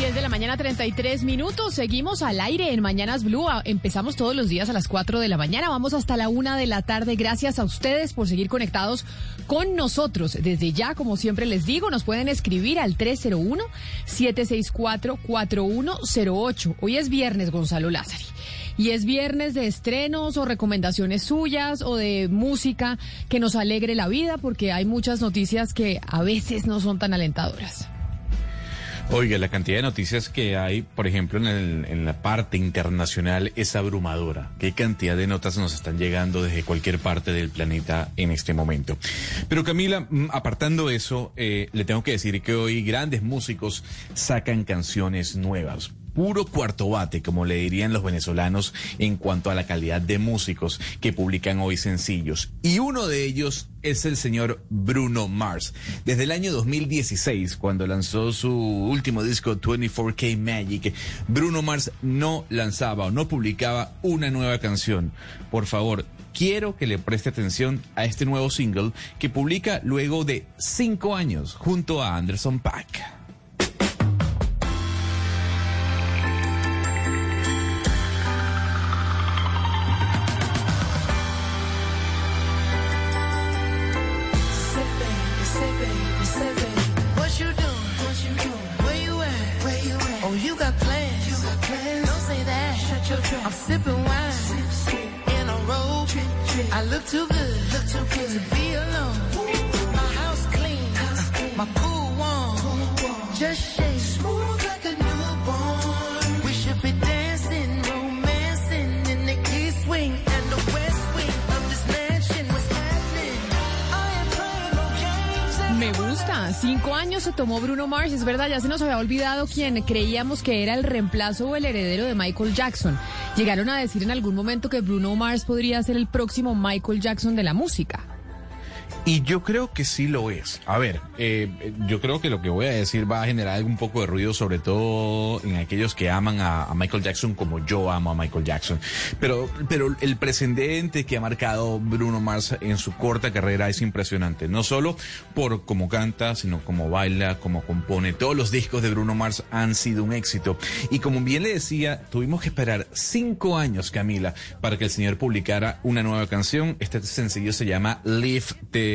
10 de la mañana, 33 minutos. Seguimos al aire en Mañanas Blue. Empezamos todos los días a las 4 de la mañana. Vamos hasta la 1 de la tarde. Gracias a ustedes por seguir conectados con nosotros. Desde ya, como siempre les digo, nos pueden escribir al 301-764-4108. Hoy es viernes, Gonzalo Lázari. Y es viernes de estrenos o recomendaciones suyas o de música que nos alegre la vida porque hay muchas noticias que a veces no son tan alentadoras. Oiga, la cantidad de noticias que hay, por ejemplo, en, la parte internacional es abrumadora. ¿Qué cantidad de notas nos están llegando desde cualquier parte del planeta en este momento? Pero Camila, mm, apartando eso, eh, le tengo que decir que hoy grandes músicos sacan canciones nuevas puro cuarto bate, como le dirían los venezolanos en cuanto a la calidad de músicos que publican hoy sencillos. Y uno de ellos es el señor Bruno Mars. Desde el año 2016, cuando lanzó su último disco 24K Magic, Bruno Mars no lanzaba o no publicaba una nueva canción. Por favor, quiero que le preste atención a este nuevo single que publica luego de cinco años junto a Anderson Paak. I'm sipping wine in a robe. I look too good, look too good to be alone. My house clean, my. Pool warm. Just Cinco años se tomó Bruno Mars. Es verdad, ya se nos había olvidado quien creíamos que era el reemplazo o el heredero de Michael Jackson. Llegaron a decir en algún momento que Bruno Mars podría ser el próximo Michael Jackson de la música. Y yo creo que sí lo es. A ver, eh, yo creo que lo que voy a decir va a generar un poco de ruido, sobre todo en aquellos que aman a, Michael Jackson como yo amo a Michael Jackson. Pero, pero el precedente que ha marcado Bruno Mars en su corta carrera es impresionante. No solo por cómo canta, sino como baila, como compone. Todos los discos de Bruno Mars han sido un éxito. Y como bien le decía, tuvimos que esperar cinco años, Camila, para que el señor publicara una nueva canción. Este sencillo se llama Leave the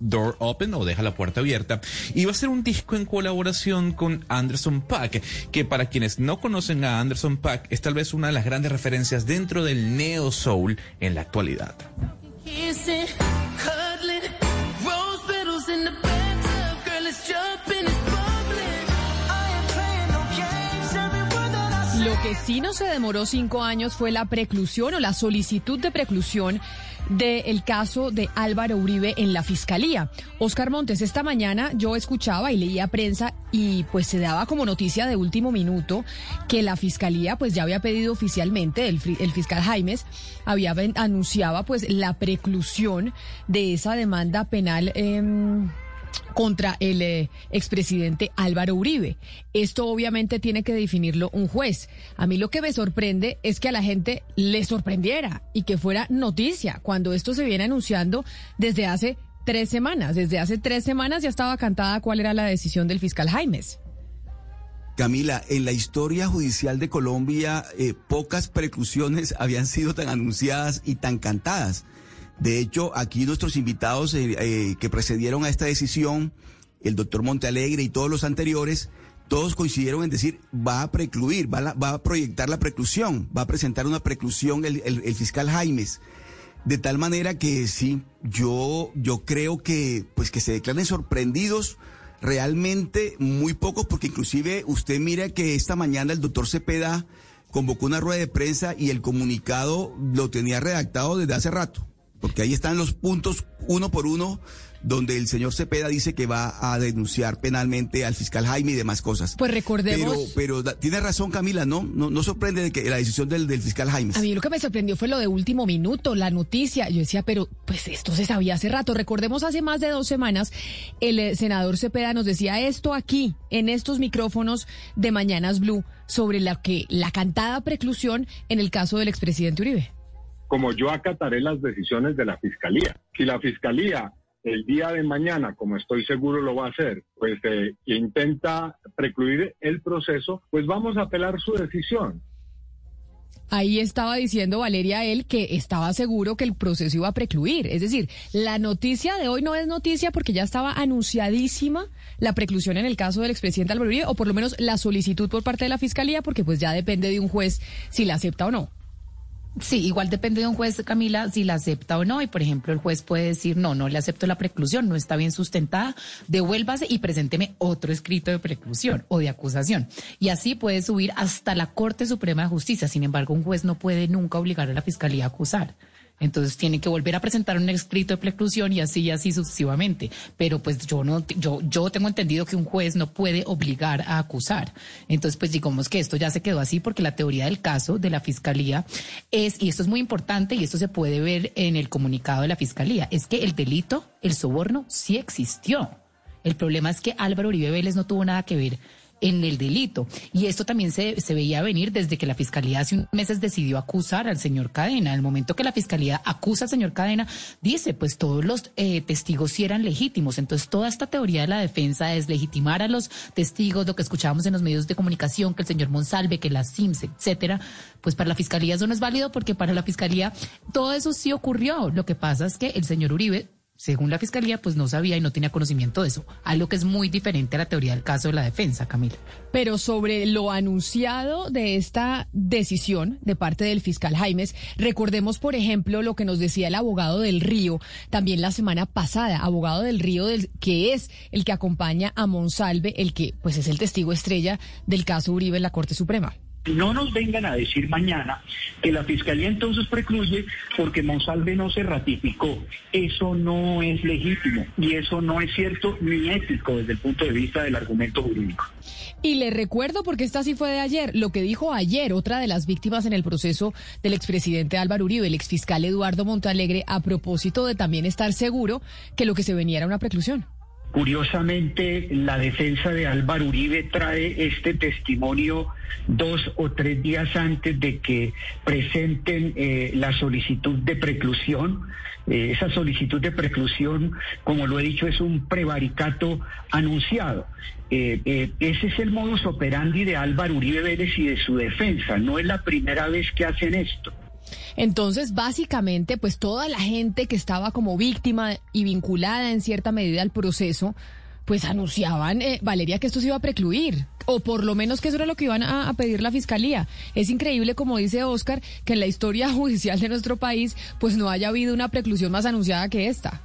Door Open o Deja la Puerta Abierta. Y va a ser un disco en colaboración con Anderson Pack, que para quienes no conocen a Anderson Pack es tal vez una de las grandes referencias dentro del neo soul en la actualidad. Lo que sí no se demoró cinco años fue la preclusión o la solicitud de preclusión del caso de Álvaro Uribe en la Fiscalía. Oscar Montes, esta mañana yo escuchaba y leía prensa y pues se daba como noticia de último minuto que la Fiscalía pues ya había pedido oficialmente, el, el fiscal Jaimes había anunciaba pues la preclusión de esa demanda penal. Eh, contra el eh, expresidente Álvaro Uribe. Esto obviamente tiene que definirlo un juez. A mí lo que me sorprende es que a la gente le sorprendiera y que fuera noticia cuando esto se viene anunciando desde hace tres semanas. Desde hace tres semanas ya estaba cantada cuál era la decisión del fiscal Jaimes. Camila, en la historia judicial de Colombia, eh, pocas preclusiones habían sido tan anunciadas y tan cantadas. De hecho, aquí nuestros invitados eh, eh, que precedieron a esta decisión, el doctor Montealegre y todos los anteriores, todos coincidieron en decir, va a precluir, va a, va a proyectar la preclusión, va a presentar una preclusión el, el, fiscal Jaimes. De tal manera que sí, yo, yo creo que, pues que se declaren sorprendidos realmente muy pocos, porque inclusive usted mira que esta mañana el doctor Cepeda convocó una rueda de prensa y el comunicado lo tenía redactado desde hace rato porque ahí están los puntos uno por uno donde el señor Cepeda dice que va a denunciar penalmente al fiscal Jaime y demás cosas. Pues recordemos. Pero, pero tiene razón Camila, ¿no? No, no sorprende de que la decisión del, del fiscal Jaime. A mí lo que me sorprendió fue lo de último minuto, la noticia. Yo decía, pero pues esto se sabía hace rato. Recordemos hace más de dos semanas, el eh, senador Cepeda nos decía esto aquí, en estos micrófonos de Mañanas Blue, sobre la que la cantada preclusión en el caso del expresidente Uribe como yo acataré las decisiones de la Fiscalía. Si la Fiscalía el día de mañana, como estoy seguro lo va a hacer, pues eh, intenta precluir el proceso, pues vamos a apelar su decisión. Ahí estaba diciendo Valeria él que estaba seguro que el proceso iba a precluir. Es decir, la noticia de hoy no es noticia porque ya estaba anunciadísima la preclusión en el caso del expresidente Álvaro Uribe, o por lo menos la solicitud por parte de la Fiscalía, porque pues ya depende de un juez si la acepta o no. Sí, igual depende de un juez, Camila, si la acepta o no. Y por ejemplo, el juez puede decir, no, no le acepto la preclusión, no está bien sustentada, devuélvase y presénteme otro escrito de preclusión o de acusación. Y así puede subir hasta la Corte Suprema de Justicia. Sin embargo, un juez no puede nunca obligar a la fiscalía a acusar. Entonces tiene que volver a presentar un escrito de preclusión y así y así sucesivamente. Pero pues yo no, yo, yo tengo entendido que un juez no puede obligar a acusar. Entonces, pues digamos que esto ya se quedó así porque la teoría del caso de la fiscalía es, y esto es muy importante y esto se puede ver en el comunicado de la fiscalía, es que el delito, el soborno, sí existió. El problema es que Álvaro Uribe Vélez no tuvo nada que ver en el delito. Y esto también se, se veía venir desde que la Fiscalía hace unos meses decidió acusar al señor Cadena. el momento que la Fiscalía acusa al señor Cadena, dice, pues todos los eh, testigos sí eran legítimos. Entonces, toda esta teoría de la defensa es legitimar a los testigos, lo que escuchábamos en los medios de comunicación, que el señor Monsalve, que la SIMS, etcétera, pues para la Fiscalía eso no es válido porque para la Fiscalía todo eso sí ocurrió. Lo que pasa es que el señor Uribe según la fiscalía, pues no sabía y no tenía conocimiento de eso. Algo que es muy diferente a la teoría del caso de la defensa, Camila. Pero sobre lo anunciado de esta decisión de parte del fiscal Jaimes, recordemos, por ejemplo, lo que nos decía el abogado del Río también la semana pasada, abogado del Río, del, que es el que acompaña a Monsalve, el que pues es el testigo estrella del caso Uribe en la Corte Suprema. No nos vengan a decir mañana que la Fiscalía entonces precluye porque Monsalve no se ratificó. Eso no es legítimo y eso no es cierto ni ético desde el punto de vista del argumento jurídico. Y le recuerdo, porque esta sí fue de ayer, lo que dijo ayer otra de las víctimas en el proceso del expresidente Álvaro Uribe, el exfiscal Eduardo Montalegre, a propósito de también estar seguro que lo que se venía era una preclusión. Curiosamente, la defensa de Álvaro Uribe trae este testimonio dos o tres días antes de que presenten eh, la solicitud de preclusión. Eh, esa solicitud de preclusión, como lo he dicho, es un prevaricato anunciado. Eh, ese es el modus operandi de Álvaro Uribe Vélez y de su defensa. No es la primera vez que hacen esto. Entonces, básicamente, pues toda la gente que estaba como víctima y vinculada en cierta medida al proceso, pues anunciaban, eh, Valeria, que esto se iba a precluir, o por lo menos que eso era lo que iban a, pedir la fiscalía. Es increíble, como dice Oscar, que en la historia judicial de nuestro país, pues no haya habido una preclusión más anunciada que esta.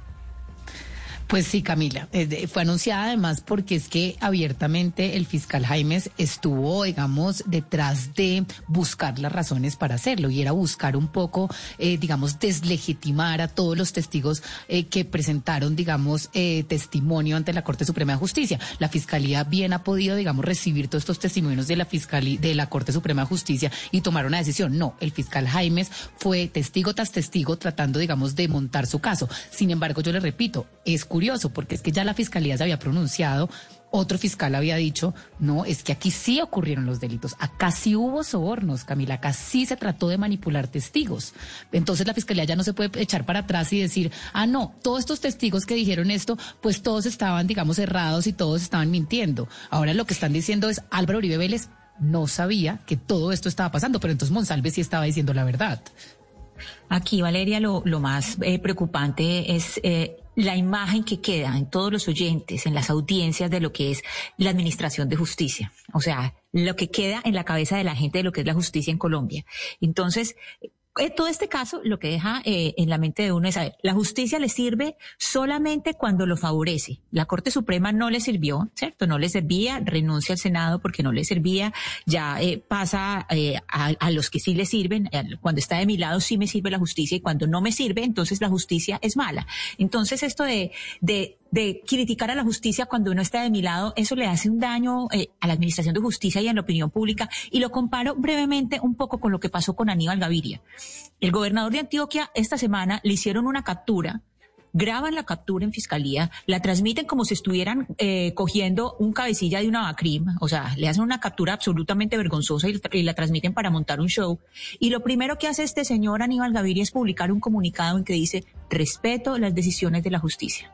Pues sí, Camila, fue anunciada además porque es que abiertamente el fiscal Jaimes estuvo, digamos, detrás de buscar las razones para hacerlo y era buscar un poco, eh, digamos, deslegitimar a todos los testigos eh, que presentaron, digamos, eh, testimonio ante la Corte Suprema de Justicia. La fiscalía bien ha podido, digamos, recibir todos estos testimonios de la fiscalía, de la Corte Suprema de Justicia y tomar una decisión. No, el fiscal Jaimes fue testigo tras testigo tratando, digamos, de montar su caso. Sin embargo, yo le repito, es porque es que ya la fiscalía se había pronunciado, otro fiscal había dicho, no, es que aquí sí ocurrieron los delitos, acá sí hubo sobornos, Camila, acá sí se trató de manipular testigos. Entonces la fiscalía ya no se puede echar para atrás y decir, ah, no, todos estos testigos que dijeron esto, pues todos estaban, digamos, cerrados y todos estaban mintiendo. Ahora lo que están diciendo es, Álvaro Uribe Vélez no sabía que todo esto estaba pasando, pero entonces Monsalve sí estaba diciendo la verdad. Aquí, Valeria, lo, lo más eh, preocupante es eh, la imagen que queda en todos los oyentes, en las audiencias de lo que es la administración de justicia. O sea, lo que queda en la cabeza de la gente de lo que es la justicia en Colombia. Entonces, todo este caso lo que deja eh, en la mente de uno es saber, la justicia le sirve solamente cuando lo favorece. La Corte Suprema no le sirvió, ¿cierto? No le servía, renuncia al Senado porque no le servía, ya eh, pasa a, los que sí le sirven. Cuando está de mi lado sí me sirve la justicia y cuando no me sirve, entonces la justicia es mala. Entonces esto de, de de criticar a la justicia cuando uno está de mi lado, eso le hace un daño a la administración de justicia y a la opinión pública. Y lo comparo brevemente un poco con lo que pasó con Aníbal Gaviria. El gobernador de Antioquia esta semana le hicieron una captura graban la captura en fiscalía, la transmiten como si estuvieran eh, cogiendo un cabecilla de una BACRIM, o sea, le hacen una captura absolutamente vergonzosa y, la transmiten para montar un show. Y lo primero que hace este señor Aníbal Gaviria es publicar un comunicado en que dice, respeto las decisiones de la justicia.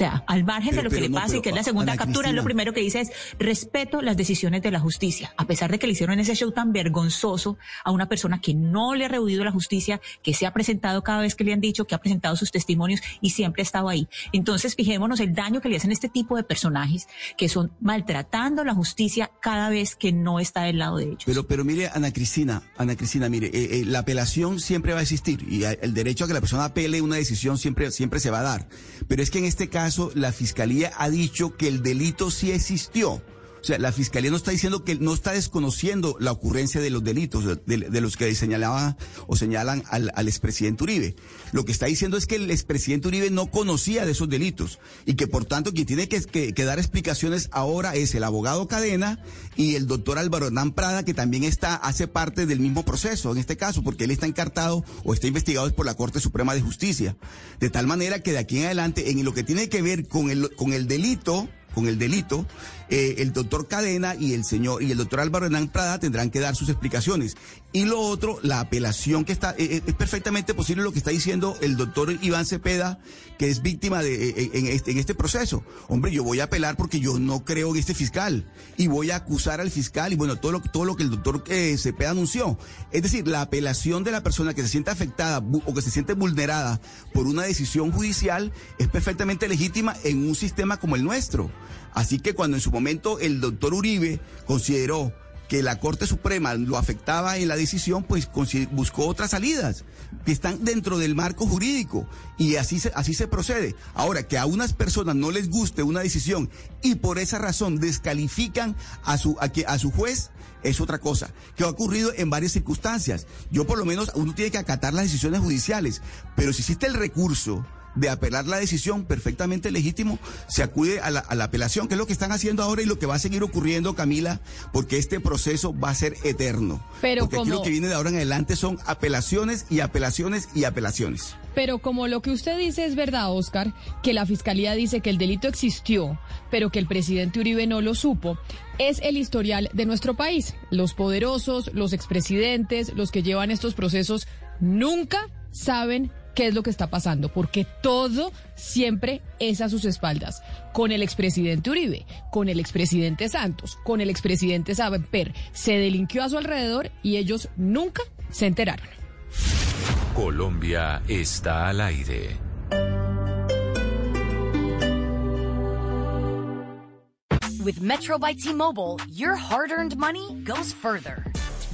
O sea, al margen de lo que le pase y que es la segunda captura, lo primero que dice es respeto las decisiones de la justicia, a pesar de que le hicieron ese show tan vergonzoso a una persona que no le ha rehuido la justicia, que se ha presentado cada vez que le han dicho, que ha presentado sus testimonios y siempre ha estado ahí. Entonces, fijémonos el daño que le hacen este tipo de personajes que son maltratando la justicia cada vez que no está del lado de ellos. Pero, pero mire, Ana Cristina, Ana Cristina, mire, eh, eh, la apelación siempre va a existir y el derecho a que la persona apele una decisión siempre, siempre se va a dar. Pero es que en este caso caso, la fiscalía ha dicho que el delito sí existió. O sea, la fiscalía no está diciendo que no está desconociendo la ocurrencia de los delitos, de, los que señalaba o señalan al, expresidente Uribe. Lo que está diciendo es que el expresidente Uribe no conocía de esos delitos y que por tanto quien tiene que, dar explicaciones ahora es el abogado Cadena y el doctor Álvaro Hernán Prada, que también está, hace parte del mismo proceso en este caso, porque él está encartado o está investigado por la Corte Suprema de Justicia. De tal manera que de aquí en adelante, en lo que tiene que ver con el, con el delito, con el delito, eh, el doctor Cadena y el señor y el doctor Álvaro Hernán Prada tendrán que dar sus explicaciones. Y lo otro, la apelación que está, eh, eh, es perfectamente posible lo que está diciendo el doctor Iván Cepeda, que es víctima de, en, este, en este proceso. Hombre, yo voy a apelar porque yo no creo en este fiscal y voy a acusar al fiscal y bueno, todo lo, todo lo que el doctor Cepeda anunció. Es decir, la apelación de la persona que se siente afectada o que se siente vulnerada por una decisión judicial es perfectamente legítima en un sistema como el nuestro. Así que cuando en su momento el doctor Uribe consideró que la Corte Suprema lo afectaba en la decisión, pues buscó otras salidas que están dentro del marco jurídico y así se, así se procede. Ahora, que a unas personas no les guste una decisión y por esa razón descalifican a su, a, a su juez, es otra cosa, que ha ocurrido en varias circunstancias. Yo por lo menos, uno tiene que acatar las decisiones judiciales, pero si existe el recurso, de apelar la decisión perfectamente legítimo, se acude a la, apelación, que es lo que están haciendo ahora y lo que va a seguir ocurriendo, Camila, porque este proceso va a ser eterno. Pero porque aquí lo que viene de ahora en adelante son apelaciones y apelaciones y apelaciones. Pero como lo que usted dice es verdad, Oscar, que la fiscalía dice que el delito existió, pero que el presidente Uribe no lo supo, es el historial de nuestro país. Los poderosos, los expresidentes, los que llevan estos procesos, nunca saben qué es lo que está pasando, porque todo siempre es a sus espaldas. Con el expresidente Uribe, con el expresidente Santos, con el expresidente Saber, se delinquió a su alrededor y ellos nunca se enteraron. Colombia está al aire. With Metro by T-Mobile, your hard-earned money goes further.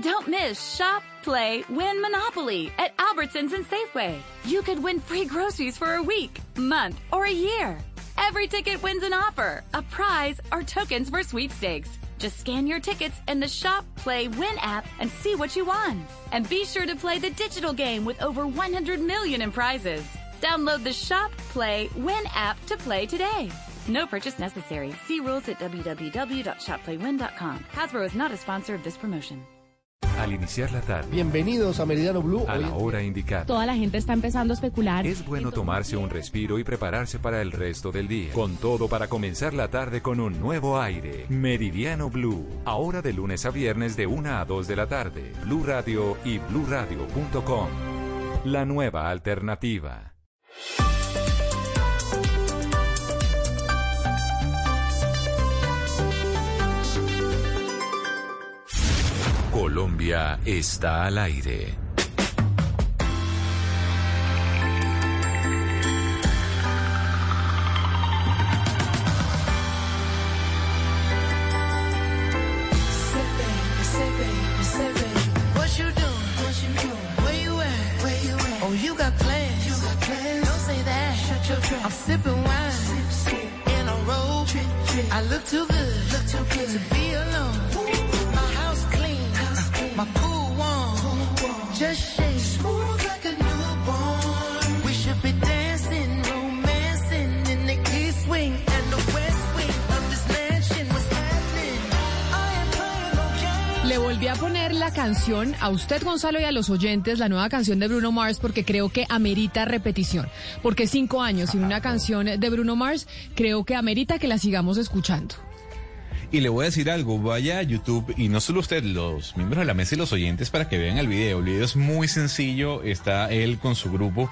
Don't miss Shop, Play, Win Monopoly at Albertsons and Safeway. You could win free groceries for a week, month, or a year. Every ticket wins an offer, a prize, or tokens for sweepstakes. Just scan your tickets in the Shop, Play, Win app and see what you won. And be sure to play the digital game with over 100 million in prizes. Download the Shop, Play, Win app to play today. No purchase necessary. See rules at www.shopplaywin.com. Hasbro is not a sponsor of this promotion. Al iniciar la tarde. Bienvenidos a Meridiano Blue. A la hora indicada. Toda la gente está empezando a especular. Es bueno tomarse un respiro y prepararse para el resto del día. Con todo para comenzar la tarde con un nuevo aire. Meridiano Blue. Ahora de lunes a viernes de 1 a 2 de la tarde. Blue Radio y bluradio.com. La nueva alternativa. A robe. Trip, trip. I look too canción a usted, Gonzalo, y a los oyentes, la nueva canción de Bruno Mars, porque creo que amerita repetición. Porque cinco años sin una canción de Bruno Mars, creo que amerita que la sigamos escuchando. Y le voy a decir algo, vaya a YouTube y no solo usted, los miembros de la mesa y los oyentes para que vean el video. El video es muy sencillo, está él con su grupo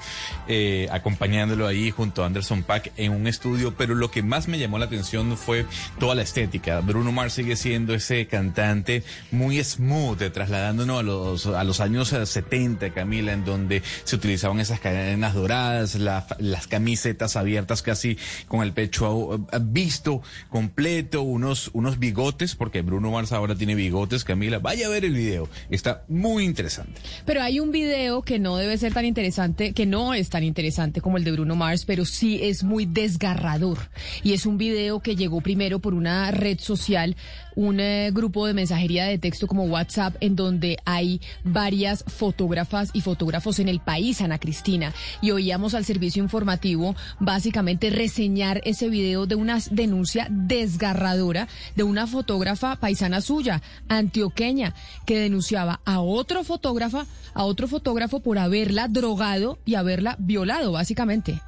eh, acompañándolo ahí junto a Anderson Pack en un estudio, pero lo que más me llamó la atención fue toda la estética. Bruno Mars sigue siendo ese cantante muy smooth, eh, trasladándonos a los, a los años eh, 70, Camila, en donde se utilizaban esas cadenas doradas, la- las camisetas abiertas casi con el pecho eh, visto completo, unos, unos bigotes, porque Bruno Mars ahora tiene bigotes, Camila. Vaya a ver el video, está muy interesante. Pero hay un video que no debe ser tan interesante, que no es tan interesante como el de Bruno Mars, pero sí es muy desgarrador. Y es un video que llegó primero por una red social, un eh, grupo de mensajería de texto como WhatsApp, en donde hay varias fotógrafas y fotógrafos en el país, Ana Cristina. Y oíamos al servicio informativo básicamente reseñar ese video de una denuncia desgarradora de una fotógrafa paisana suya, antioqueña, que denunciaba a otro fotógrafa, a otro fotógrafo por haberla drogado y haberla violado, básicamente.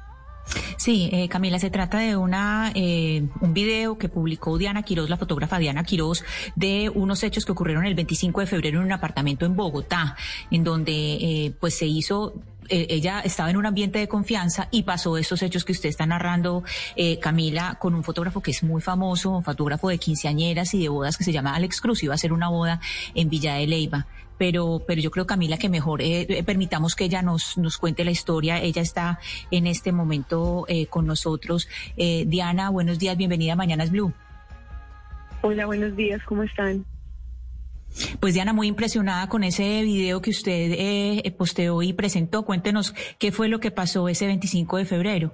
Sí, eh, Camila, se trata de una eh, un video que publicó Diana Quiroz, la fotógrafa Diana Quiroz, de unos hechos que ocurrieron el 25 de febrero en un apartamento en Bogotá, en donde eh, pues se hizo eh, ella estaba en un ambiente de confianza y pasó estos hechos que usted está narrando, eh, Camila, con un fotógrafo que es muy famoso, un fotógrafo de quinceañeras y de bodas que se llama Alex Cruz, iba a hacer una boda en Villa de Leyva. Pero, pero yo creo, Camila, que mejor eh, eh, permitamos que ella nos, nos cuente la historia. Ella está en este momento eh, con nosotros. Eh, Diana, buenos días, bienvenida a Mañanas Blue. Hola, buenos días, ¿cómo están? Pues Diana, muy impresionada con ese video que usted eh, posteó y presentó. Cuéntenos qué fue lo que pasó ese 25 de febrero.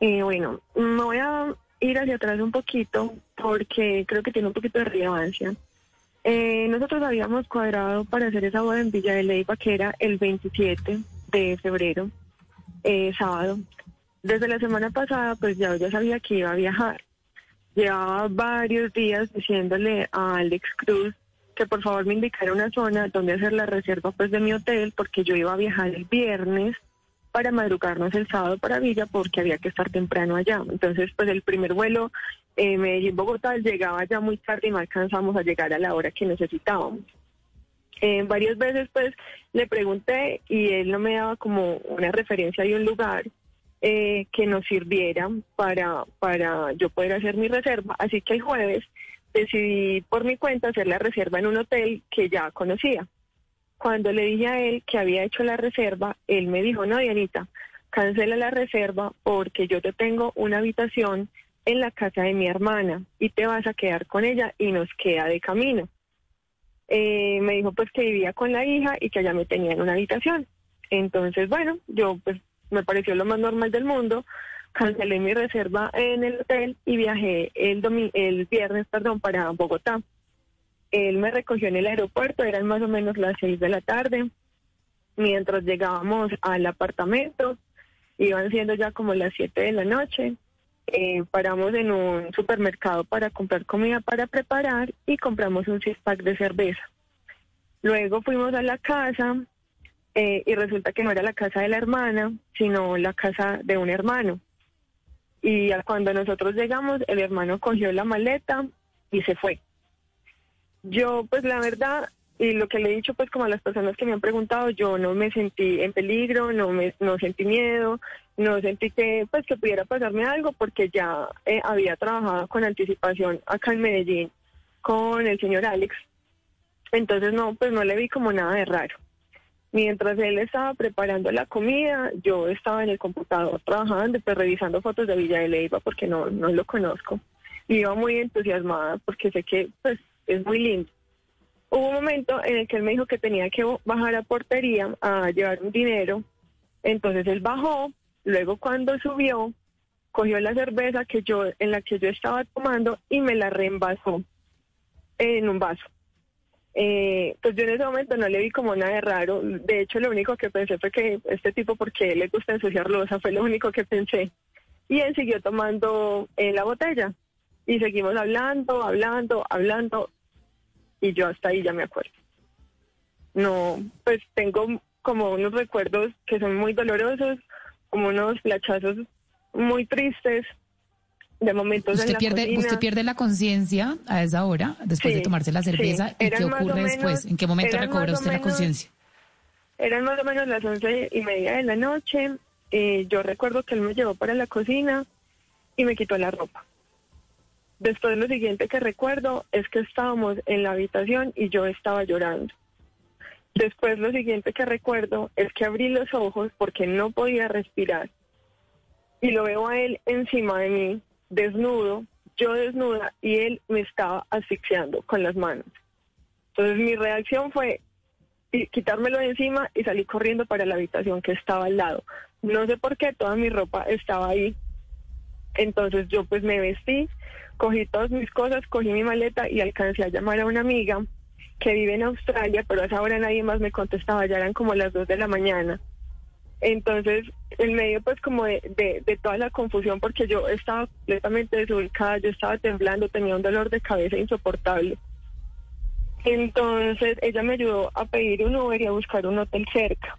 Eh, bueno, me voy a ir hacia atrás un poquito porque creo que tiene un poquito de relevancia. Eh, nosotros habíamos cuadrado para hacer esa boda en Villa de Leyva, que era el 27 de febrero, eh, sábado. Desde la semana pasada, pues ya, sabía que iba a viajar. Llevaba varios días diciéndole a Alex Cruz que por favor me indicara una zona donde hacer la reserva pues de mi hotel porque yo iba a viajar el viernes para madrugarnos el sábado para Villa porque había que estar temprano allá. Entonces, pues el primer vuelo eh, Medellín-Bogotá llegaba ya muy tarde y no alcanzamos a llegar a la hora que necesitábamos. Eh, varias veces pues le pregunté y él no me daba como una referencia de un lugar eh, que nos sirviera para, para yo poder hacer mi reserva. Así que el jueves decidí por mi cuenta hacer la reserva en un hotel que ya conocía. Cuando le dije a él que había hecho la reserva, él me dijo, no, Dianita, cancela la reserva porque yo te tengo una habitación en la casa de mi hermana y te vas a quedar con ella y nos queda de camino. Eh, me dijo pues que vivía con la hija y que allá me tenía en una habitación. Entonces, bueno, yo pues me pareció lo más normal del mundo, cancelé mi reserva en el hotel y viajé el, domi- el viernes perdón, para Bogotá. Él me recogió en el aeropuerto, eran más o menos las seis de la tarde. Mientras llegábamos al apartamento, iban siendo ya como las siete de la noche. Eh, paramos en un supermercado para comprar comida para preparar y compramos un six pack de cerveza. Luego fuimos a la casa eh, y resulta que no era la casa de la hermana, sino la casa de un hermano. Y cuando nosotros llegamos, el hermano cogió la maleta y se fue. Yo, pues la verdad, y lo que le he dicho pues como a las personas que me han preguntado, yo no me sentí en peligro, no me no sentí miedo, no sentí que pues que pudiera pasarme algo porque ya eh, había trabajado con anticipación acá en Medellín con el señor Alex. Entonces no, pues no le vi como nada de raro. Mientras él estaba preparando la comida, yo estaba en el computador trabajando, pues revisando fotos de Villa de Leyva porque no, no lo conozco. Y iba muy entusiasmada porque sé que pues es muy lindo. Hubo un momento en el que él me dijo que tenía que bajar a portería a llevar un dinero. Entonces él bajó, luego cuando subió, cogió la cerveza que yo en la que yo estaba tomando y me la reembasó en un vaso. Eh, pues yo en ese momento no le vi como nada de raro. De hecho, lo único que pensé fue que este tipo, porque le gusta ensuciar losa, fue lo único que pensé. Y él siguió tomando eh, la botella. Y seguimos hablando, hablando, hablando. Y yo hasta ahí ya me acuerdo. No, pues tengo como unos recuerdos que son muy dolorosos, como unos flachazos muy tristes, de momentos usted en la pierde, cocina. Usted pierde la conciencia a esa hora, después de tomarse la cerveza. sí. ¿Y qué ocurre menos- después? ¿En qué momento recobra usted la conciencia? Eran más o menos las once y media de la noche. eh, yo recuerdo que él me llevó para la cocina y me quitó la ropa. Después lo siguiente que recuerdo es que estábamos en la habitación y yo estaba llorando. Después lo siguiente que recuerdo es que abrí los ojos porque no podía respirar y lo veo a él encima de mí, desnudo, yo desnuda y él me estaba asfixiando con las manos. Entonces mi reacción fue quitármelo de encima y salí corriendo para la habitación que estaba al lado. No sé por qué toda mi ropa estaba ahí. Entonces yo pues me vestí, cogí todas mis cosas, cogí mi maleta y alcancé a llamar a una amiga que vive en Australia, pero a esa hora nadie más me contestaba, ya eran como las dos de la mañana. Entonces, en medio pues como de, de, de toda la confusión, porque yo estaba completamente desubicada, yo estaba temblando, tenía un dolor de cabeza insoportable. Entonces ella me ayudó a pedir un Uber y a buscar un hotel cerca.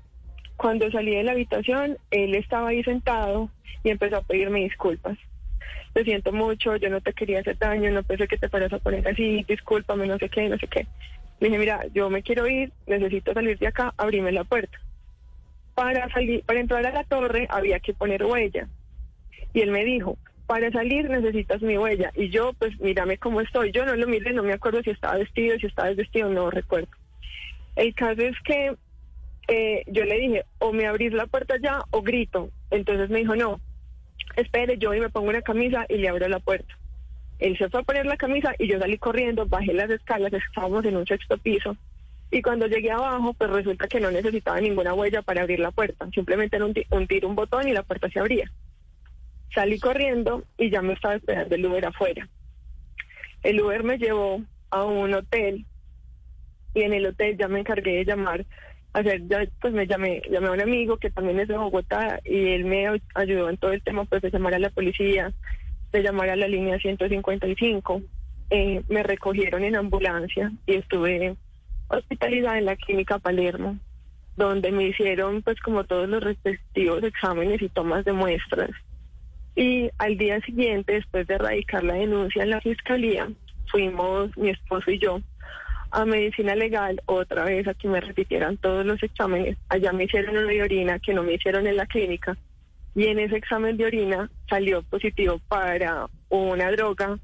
Cuando salí de la habitación, él estaba ahí sentado y empezó a pedirme disculpas. Lo siento mucho, yo no te quería hacer daño, no pensé que te fueras a poner así, discúlpame, no sé qué, no sé qué. Le dije, mira, yo me quiero ir, necesito salir de acá, abrime la puerta. Para salir, para entrar a la torre había que poner huella. Y él me dijo, para salir necesitas mi huella. Y yo, pues, mírame cómo estoy. Yo no lo miré, no me acuerdo si estaba vestido, si estaba desvestido, no recuerdo. El caso es que eh, yo le dije, o me abrís la puerta ya o grito. Entonces me dijo, no, espere, yo y me pongo una camisa y le abro la puerta. Él se fue a poner la camisa y yo salí corriendo, bajé las escalas, estábamos en un sexto piso. Y cuando llegué abajo, pues resulta que no necesitaba ninguna huella para abrir la puerta. Simplemente era un, un tiro, un botón y la puerta se abría. Salí corriendo y ya me estaba esperando el Uber afuera. El Uber me llevó a un hotel y en el hotel ya me encargué de llamar, hacer, ya, pues me llamé, llamé a un amigo que también es de Bogotá y él me ay- ayudó en todo el tema pues de llamar a la policía, de llamar a la línea 155. Eh, me recogieron en ambulancia y estuve hospitalizada en la clínica Palermo, donde me hicieron pues como todos los respectivos exámenes y tomas de muestras. Y al día siguiente, después de erradicar la denuncia en la fiscalía, fuimos mi esposo y yo a medicina legal otra vez a que me repitieran todos los exámenes. Allá me hicieron uno de orina que no me hicieron en la clínica y en ese examen de orina salió positivo para una droga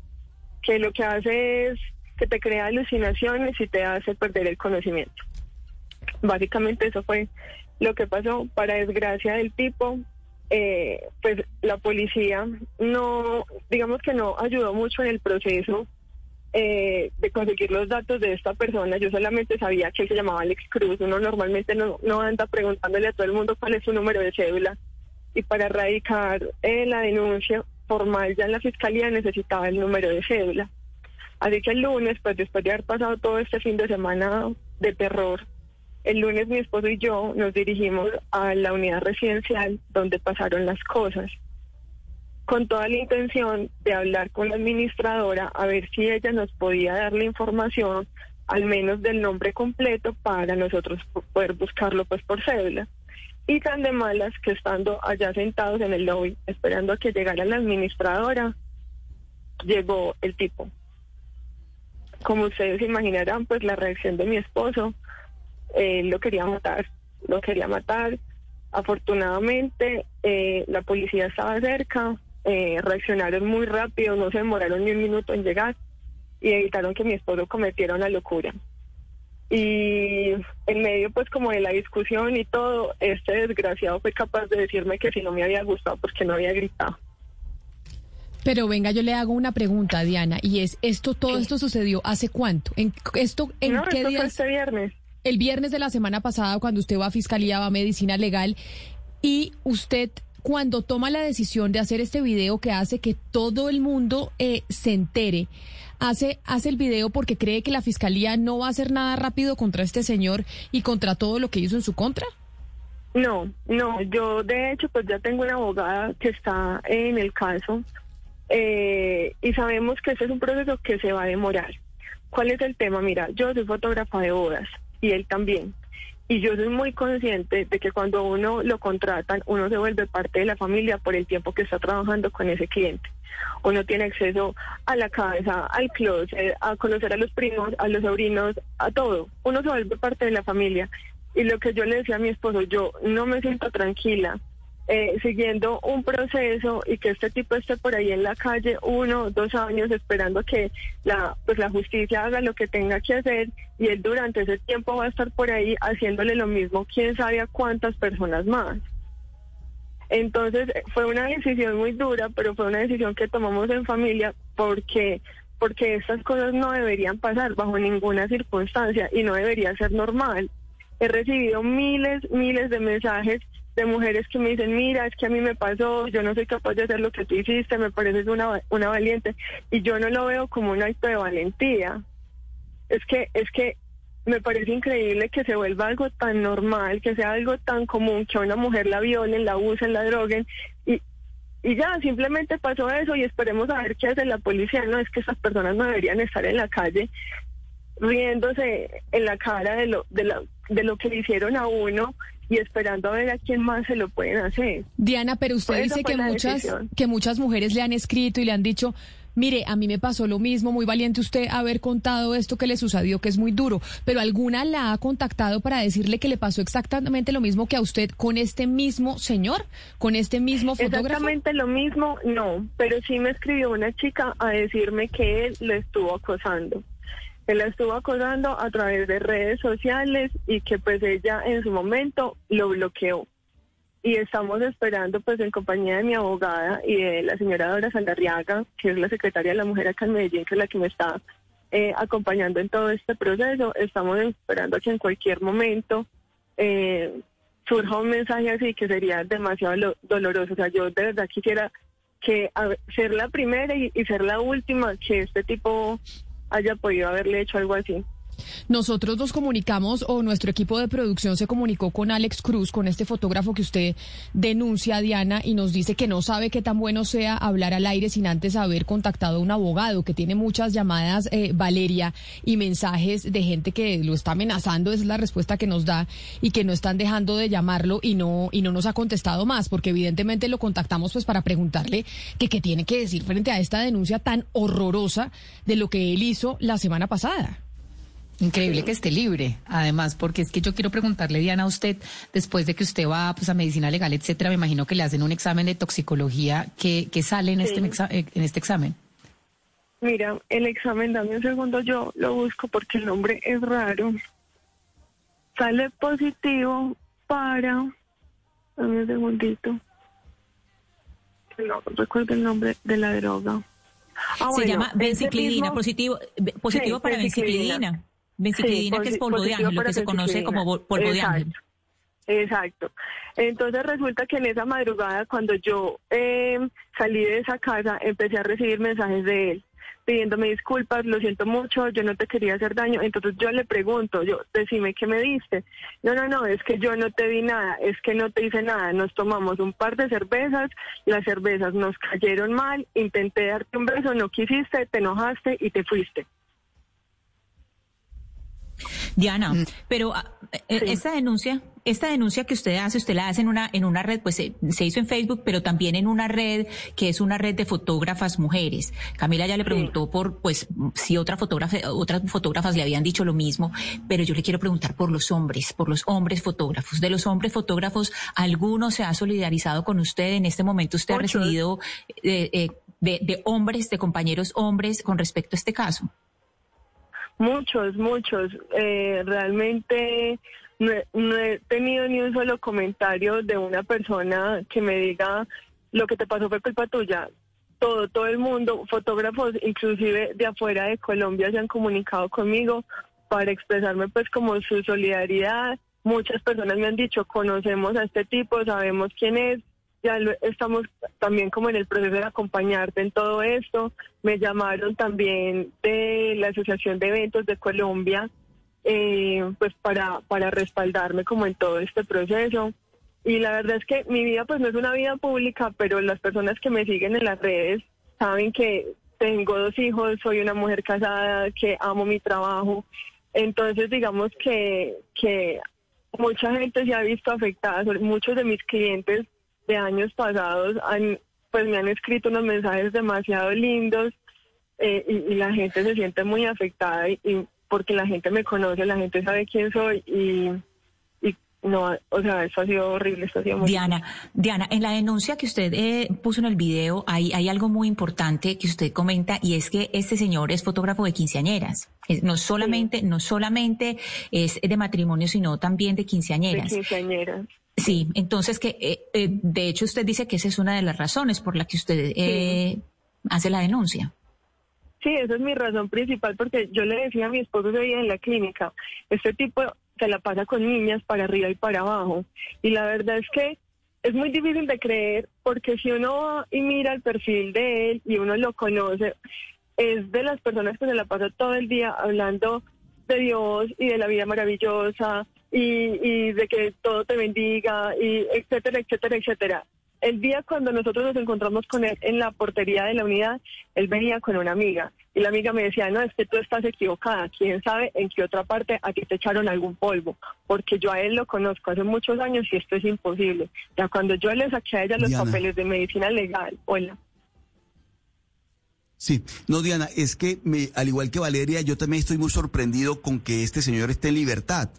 que lo que hace es que te crea alucinaciones y te hace perder el conocimiento. Básicamente eso fue lo que pasó. Para desgracia del tipo, eh, pues la policía no, digamos que no ayudó mucho en el proceso eh, de conseguir los datos de esta persona. Yo solamente sabía que él se llamaba Alex Cruz. Uno normalmente no, no anda preguntándole a todo el mundo cuál es su número de cédula. Y para erradicar eh, la denuncia formal ya en la fiscalía necesitaba el número de cédula. Así que el lunes, pues después de haber pasado todo este fin de semana de terror, el lunes mi esposo y yo nos dirigimos a la unidad residencial donde pasaron las cosas, con toda la intención de hablar con la administradora a ver si ella nos podía dar la información, al menos del nombre completo, para nosotros po- poder buscarlo pues por cédula. Y tan de malas que estando allá sentados en el lobby, esperando a que llegara la administradora, llegó el tipo. Como ustedes imaginarán, pues la reacción de mi esposo, él lo quería matar, lo quería matar. Afortunadamente, eh, la policía estaba cerca, eh, reaccionaron muy rápido, no se demoraron ni un minuto en llegar y evitaron que mi esposo cometiera una locura. y en medio pues como de la discusión y todo, este desgraciado fue capaz de decirme que si no me había gustado porque no había gritado. Pero venga, yo le hago una pregunta, Diana, y es, esto, todo esto sucedió hace cuánto? ¿En esto en no, qué esto días? fue este viernes. El viernes de la semana pasada, cuando usted va a fiscalía, va a medicina legal, y usted cuando toma la decisión de hacer este video que hace que todo el mundo eh, se entere, hace, hace el video porque cree que la fiscalía no va a hacer nada rápido contra este señor y contra todo lo que hizo en su contra? No, no, yo de hecho pues ya tengo una abogada que está en el caso eh, y sabemos que este es un proceso que se va a demorar. ¿Cuál es el tema? Mira, yo soy fotógrafa de bodas y él también. Y yo soy muy consciente de que cuando uno lo contratan, uno se vuelve parte de la familia por el tiempo que está trabajando con ese cliente. Uno tiene acceso a la casa, al closet, a conocer a los primos, a los sobrinos, a todo. Uno se vuelve parte de la familia. Y lo que yo le decía a mi esposo, yo no me siento tranquila eh, siguiendo un proceso y que este tipo esté por ahí en la calle uno, dos años esperando que la, pues la justicia haga lo que tenga que hacer y él durante ese tiempo va a estar por ahí haciéndole lo mismo, quién sabe a cuántas personas más. Entonces eh, fue una decisión muy dura, pero fue una decisión que tomamos en familia porque porque estas cosas no deberían pasar bajo ninguna circunstancia y no debería ser normal. He recibido miles, miles de mensajes de mujeres que me dicen, mira, es que a mí me pasó, yo no soy capaz de hacer lo que tú hiciste, me pareces una, una valiente. Y yo no lo veo como un acto de valentía. Es que, es que me parece increíble que se vuelva algo tan normal, que sea algo tan común, que a una mujer la violen, la usen, la droguen. Y, y ya, simplemente pasó eso y esperemos a ver qué hace la policía. No, es que esas personas no deberían estar en la calle riéndose en la cara de lo, de, la, de lo que le hicieron a uno y esperando a ver a quién más se lo pueden hacer. Diana, pero usted Pues dice que muchas, decisión. que muchas mujeres le han escrito y le han dicho, mire, a mí me pasó lo mismo, muy valiente usted haber contado esto que le sucedió, que es muy duro, pero alguna la ha contactado para decirle que le pasó exactamente lo mismo que a usted con este mismo señor, con este mismo fotógrafo. Exactamente lo mismo, no, pero sí me escribió una chica a decirme que él lo estuvo acosando. Él la estuvo acosando a través de redes sociales y que pues ella en su momento lo bloqueó. Y estamos esperando pues en compañía de mi abogada y de la señora Dora Saldarriaga, que es la secretaria de la mujer acá en Medellín, que es la que me está eh, acompañando en todo este proceso. Estamos esperando que en cualquier momento eh, surja un mensaje así que sería demasiado lo- doloroso. O sea, yo de verdad quisiera que ser la primera y ser la última que este tipo haya podido haberle hecho algo así. Nosotros nos comunicamos o nuestro equipo de producción se comunicó con Alex Cruz, con este fotógrafo que usted denuncia, Diana, y nos dice que no sabe qué tan bueno sea hablar al aire sin antes haber contactado a un abogado, que tiene muchas llamadas, eh, Valeria, y mensajes de gente que lo está amenazando, esa es la respuesta que nos da, y que no están dejando de llamarlo y no, y no nos ha contestado más, porque evidentemente lo contactamos pues para preguntarle qué tiene que decir frente a esta denuncia tan horrorosa de lo que él hizo la semana pasada. Increíble que esté libre, además, porque es que yo quiero preguntarle, Diana, a usted, después de que usted va pues, a medicina legal, etcétera, me imagino que le hacen un examen de toxicología. ¿Qué, qué sale en, este, Sí. eh, en este examen? Mira, el examen, dame un segundo, yo lo busco porque el nombre es raro. Sale positivo para... Dame un segundito. No recuerdo el nombre de la droga. Ah, Se bueno, llama benciclidina, mismo- positivo, be- positivo Sí, para benciclidina. Benciclidina. Sí, que es polvo de ángel, lo que se conoce como polvo de ángel. Exacto. Entonces resulta que en esa madrugada, cuando yo eh, salí de esa casa, empecé a recibir mensajes de él pidiéndome disculpas, lo siento mucho, yo no te quería hacer daño. Entonces yo le pregunto, yo, decime qué me diste. No, no, no, es que yo no te di nada, es que no te hice nada. Nos tomamos un par de cervezas, las cervezas nos cayeron mal, intenté darte un beso, no quisiste, te enojaste y te fuiste. Diana, pero ah, eh, esta denuncia, esta denuncia que usted hace, usted la hace en una en una red, pues se, se hizo en Facebook, pero también en una red que es una red de fotógrafas mujeres. Camila ya le preguntó por, pues, si otra fotógrafa, otras fotógrafas le habían dicho lo mismo, pero yo le quiero preguntar por los hombres, por los hombres fotógrafos. De los hombres fotógrafos, ¿alguno se ha solidarizado con usted? En este momento usted ha recibido eh, eh, de, de hombres, de compañeros hombres con respecto a este caso. Muchos, muchos. Eh, realmente no he, tenido ni un solo comentario de una persona que me diga lo que te pasó fue culpa tuya. Todo, todo el mundo, fotógrafos inclusive de afuera de Colombia se han comunicado conmigo para expresarme pues como su solidaridad. Muchas personas me han dicho, conocemos a este tipo, sabemos quién es, ya lo- estamos también como en el proceso de acompañarte en todo esto. Me llamaron también de la Asociación de Eventos de Colombia, eh, pues para, para respaldarme como en todo este proceso. Y la verdad es que mi vida pues no es una vida pública, pero las personas que me siguen en las redes saben que tengo dos hijos, soy una mujer casada, que amo mi trabajo. Entonces digamos que, que mucha gente se ha visto afectada, muchos de mis clientes de años pasados han, pues me han escrito unos mensajes demasiado lindos eh, y, y la gente se siente muy afectada y, y porque la gente me conoce, la gente sabe quién soy y, y no, o sea, eso ha sido horrible, eso ha sido muy Diana, Diana, en la denuncia que usted eh, puso en el video hay, hay algo muy importante que usted comenta y es que este señor es fotógrafo de quinceañeras. Es- no solamente, no solamente es de matrimonio, sino también de de quinceañeras. Sí, entonces que eh, eh, de hecho usted dice que esa es una de las razones por la que usted eh, hace la denuncia. Sí, esa es mi razón principal porque yo le decía a mi esposo ese día en la clínica, este tipo se la pasa con niñas para arriba y para abajo. Y la verdad es que es muy difícil de creer porque si uno va y mira el perfil de él y uno lo conoce, es de las personas que se la pasa todo el día hablando de Dios y de la vida maravillosa y, y de que todo te bendiga y etcétera, etcétera, etcétera. El día cuando nosotros nos encontramos con él en la portería de la unidad, él venía con una amiga y la amiga me decía, no, es que tú estás equivocada, quién sabe en qué otra parte a ti te echaron algún polvo, porque yo a él lo conozco hace muchos años y esto es imposible. Ya cuando yo le saqué a ella los Diana. papeles de medicina legal, hola. Sí, no Diana, es que me, al igual que Valeria, yo también estoy muy sorprendido con que este señor esté en libertad.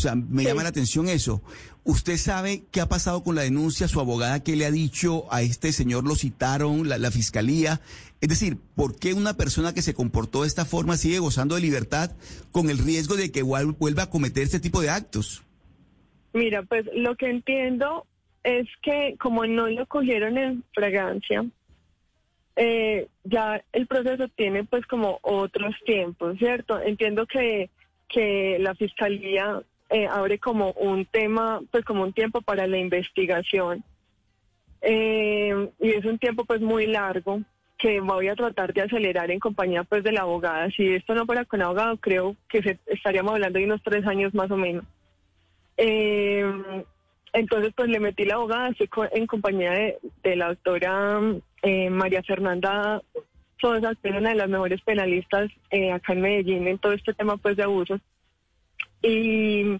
O sea, me llama la atención eso. ¿Usted sabe qué ha pasado con la denuncia? ¿Su abogada qué le ha dicho a este señor? ¿Lo citaron la, la fiscalía? Es decir, ¿por qué una persona que se comportó de esta forma sigue gozando de libertad con el riesgo de que igual vuelva a cometer este tipo de actos? Mira, pues lo que entiendo es que como no lo cogieron en fragancia, eh, ya el proceso tiene pues como otros tiempos, ¿cierto? Entiendo que, que la fiscalía eh, abre como un tema, pues como un tiempo para la investigación. Eh, y es un tiempo pues muy largo que voy a tratar de acelerar en compañía pues de la abogada. Si esto no fuera con abogado, creo que se, estaríamos hablando de unos tres años más o menos. Eh, entonces, pues le metí la abogada, estoy en compañía de, de la doctora eh, María Fernanda Sosa, que es una de las mejores penalistas eh, acá en Medellín en todo este tema pues de abusos. Y,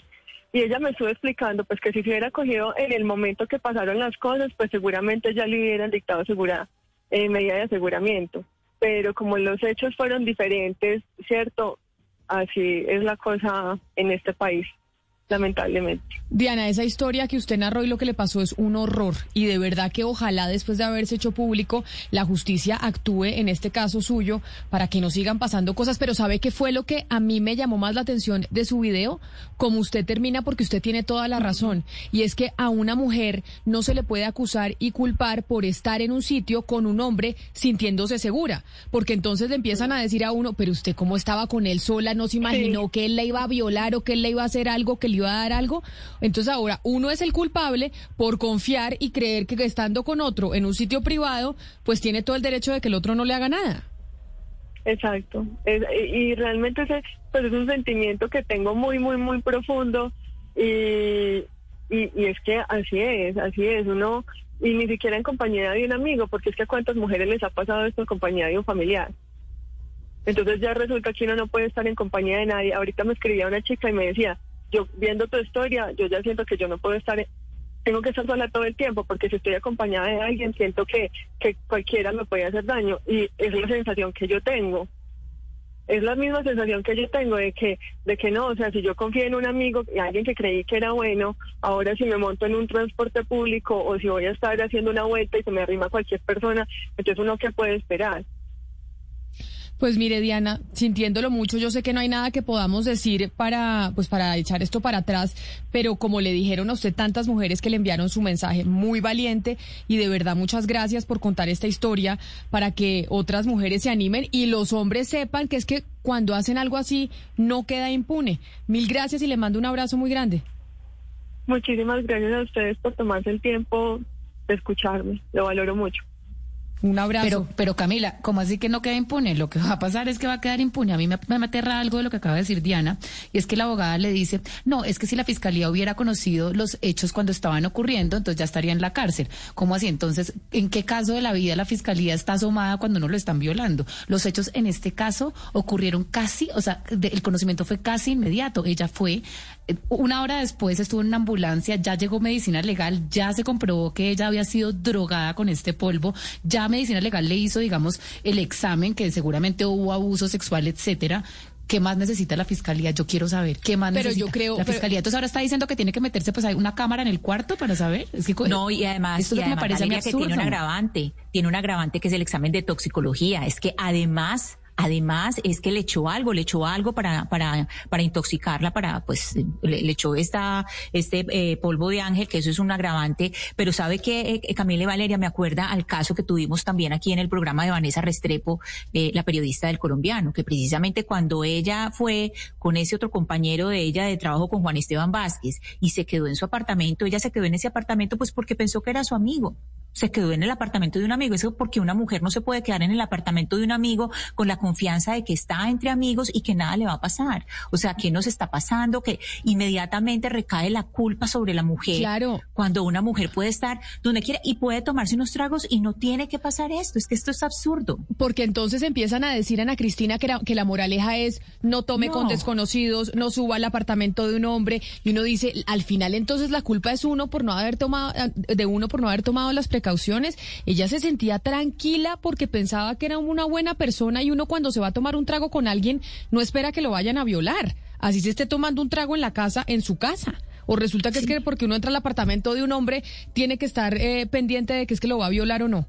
y ella me estuvo explicando pues que si se hubiera cogido en el momento que pasaron las cosas, pues seguramente ya le hubieran dictado segura, eh, medida de aseguramiento. Pero como los hechos fueron diferentes, ¿cierto? Así es la cosa en este país, lamentablemente. Diana, esa historia que usted narró y lo que le pasó es un horror. Y de verdad que ojalá después de haberse hecho público la justicia actúe en este caso suyo para que no sigan pasando cosas, pero ¿sabe qué fue lo que a mí me llamó más la atención de su video? Como usted termina porque usted tiene toda la razón. Y es que a una mujer no se le puede acusar y culpar por estar en un sitio con un hombre sintiéndose segura, porque entonces le empiezan a decir a uno, pero usted cómo estaba con él sola, no se imaginó que él la iba a violar o que él le iba a hacer algo, que le iba a dar algo. Entonces ahora uno es el culpable por confiar y creer que estando con otro en un sitio privado, pues tiene todo el derecho de que el otro no le haga nada. Exacto. Es- y realmente ese, pues es un sentimiento que tengo muy, muy, muy profundo y, y, y es que así es, así es. Uno, y ni siquiera en compañía de un amigo, porque es que a cuántas mujeres les ha pasado esto en compañía de un familiar. Entonces ya resulta que uno no puede estar en compañía de nadie. Ahorita me escribía una chica y me decía, yo viendo tu historia, yo ya siento que yo no puedo estar, tengo que estar sola todo el tiempo, porque si estoy acompañada de alguien, siento que, que cualquiera me puede hacer daño. Y es la sensación que yo tengo. Es la misma sensación que yo tengo de que, de que no, o sea, si yo confío en un amigo y alguien que creí que era bueno, ahora si me monto en un transporte público o si voy a estar haciendo una vuelta y se me arrima cualquier persona, entonces uno que puede esperar. Pues mire, Diana, sintiéndolo mucho, yo sé que no hay nada que podamos decir para, pues para echar esto para atrás, pero como le dijeron a usted tantas mujeres que le enviaron su mensaje, muy valiente y de verdad muchas gracias por contar esta historia para que otras mujeres se animen y los hombres sepan que es que cuando hacen algo así no queda impune. Mil gracias y le mando un abrazo muy grande. Muchísimas gracias a ustedes por tomarse el tiempo de escucharme. Lo valoro mucho. Un abrazo. Pero, pero Camila, ¿cómo así que no queda impune? Lo que va a pasar es que va a quedar impune. A mí me, me aterra algo de lo que acaba de decir Diana, y es que la abogada le dice, no, es que si la fiscalía hubiera conocido los hechos cuando estaban ocurriendo, entonces ya estaría en la cárcel. ¿Cómo así? Entonces, ¿en qué caso de la vida la fiscalía está asomada cuando no lo están violando? Los hechos en este caso ocurrieron casi, o sea, de- el conocimiento fue casi inmediato. Ella fue, una hora después estuvo en una ambulancia, ya llegó medicina legal, ya se comprobó que ella había sido drogada con este polvo, ya medicina legal le hizo, digamos, el examen, que seguramente hubo abuso sexual, etcétera. ¿Qué más necesita la fiscalía? Yo quiero saber qué más Pero necesita yo creo- la pero- fiscalía. Entonces ahora está diciendo que tiene que meterse pues hay una cámara en el cuarto para saber. Es que, No, y además, esto es lo que me parece a mí Valeria, que tiene un agravante, tiene un agravante que es el examen de toxicología. Es que además, además es que le echó algo, le echó algo para, para, para intoxicarla, para, pues, le, echó esta, este eh, polvo de ángel, que eso es un agravante. Pero sabe que, eh, Camila y Valeria, me acuerda al caso que tuvimos también aquí en el programa de Vanessa Restrepo, eh, la periodista del colombiano, que precisamente cuando ella fue con ese otro compañero de ella de trabajo con Juan Esteban Vázquez y se quedó en su apartamento, ella se quedó en ese apartamento pues porque pensó que era su amigo. Se quedó en el apartamento de un amigo. Eso porque una mujer no se puede quedar en el apartamento de un amigo con la confianza de que está entre amigos y que nada le va a pasar. O sea, ¿qué nos está pasando? Que inmediatamente recae la culpa sobre la mujer. Claro. Cuando una mujer puede estar donde quiera y puede tomarse unos tragos y no tiene que pasar esto. Es que esto es absurdo. Porque entonces empiezan a decir Ana Cristina que, la- que la moraleja es no tome No. con desconocidos, no suba al apartamento de un hombre y uno dice, al final entonces la culpa es uno por no haber tomado de uno por no haber tomado las precauciones. Ella se sentía tranquila porque pensaba que era una buena persona y uno cuando se va a tomar un trago con alguien no espera que lo vayan a violar. Así se esté tomando un trago en la casa, en su casa. O resulta que es que porque uno entra al apartamento de un hombre tiene que estar eh, pendiente de que es que lo va a violar o no.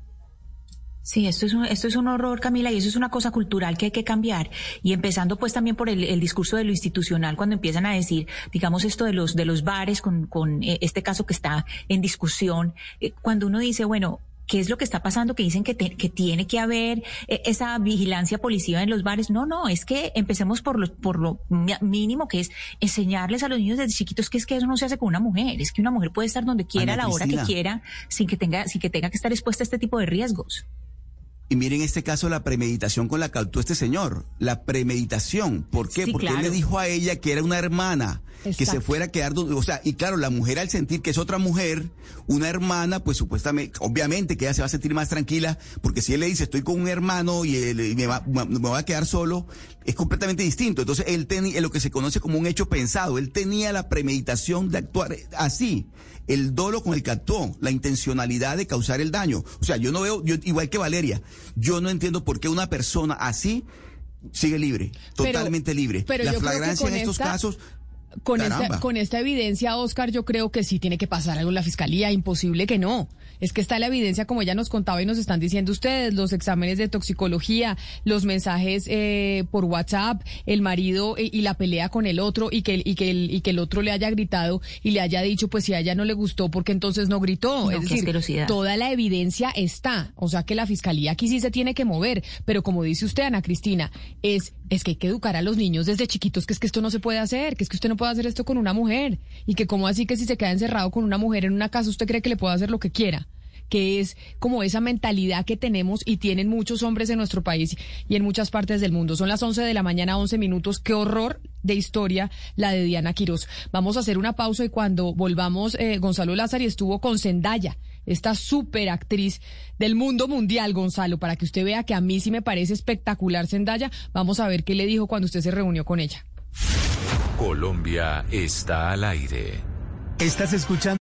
Sí, esto es, un, esto es un horror, Camila, y eso es una cosa cultural que hay que cambiar. Y empezando pues también por el, el discurso de lo institucional, cuando empiezan a decir, digamos, esto de los, de los bares con, con eh, este caso que está en discusión, eh, cuando uno dice, bueno, ¿Qué es lo que está pasando? Que dicen que, te- que tiene que haber eh, esa vigilancia policiva en los bares. No, no, es que empecemos por lo, por lo mínimo que es enseñarles a los niños desde chiquitos que es que eso no se hace con una mujer. Es que una mujer puede estar donde quiera, Ana a la hora que quiera, sin que tenga, sin que tenga que estar expuesta a este tipo de riesgos. Y miren este caso la premeditación con la que actuó este señor. La premeditación. ¿Por qué? Sí, Porque claro. él le dijo a ella que era una hermana, que se fuera a quedar donde, o sea, y claro, la mujer al sentir que es otra mujer, una hermana, pues supuestamente, obviamente que ella se va a sentir más tranquila, porque si él le dice estoy con un hermano y, él- y me, va, me voy a quedar solo, es completamente distinto. Entonces él tenía lo que se conoce como un hecho pensado. Él tenía la premeditación de actuar así. El dolo con el que actuó, la intencionalidad de causar el daño. O sea, yo no veo, yo, igual que Valeria, yo no entiendo por qué una persona así sigue libre, Pero- totalmente libre. pero la flagrancia en estos esta- casos, Con esta, con esta evidencia, Oscar, yo creo que sí tiene que pasar algo en la fiscalía. Imposible que no. Es que está la evidencia, como ya nos contaba y nos están diciendo ustedes, los exámenes de toxicología, los mensajes eh, por WhatsApp, el marido eh, y la pelea con el otro y que, y, que el, y que el otro le haya gritado y le haya dicho, pues si a ella no le gustó, porque entonces no gritó. No, es decir, toda la evidencia está. O sea que la fiscalía aquí sí se tiene que mover. Pero como dice usted, Ana Cristina, es, es que hay que educar a los niños desde chiquitos, que es que esto no se puede hacer, que es que usted no puede hacer esto con una mujer. Y que como así que si se queda encerrado con una mujer en una casa, usted cree que le puede hacer lo que quiera que es como esa mentalidad que tenemos y tienen muchos hombres en nuestro país y en muchas partes del mundo. Son las 11 de la mañana, 11 minutos. Qué horror de historia la de Diana Quiroz. Vamos a hacer una pausa y cuando volvamos, eh, Gonzalo Lázaro estuvo con Zendaya, esta super actriz del mundo mundial, Gonzalo, para que usted vea que a mí sí me parece espectacular Zendaya. Vamos a ver qué le dijo cuando usted se reunió con ella. Colombia está al aire. Estás escuchando.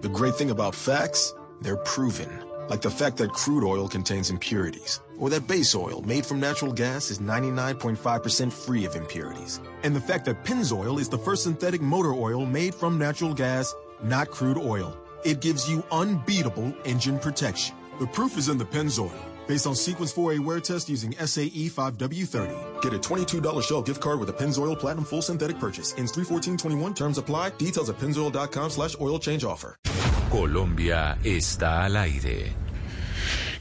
The great thing about facts, they're proven. Like the fact that crude oil contains impurities, or that base oil made from natural gas is 99.5% free of impurities. And the fact that Pennzoil is the first synthetic motor oil made from natural gas, not crude oil. It gives you unbeatable engine protection. The proof is in the Pennzoil. Based on Sequence 4A wear test using SAE 5W30. Get a $22 Shell gift card with a Pennzoil Platinum Full Synthetic purchase. Ends 31421. Terms apply. Details at pennzoil.com slash oil change offer. Colombia está al aire.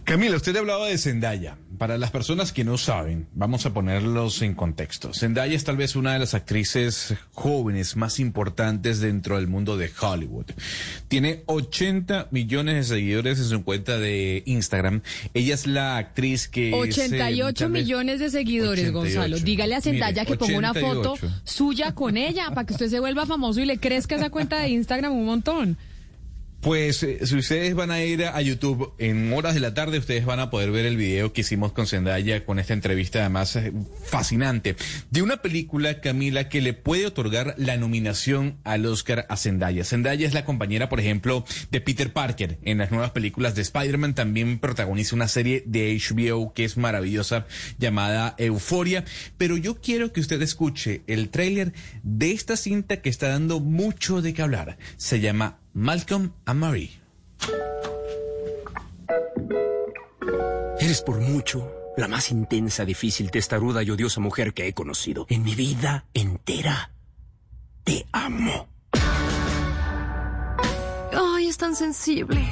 Camila, usted hablaba de Zendaya. Para las personas que no saben, vamos a ponerlos en contexto. Zendaya es tal vez una de las actrices jóvenes más importantes dentro del mundo de Hollywood. Tiene 80 millones de seguidores en su cuenta de Instagram. Ella es la actriz que... es, eh, 88 tal vez- millones de seguidores, 88. Gonzalo. Dígale a Zendaya Mire, que ponga una foto 88. suya con ella para que usted se vuelva famoso y le crezca esa cuenta de Instagram un montón. Pues eh, si ustedes van a ir a YouTube en horas de la tarde, ustedes van a poder ver el video que hicimos con Zendaya con esta entrevista además eh, fascinante de una película, Camila, que le puede otorgar la nominación al Oscar a Zendaya. Zendaya es la compañera, por ejemplo, de Peter Parker en las nuevas películas de Spider-Man. También protagoniza una serie de HBO que es maravillosa llamada Euforia. Pero yo quiero que usted escuche el tráiler de esta cinta que está dando mucho de qué hablar. Se llama Malcolm and Marie. Eres por mucho la más intensa, difícil, testaruda y odiosa mujer que he conocido en mi vida entera. Te amo. Ay, es tan sensible.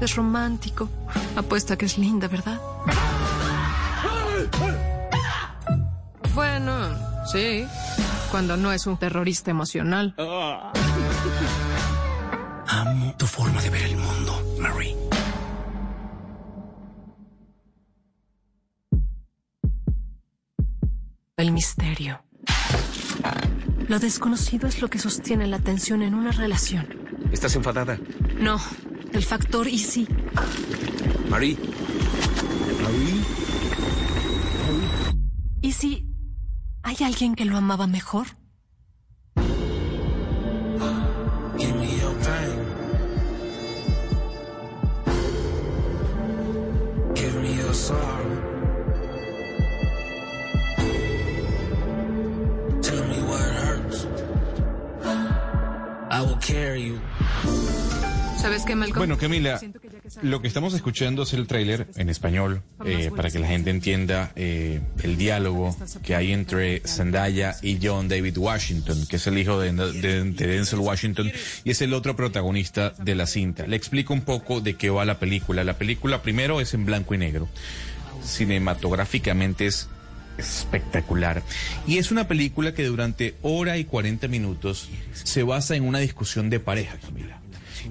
Es romántico. Apuesta que es linda, ¿verdad? Bueno, sí. Cuando no es un terrorista emocional. Amo tu forma de ver el mundo, Marie. El misterio. Lo desconocido es lo que sostiene la tensión en una relación. ¿Estás enfadada? No, el factor Easy. Marie. Marie. ¿Y si hay alguien que lo amaba mejor? ¿Sabes qué, Malcolm? Bueno, Camila, lo que estamos escuchando es el tráiler en español eh, para que la gente entienda eh, el diálogo que hay entre Zendaya y John David Washington, que es el hijo de, de- de Denzel Washington y es el otro protagonista de la cinta. Le explico un poco de qué va la película. La película primero es en blanco y negro. Cinematográficamente es espectacular. Y es una película que durante hora y 40 minutos se basa en una discusión de pareja, Camila.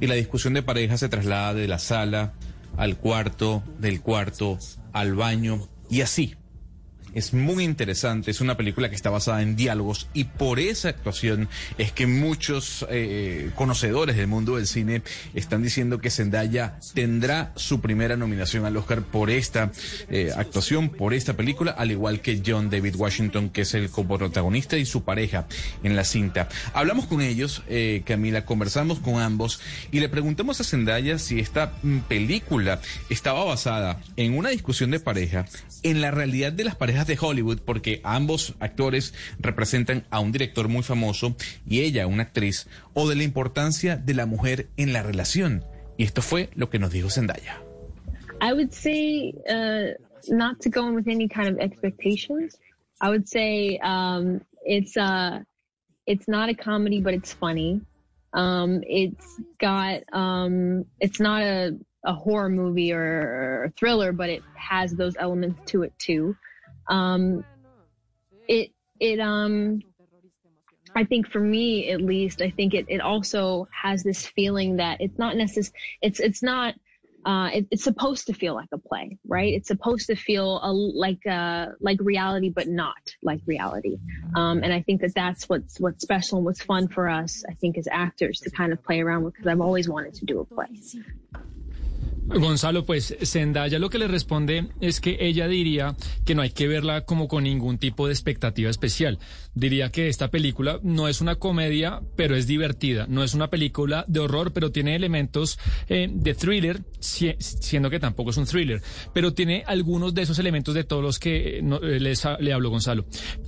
Y la discusión de pareja se traslada de la sala al cuarto, del cuarto al baño y así. Es muy interesante, es una película que está basada en diálogos y por esa actuación es que muchos eh, conocedores del mundo del cine están diciendo que Zendaya tendrá su primera nominación al Oscar por esta eh, actuación, por esta película, al igual que John David Washington, que es el coprotagonista y su pareja en la cinta. Hablamos con ellos, eh, Camila, conversamos con ambos y le preguntamos a Zendaya si esta mm, película estaba basada en una discusión de pareja, en la realidad de las parejas de Hollywood, porque ambos actores representan a un director muy famoso y ella, una actriz, o de la importancia de la mujer en la relación. Y esto fue lo que nos dijo Zendaya. I would say uh, not to go in with any kind of expectations. I would say um, it's uh, it's not a comedy, but it's funny. Um, it's got um, it's not a, a horror movie or, a thriller, but it has those elements to it too. Um, it it um I think for me at least, I think it, it also has this feeling that it's not necessary. It's it's not. Uh, it, it's supposed to feel like a play, right? It's supposed to feel a, like uh, like reality, but not like reality. Um, and I think that that's what's what's special and what's fun for us. I think as actors to kind of play around with because I've always wanted to do a play. Gonzalo, pues Zendaya lo que le responde es que ella diría que no hay que verla como con ningún tipo de expectativa especial. Diría que esta película no es una comedia, pero es divertida. No es una película de horror, pero tiene elementos eh, de thriller, siendo que tampoco es un thriller. Pero tiene algunos de esos elementos de todos los que eh, eh, les, le habló Gonzalo.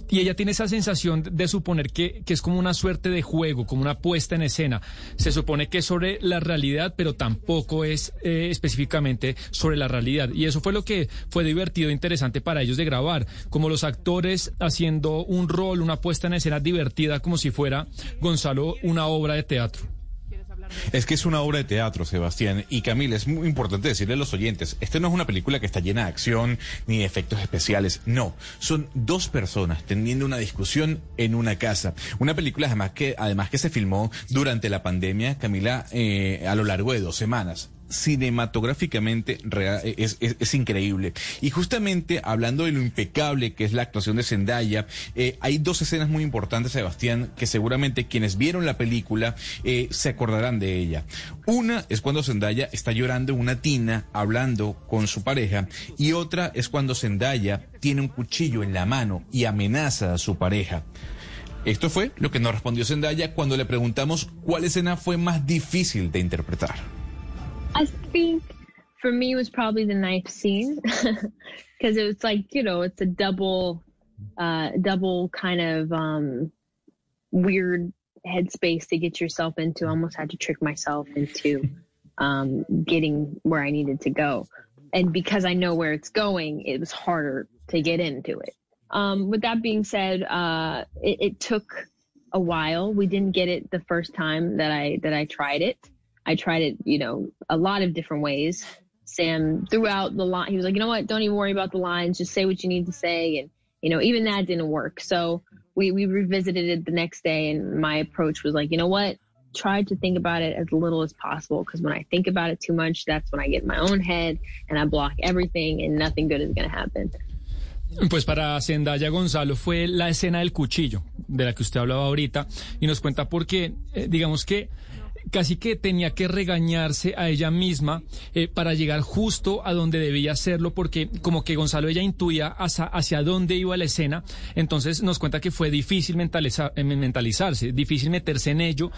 Y ella tiene esa sensación de suponer que, que es como una suerte de juego, como una puesta en escena. Se supone que es sobre la realidad, pero tampoco es específicamente sobre la realidad. Y eso fue lo que fue divertido e interesante para ellos de grabar, como los actores haciendo un rol, una puesta en escena divertida, como si fuera Gonzalo una obra de teatro. Es que es una obra de teatro, Sebastián. Y Camila, es muy importante decirle a los oyentes, esta no es una película que está llena de acción ni de efectos especiales. No, son dos personas teniendo una discusión en una casa. Una película además que, además que se filmó durante la pandemia, Camila, eh, a lo largo de dos semanas cinematográficamente es, increíble. Y justamente hablando de lo impecable que es la actuación de Zendaya, eh, hay dos escenas muy importantes, Sebastián, que seguramente quienes vieron la película eh, se acordarán de ella. Una es cuando Zendaya está llorando en una tina hablando con su pareja y otra es cuando Zendaya tiene un cuchillo en la mano y amenaza a su pareja. Esto fue lo que nos respondió Zendaya cuando le preguntamos cuál escena fue más difícil de interpretar. I think for me was probably the knife scene because it was like you know it's a double, uh, double kind of um, weird headspace to get yourself into. I almost had to trick myself into um, getting where I needed to go, and because I know where it's going, it was harder to get into it. Um, with that being said, uh, it, it took a while. We didn't get it the first time that I that I tried it. I tried it, you know, a lot of different ways. Sam throughout the line, he was like, you know what, don't even worry about the lines, just say what you need to say. And, you know, even that didn't work. So we, we revisited it the next day. And my approach was like, you know what, try to think about it as little as possible. Because when I think about it too much, that's when I get in my own head and I block everything and nothing good is going to happen. Pues para Zendaya Gonzalo fue la escena del cuchillo de la que usted hablaba ahorita y nos cuenta porque, eh, digamos que casi que tenía que regañarse a ella misma eh, para llegar justo a donde debía hacerlo, porque como que Gonzalo ella intuía hacia, hacia dónde iba la escena, entonces nos cuenta que fue difícil eh, mentalizarse, difícil meterse en ello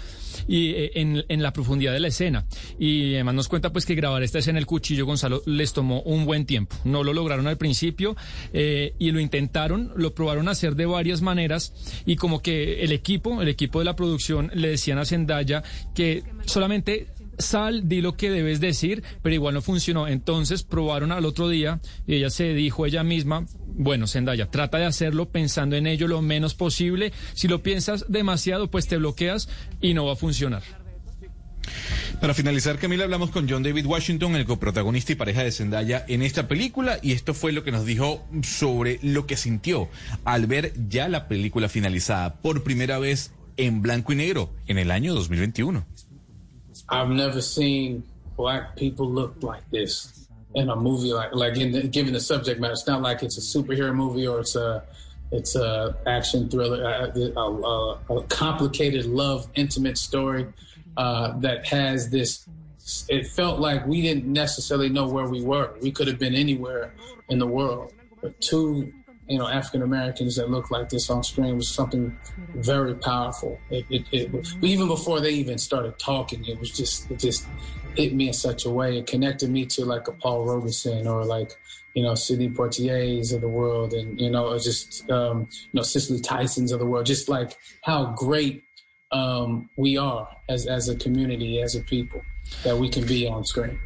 y eh, en, la profundidad de la escena. Y además nos cuenta pues que grabar esta escena el cuchillo Gonzalo les tomó un buen tiempo. No lo lograron al principio y lo intentaron, lo probaron a hacer de varias maneras y como que el equipo, el equipo de la producción le decían a Zendaya que solamente sal, di lo que debes decir, pero igual no funcionó. Entonces probaron al otro día y ella se dijo ella misma, bueno, Zendaya, trata de hacerlo pensando en ello lo menos posible. Si lo piensas demasiado, pues te bloqueas y no va a funcionar. Para finalizar, Camila, hablamos con John David Washington, el coprotagonista y pareja de Zendaya en esta película, y esto fue lo que nos dijo sobre lo que sintió al ver ya la película finalizada por primera vez en blanco y negro en el año 2021. I've never seen black people look like this. in a movie like like in the, given the subject matter. It's not like it's a superhero movie or it's a it's a action thriller, a, a, a complicated love, intimate story uh, that has this. It felt like we didn't necessarily know where we were. We could have been anywhere in the world, but two, you know, African Americans that looked like this on screen was something very powerful. It, it, it, even before they even started talking, it was just it just hit me in such a way. It connected me to like a Paul Robeson or like you know Sidney Poitiers of the world, and you know just um, you know Cicely Tyson's of the world. Just like how great um, we are as as a community, as a people, that we can be on screen.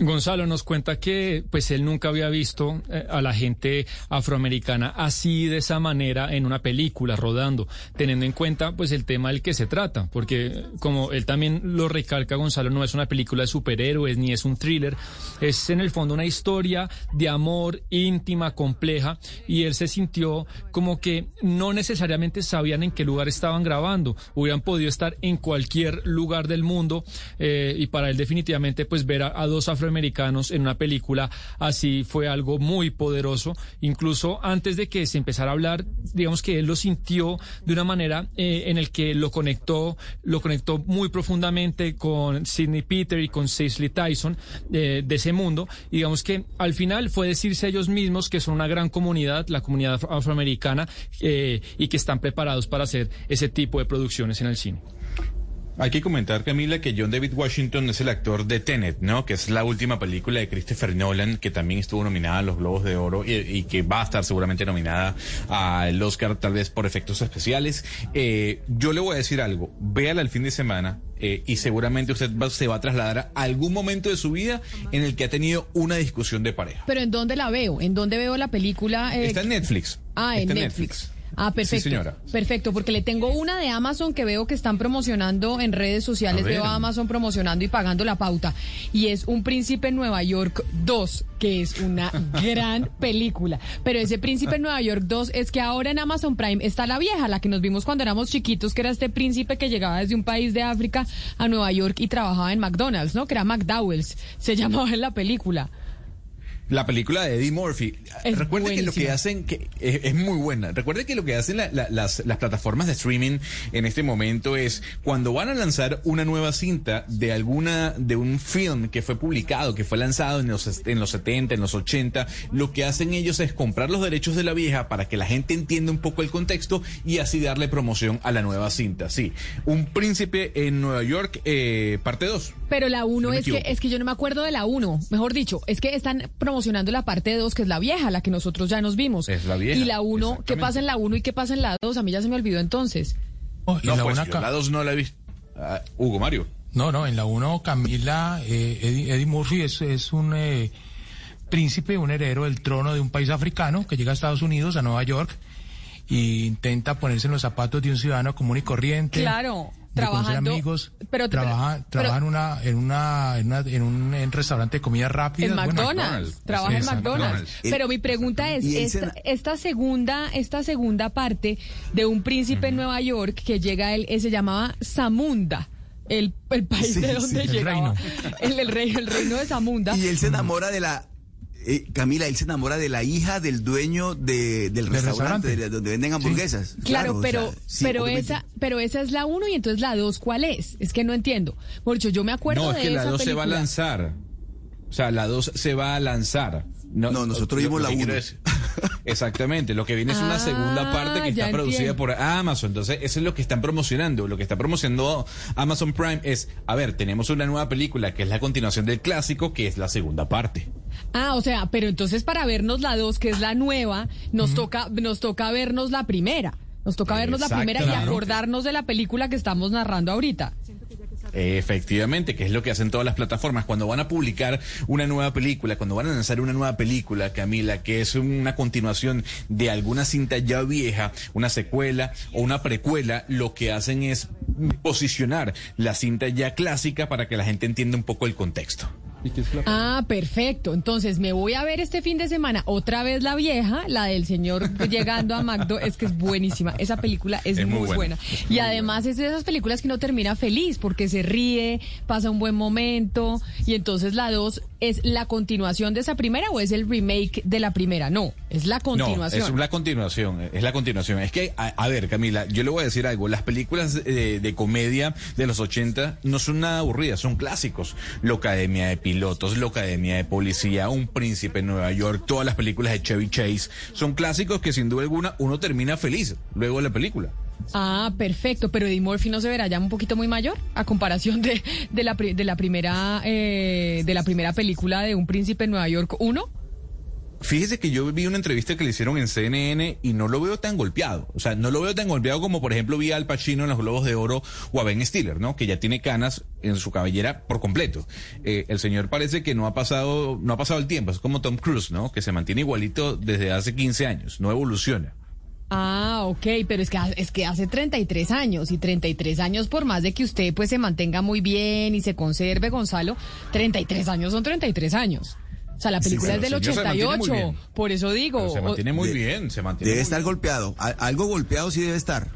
Gonzalo nos cuenta que pues él nunca había visto eh, a la gente afroamericana así de esa manera en una película rodando, teniendo en cuenta pues el tema del que se trata, porque como él también lo recalca Gonzalo, no es una película de superhéroes ni es un thriller, es en el fondo una historia de amor íntima, compleja y él se sintió como que no necesariamente sabían en qué lugar estaban grabando, hubieran podido estar en cualquier lugar del mundo eh, y para él definitivamente pues ver a, a dos afroamericanos en una película así fue algo muy poderoso. Incluso antes de que se empezara a hablar, digamos que él lo sintió de una manera eh, en el que lo conectó, lo conectó muy profundamente con Sidney Peter y con Cicely Tyson eh, de ese mundo. Y digamos que al final fue decirse a ellos mismos que son una gran comunidad, la comunidad afro- afroamericana, eh, y que están preparados para hacer ese tipo de producciones en el cine. Hay que comentar, Camila, que John David Washington es el actor de Tenet, ¿no? Que es la última película de Christopher Nolan, que también estuvo nominada a los Globos de Oro y, y que va a estar seguramente nominada al Oscar, tal vez por efectos especiales. Eh, yo le voy a decir algo, véala el fin de semana eh, y seguramente usted va- se va a trasladar a algún momento de su vida en el que ha tenido una discusión de pareja. Pero ¿en dónde la veo? ¿En dónde veo la película? eh, Está en Netflix. Ah, en Está Netflix. Ah, perfecto. Sí, señora. Perfecto, porque le tengo una de Amazon que veo que están promocionando en redes sociales. A. Veo a Amazon promocionando y pagando la pauta. Y es Un Príncipe en Nueva York 2, que es una gran película. Pero ese Príncipe en Nueva York 2 es que ahora en Amazon Prime está la vieja, la que nos vimos cuando éramos chiquitos, que era este príncipe que llegaba desde un país de África a Nueva York y trabajaba en McDonald's, ¿no? Que era McDowell's. Se llamaba en la película. La película de Eddie Murphy. Es Recuerde que lo que hacen, que es, es muy buena. Recuerde que lo que hacen la- la- las, las plataformas de streaming en este momento es cuando van a lanzar una nueva cinta de alguna, de un film que fue publicado, que fue lanzado en los, en los 70, en los 80, lo que hacen ellos es comprar los derechos de la vieja para que la gente entienda un poco el contexto y así darle promoción a la nueva cinta. Sí, Un Príncipe en Nueva York, eh, parte 2. Pero la 1 No me es que es que yo no me acuerdo de la 1. Mejor dicho, es que están promocionando la parte 2, que es la vieja, la que nosotros ya nos vimos. Es la vieja, Y la 1, ¿qué pasa en la 1 y qué pasa en la 2? A mí ya se me olvidó entonces. No, en la pues una yo ca- la 2 no la he visto. Ah, Hugo Mario. No, no, en la 1 Camila, eh, Eddie, Eddie Murphy es, es un eh, príncipe, un heredero del trono de un país africano que llega a Estados Unidos, a Nueva York, e intenta ponerse en los zapatos de un ciudadano común y corriente. Claro, de trabajando. amigos, pero, trabaja, pero- trabaja en una, en una, en una, en un en restaurante de comida rápida. En bueno, McDonald's, trabaja en McDonald's. Pero mi pregunta es, esta, esta segunda, esta segunda parte de un príncipe en Nueva York que llega él, eh, se llamaba Zamunda. El, el país Sí, de donde sí, el llegaba. reino. El, el rey- el reino de Zamunda. Y él se enamora de la. Eh, Camila, él se enamora de la hija del dueño de- del restaurante, restaurante. de- donde venden hamburguesas. Claro, pero, sea, sí, pero obviamente. esa, pero esa es la uno y entonces la dos, ¿cuál es? Es que no entiendo. Por hecho, yo me acuerdo No, de es que la 2 se va a lanzar. O sea, la 2 se va a lanzar. No, nosotros vimos la uno. Exactamente, lo que viene es una Ah, segunda parte que está producida entiendo. por Amazon. Entonces, eso es lo que están promocionando. Lo que está promocionando Amazon Prime es, a ver, tenemos una nueva película que es la continuación del clásico, que es la segunda parte. Ah, o sea, pero entonces para vernos la dos, que es la nueva, nos toca, nos toca vernos la primera. Nos toca vernos la primera y Claro. acordarnos de la película que estamos narrando ahorita. Efectivamente, que es lo que hacen todas las plataformas. Cuando van a publicar una nueva película, cuando van a lanzar una nueva película, Camila, que es una continuación de alguna cinta ya vieja, una secuela o una precuela, lo que hacen es posicionar la cinta ya clásica para que la gente entienda un poco el contexto. Ah, perfecto. Entonces me voy a ver este fin de semana otra vez la vieja, la del señor llegando a Magdo. Es que es buenísima. Esa película es, Es muy muy, buena. buena. Y además es de esas películas que uno termina feliz porque se ríe, pasa un buen momento. Y entonces la dos ¿es la continuación de esa primera o es el remake de la primera? No, es la continuación. No, es la continuación, es la continuación. Es que, a, a ver, Camila, yo le voy a decir algo. Las películas de, de comedia de los 80 no son nada aburridas, son clásicos. La Academia de Pilotos, La Academia de Policía, Un Príncipe en Nueva York, todas las películas de Chevy Chase. Son clásicos que sin duda alguna uno termina feliz luego de la película. Ah, perfecto, pero Eddie Murphy no se verá ya un poquito muy mayor a comparación de, de, la, de la primera eh, de la primera película de Un Príncipe en Nueva York 1. Fíjese que yo vi una entrevista que le hicieron en CNN y no lo veo tan golpeado. O sea, no lo veo tan golpeado como, por ejemplo, vi Al Pacino en los Globos de Oro o a Ben Stiller, ¿no? Que ya tiene canas en su cabellera por completo. Eh, el señor parece que no ha pasado, no ha pasado el tiempo. Es como Tom Cruise, ¿no? Que se mantiene igualito desde hace 15 años. No evoluciona. Ah, ok, pero es que, es que hace 33 años y 33 años por más de que usted pues se mantenga muy bien y se conserve, Gonzalo, 33 años son 33 años. O sea, la película es del el señor se mantiene muy 88, bien. por eso digo. Pero se mantiene muy de- bien, se mantiene Debe muy estar bien. golpeado. Al- algo golpeado sí debe estar.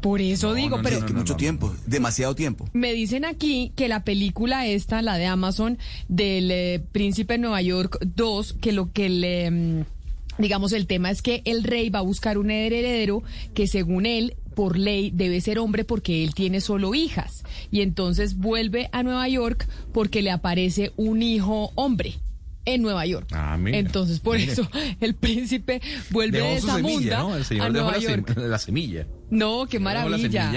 Por eso digo, pero Que mucho tiempo, demasiado tiempo. me dicen aquí que la película esta, la de Amazon, del eh, Príncipe de Nueva York 2, que lo que le... mm, Digamos, el tema es que el rey va a buscar un heredero que según él, por ley, debe ser hombre porque él tiene solo hijas. Y entonces vuelve a Nueva York porque le aparece un hijo hombre en Nueva York. Ah, mira, entonces, por eso, el príncipe vuelve Dejó de esa semilla, ¿no? El a señor dejó Nueva York. la semilla. No, qué maravilla.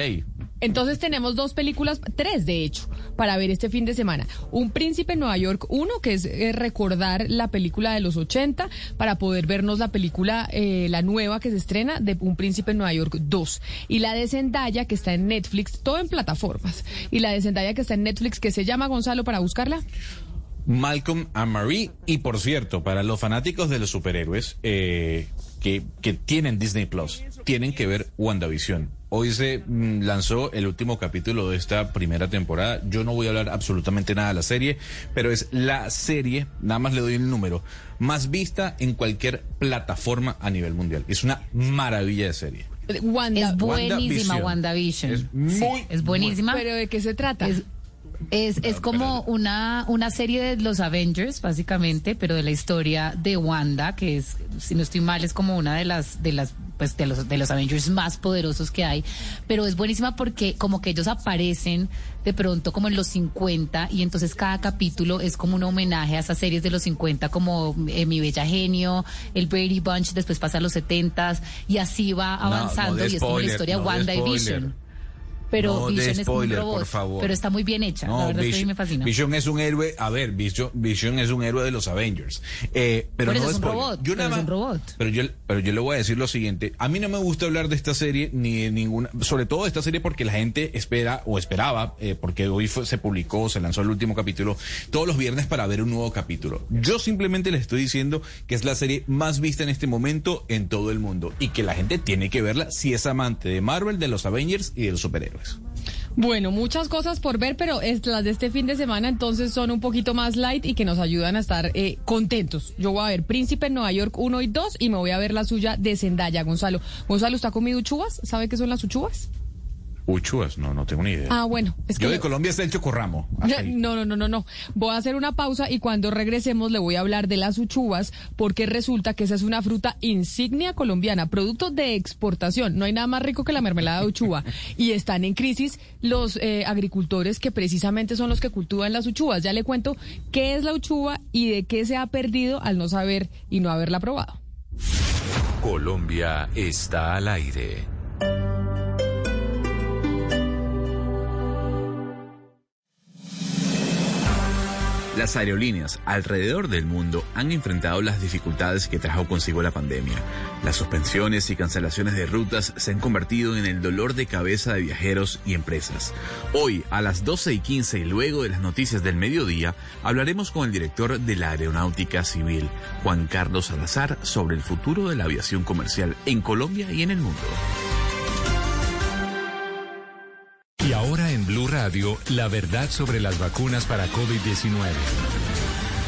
Entonces tenemos dos películas, tres de hecho, para ver este fin de semana. Un Príncipe en Nueva York, uno que es eh, recordar la película de los 80 para poder vernos la película, eh, la nueva que se estrena de Un Príncipe en Nueva York 2. Y la de Zendaya que está en Netflix, todo en plataformas. Y la de Zendaya que está en Netflix que se llama Gonzalo para buscarla. Malcolm and Marie. Y por cierto, para los fanáticos de los superhéroes eh, que, que tienen Disney Plus, tienen que ver WandaVision. Hoy se mm, lanzó el último capítulo de esta primera temporada. Yo no voy a hablar absolutamente nada de la serie, pero es la serie, nada más le doy el número, más vista en cualquier plataforma a nivel mundial. Es una maravilla de serie. Wanda, Es buenísima WandaVision. WandaVision. Es muy Sí, es buenísima. ¿Pero de qué se trata? Es, es, es como una, una serie de los Avengers, básicamente, pero de la historia de Wanda, que es, si no estoy mal, es como una de las, de las, pues de los, de los Avengers más poderosos que hay. Pero es buenísima porque como que ellos aparecen de pronto como en los 50 y entonces cada capítulo es como un homenaje a esas series de los 50 como eh, Mi Bella Genio, el Brady Bunch, después pasa a los 70 y así va No, no avanzando y es como la historia no de Spoiler. Vision. Pero No de Vision es como un spoiler, robot, por favor. pero está muy bien hecha. la verdad es mí me fascina. Vision es un héroe, a ver, Vision, Vision es un héroe de los Avengers. Eh, pero no es un spoiler. robot, Yo pero nada es un robot. Pero yo, pero yo le voy a decir lo siguiente. A mí no me gusta hablar de esta serie ni de ninguna, sobre todo de esta serie porque la gente espera o esperaba, eh, porque hoy fue- se publicó, se lanzó el último capítulo, todos los viernes para ver un nuevo capítulo. Yo simplemente les estoy diciendo que es la serie más vista en este momento en todo el mundo y que la gente tiene que verla si es amante de Marvel, de los Avengers y de los superhéroes. Bueno, muchas cosas por ver, pero es- las de este fin de semana entonces son un poquito más light y que nos ayudan a estar eh, contentos. Yo voy a ver Príncipe en Nueva York 1 y 2 y me voy a ver la suya de Zendaya, Gonzalo. Gonzalo, ¿está comido uchuvas? ¿Sabe qué son las uchuvas? Uchúas, no, no tengo ni idea. Ah, bueno, es que... Yo de Colombia está el chocorramo. ahí. No, no, no, no, no. Voy a hacer una pausa y cuando regresemos le voy a hablar de las uchuvas porque resulta que esa es una fruta insignia colombiana, producto de exportación. No hay nada más rico que la mermelada de uchuva. y están en crisis los eh, agricultores que precisamente son los que cultivan las uchuvas. Ya le cuento qué es la uchuva y de qué se ha perdido al no saber y no haberla probado. Colombia está al aire. Las aerolíneas alrededor del mundo han enfrentado las dificultades que trajo consigo la pandemia. Las suspensiones y cancelaciones de rutas se han convertido en el dolor de cabeza de viajeros y empresas. Hoy, a las 12 y 15 y luego de las noticias del mediodía, hablaremos con el director de la Aeronáutica Civil, Juan Carlos Salazar, sobre el futuro de la aviación comercial en Colombia y en el mundo. Y ahora en Blue Radio, la verdad sobre las vacunas para COVID-19.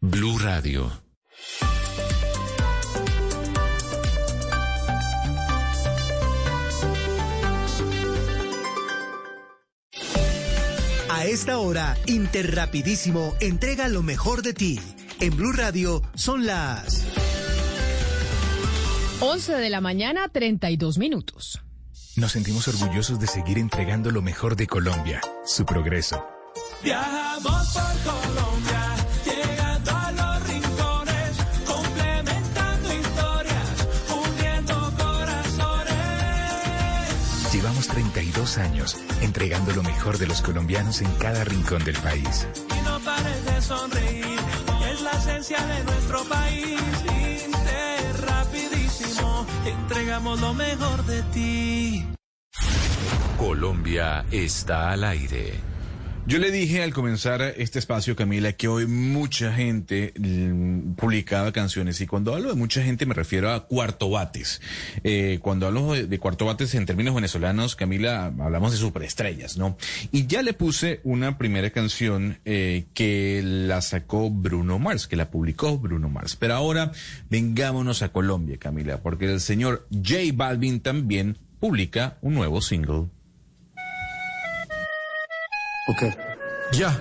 Blue Radio. A esta hora, Interrapidísimo entrega lo mejor de ti. En Blue Radio son las 11 de la mañana, 32 minutos. Nos sentimos orgullosos de seguir entregando lo mejor de Colombia, su progreso. Viajamos por Colombia, 32 años entregando lo mejor de los colombianos en cada rincón del país. Y no pares de sonreír, es la esencia de nuestro país. Inter rapidísimo, entregamos lo mejor de ti. Colombia está al aire. Yo le dije al comenzar este espacio, Camila, que hoy mucha gente mm, publicaba canciones y cuando hablo de mucha gente me refiero a cuartobates. Eh, cuando hablo de, de cuartobates en términos venezolanos, Camila, hablamos de superestrellas, ¿no? Y ya le puse una primera canción eh, que la sacó Bruno Mars, que la publicó Bruno Mars. Pero ahora vengámonos a Colombia, Camila, porque el señor J Balvin también publica un nuevo single. Okay. Yeah.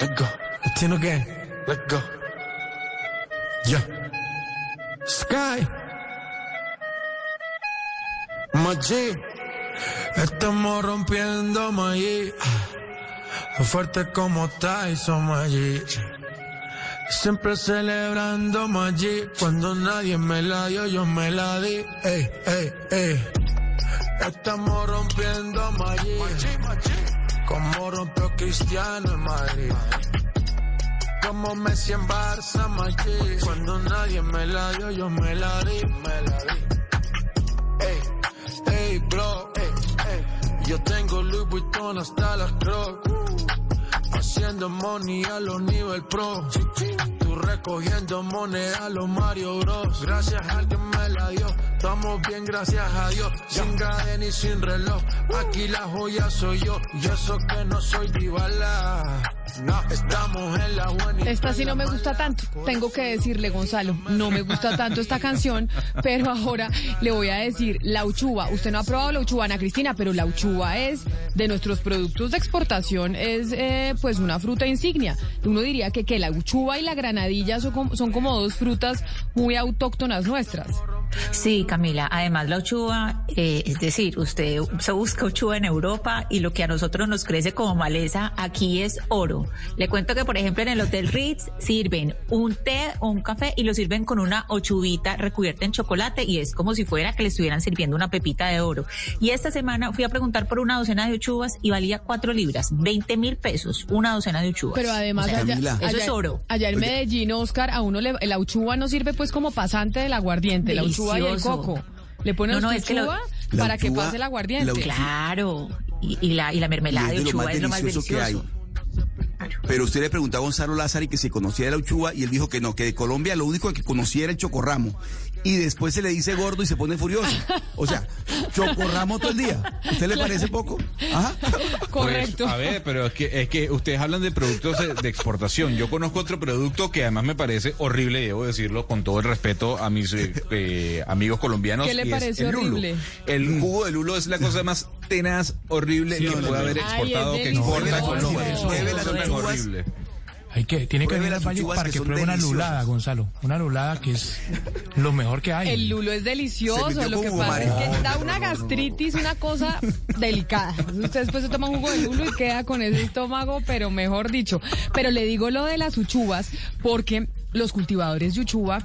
Let go. Ten again. Let go. Yeah. Sky. Maggi. Estamos rompiendo Maggi. Fuerte como Tyson Maggi. Siempre celebrando Maggi. Cuando nadie me la dio, yo me la di. Ey, ey, ey. Estamos rompiendo Maggi. Como rompió Cristiano en Madrid. Como Messi en Barça, Maggi. Cuando nadie me la dio, yo me la di, me la di. Ey, ey, bro, ey, ey. Yo tengo Louis Vuitton hasta las Crocs. Haciendo money a los nivel pro. Recogiendo moneda a los Mario Bros. Gracias al que me la dio. Estamos bien, gracias a Dios. Sin cadena y sin reloj. Aquí la joya soy yo. Y eso que no soy divala. Esta sí no me gusta tanto. Tengo que decirle, Gonzalo, no me gusta tanto esta canción, pero ahora le voy a decir, la uchuva. Usted no ha probado la uchuva, Ana Cristina, pero la uchuva es de nuestros productos de exportación, es eh, pues una fruta insignia. Uno diría que, que la uchuva y la granadilla son como, son como dos frutas muy autóctonas nuestras. Sí, Camila. Además, la uchuva, eh, es decir, usted se busca uchuva en Europa y lo que a nosotros nos crece como maleza aquí es oro. Le cuento que, por ejemplo, en el Hotel Ritz sirven un té o un café y lo sirven con una ochuvita recubierta en chocolate y es como si fuera que le estuvieran sirviendo una pepita de oro. Y esta semana fui a preguntar por una docena de uchuvas y valía cuatro libras, 20 mil pesos, una docena de uchuvas. Pero además, O sea, allá, eso allá- es oro. allá en Medellín, Oscar, a uno le, la uchuva no sirve pues como pasante del aguardiente, la uchuva y el Delicioso. coco. Le ponen No, no, usted es que la- uchuva La para que pase el aguardiente. la Claro. Y, y la, y la mermelada de uchuva es lo más delicioso que delicioso. hay. Pero usted le preguntó a Gonzalo Lázaro que si conocía la uchuva y él dijo que no, que de Colombia lo único que conocía era el chocorramo. Y después se le dice gordo y se pone furioso. O sea, chocorramo todo el día. ¿Usted le parece poco? Ajá. Correcto. Pues, a ver, pero es que, es que ustedes hablan de productos de, de exportación. Yo conozco otro producto que además me parece horrible, debo decirlo con todo el respeto a mis eh, eh, amigos colombianos. ¿Qué le es parece el lulo. horrible? El jugo de lulo es la cosa más tenaz, horrible que puede haber Ay, exportado, es que exporta. Colombia. Es cosa uchuvas. horrible. Hay que, tiene que venir al Valle para que pruebe una lulada, Gonzalo. Una lulada que es lo mejor que hay. El lulo es delicioso, lo que pasa es que da una gastritis, una cosa delicada. Usted después se toma un jugo de lulo y queda con ese estómago, pero mejor dicho. Pero le digo lo de las uchuvas, porque los cultivadores de uchuva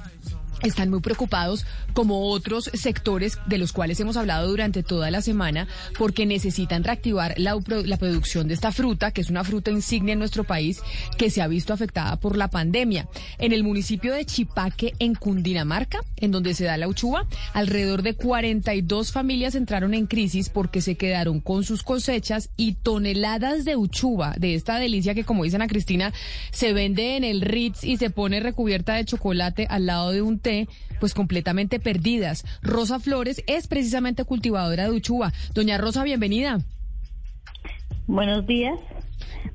están muy preocupados, como otros sectores de los cuales hemos hablado durante toda la semana, porque necesitan reactivar la, la, producción de esta fruta, que es una fruta insignia en nuestro país, que se ha visto afectada por la pandemia. En el municipio de Chipaque, en Cundinamarca, en donde se da la uchuva, alrededor de 42 familias entraron en crisis porque se quedaron con sus cosechas y toneladas de uchuva, de esta delicia que, como dicen a Cristina, se vende en el Ritz y se pone recubierta de chocolate al lado de un té pues completamente perdidas. Rosa Flores es precisamente cultivadora de uchuva. Doña Rosa, bienvenida. Buenos días.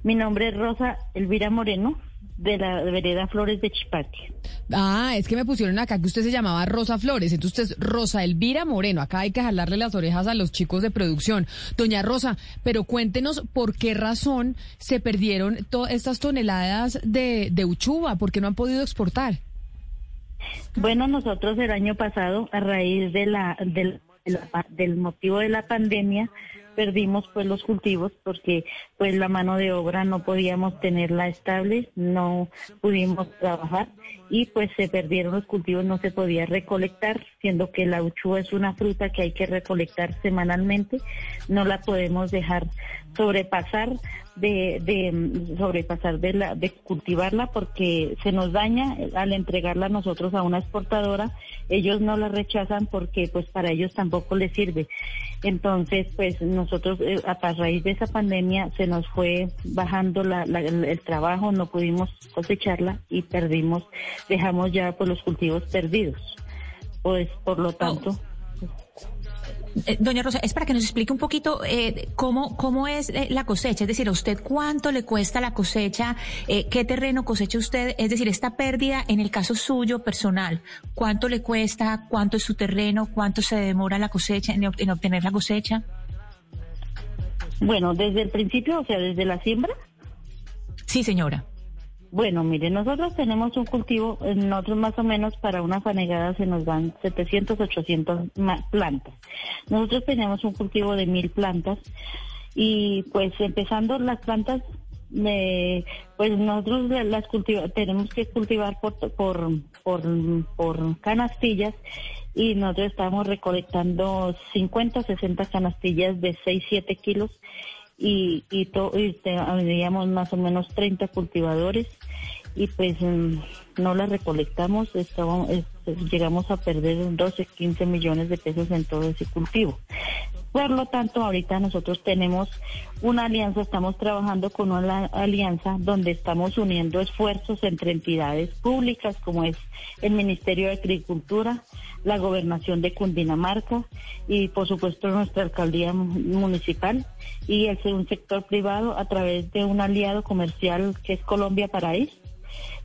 Mi nombre es Rosa Elvira Moreno de la vereda Flores de Chipaque. Ah, es que me pusieron acá que usted se llamaba Rosa Flores, entonces usted es Rosa Elvira Moreno. Acá hay que jalarle las orejas a los chicos de producción. Doña Rosa, pero cuéntenos por qué razón se perdieron todas estas toneladas de, de uchuva, por qué no han podido exportar. Bueno, nosotros el año pasado, a raíz de la, del, del motivo de la pandemia, perdimos pues los cultivos porque pues la mano de obra no podíamos tenerla estable, no pudimos trabajar y pues se perdieron los cultivos, no se podía recolectar, siendo que la uchúa es una fruta que hay que recolectar semanalmente, no la podemos dejar sobrepasar de, de sobrepasar de la de cultivarla porque se nos daña al entregarla nosotros a una exportadora ellos no la rechazan porque pues para ellos tampoco les sirve. Entonces pues nosotros eh, a raíz de esa pandemia se nos fue bajando la, el trabajo no pudimos cosecharla y perdimos dejamos ya pues los cultivos perdidos. Pues por lo tanto eh, doña Rosa, es para que nos explique un poquito eh, cómo, cómo es eh, la cosecha, es decir, a usted cuánto le cuesta la cosecha, qué terreno cosecha usted, es decir, esta pérdida en el caso suyo personal, cuánto le cuesta, cuánto es su terreno, cuánto se demora la cosecha en, en obtener la cosecha. Bueno, desde el principio, o sea, desde la siembra. Sí, señora. Bueno, mire, nosotros tenemos un cultivo, eh, nosotros más o menos para una fanegada se nos dan 700, 800 plantas. Nosotros tenemos un cultivo de mil plantas y pues empezando las plantas, eh, pues nosotros las tenemos que cultivar por, por, por, por canastillas y nosotros estamos recolectando 50, 60 canastillas de 6, 7 kilos y, y, to, más o menos 30 cultivadores y pues mm, no la recolectamos, estábamos, llegamos a perder 12, 15 millones de pesos en todo ese cultivo. Por lo tanto, ahorita nosotros tenemos una alianza, estamos trabajando con una alianza donde estamos uniendo esfuerzos entre entidades públicas como es el Ministerio de Agricultura, la Gobernación de Cundinamarca y por supuesto nuestra alcaldía municipal y el un sector privado a través de un aliado comercial que es Colombia Paraíso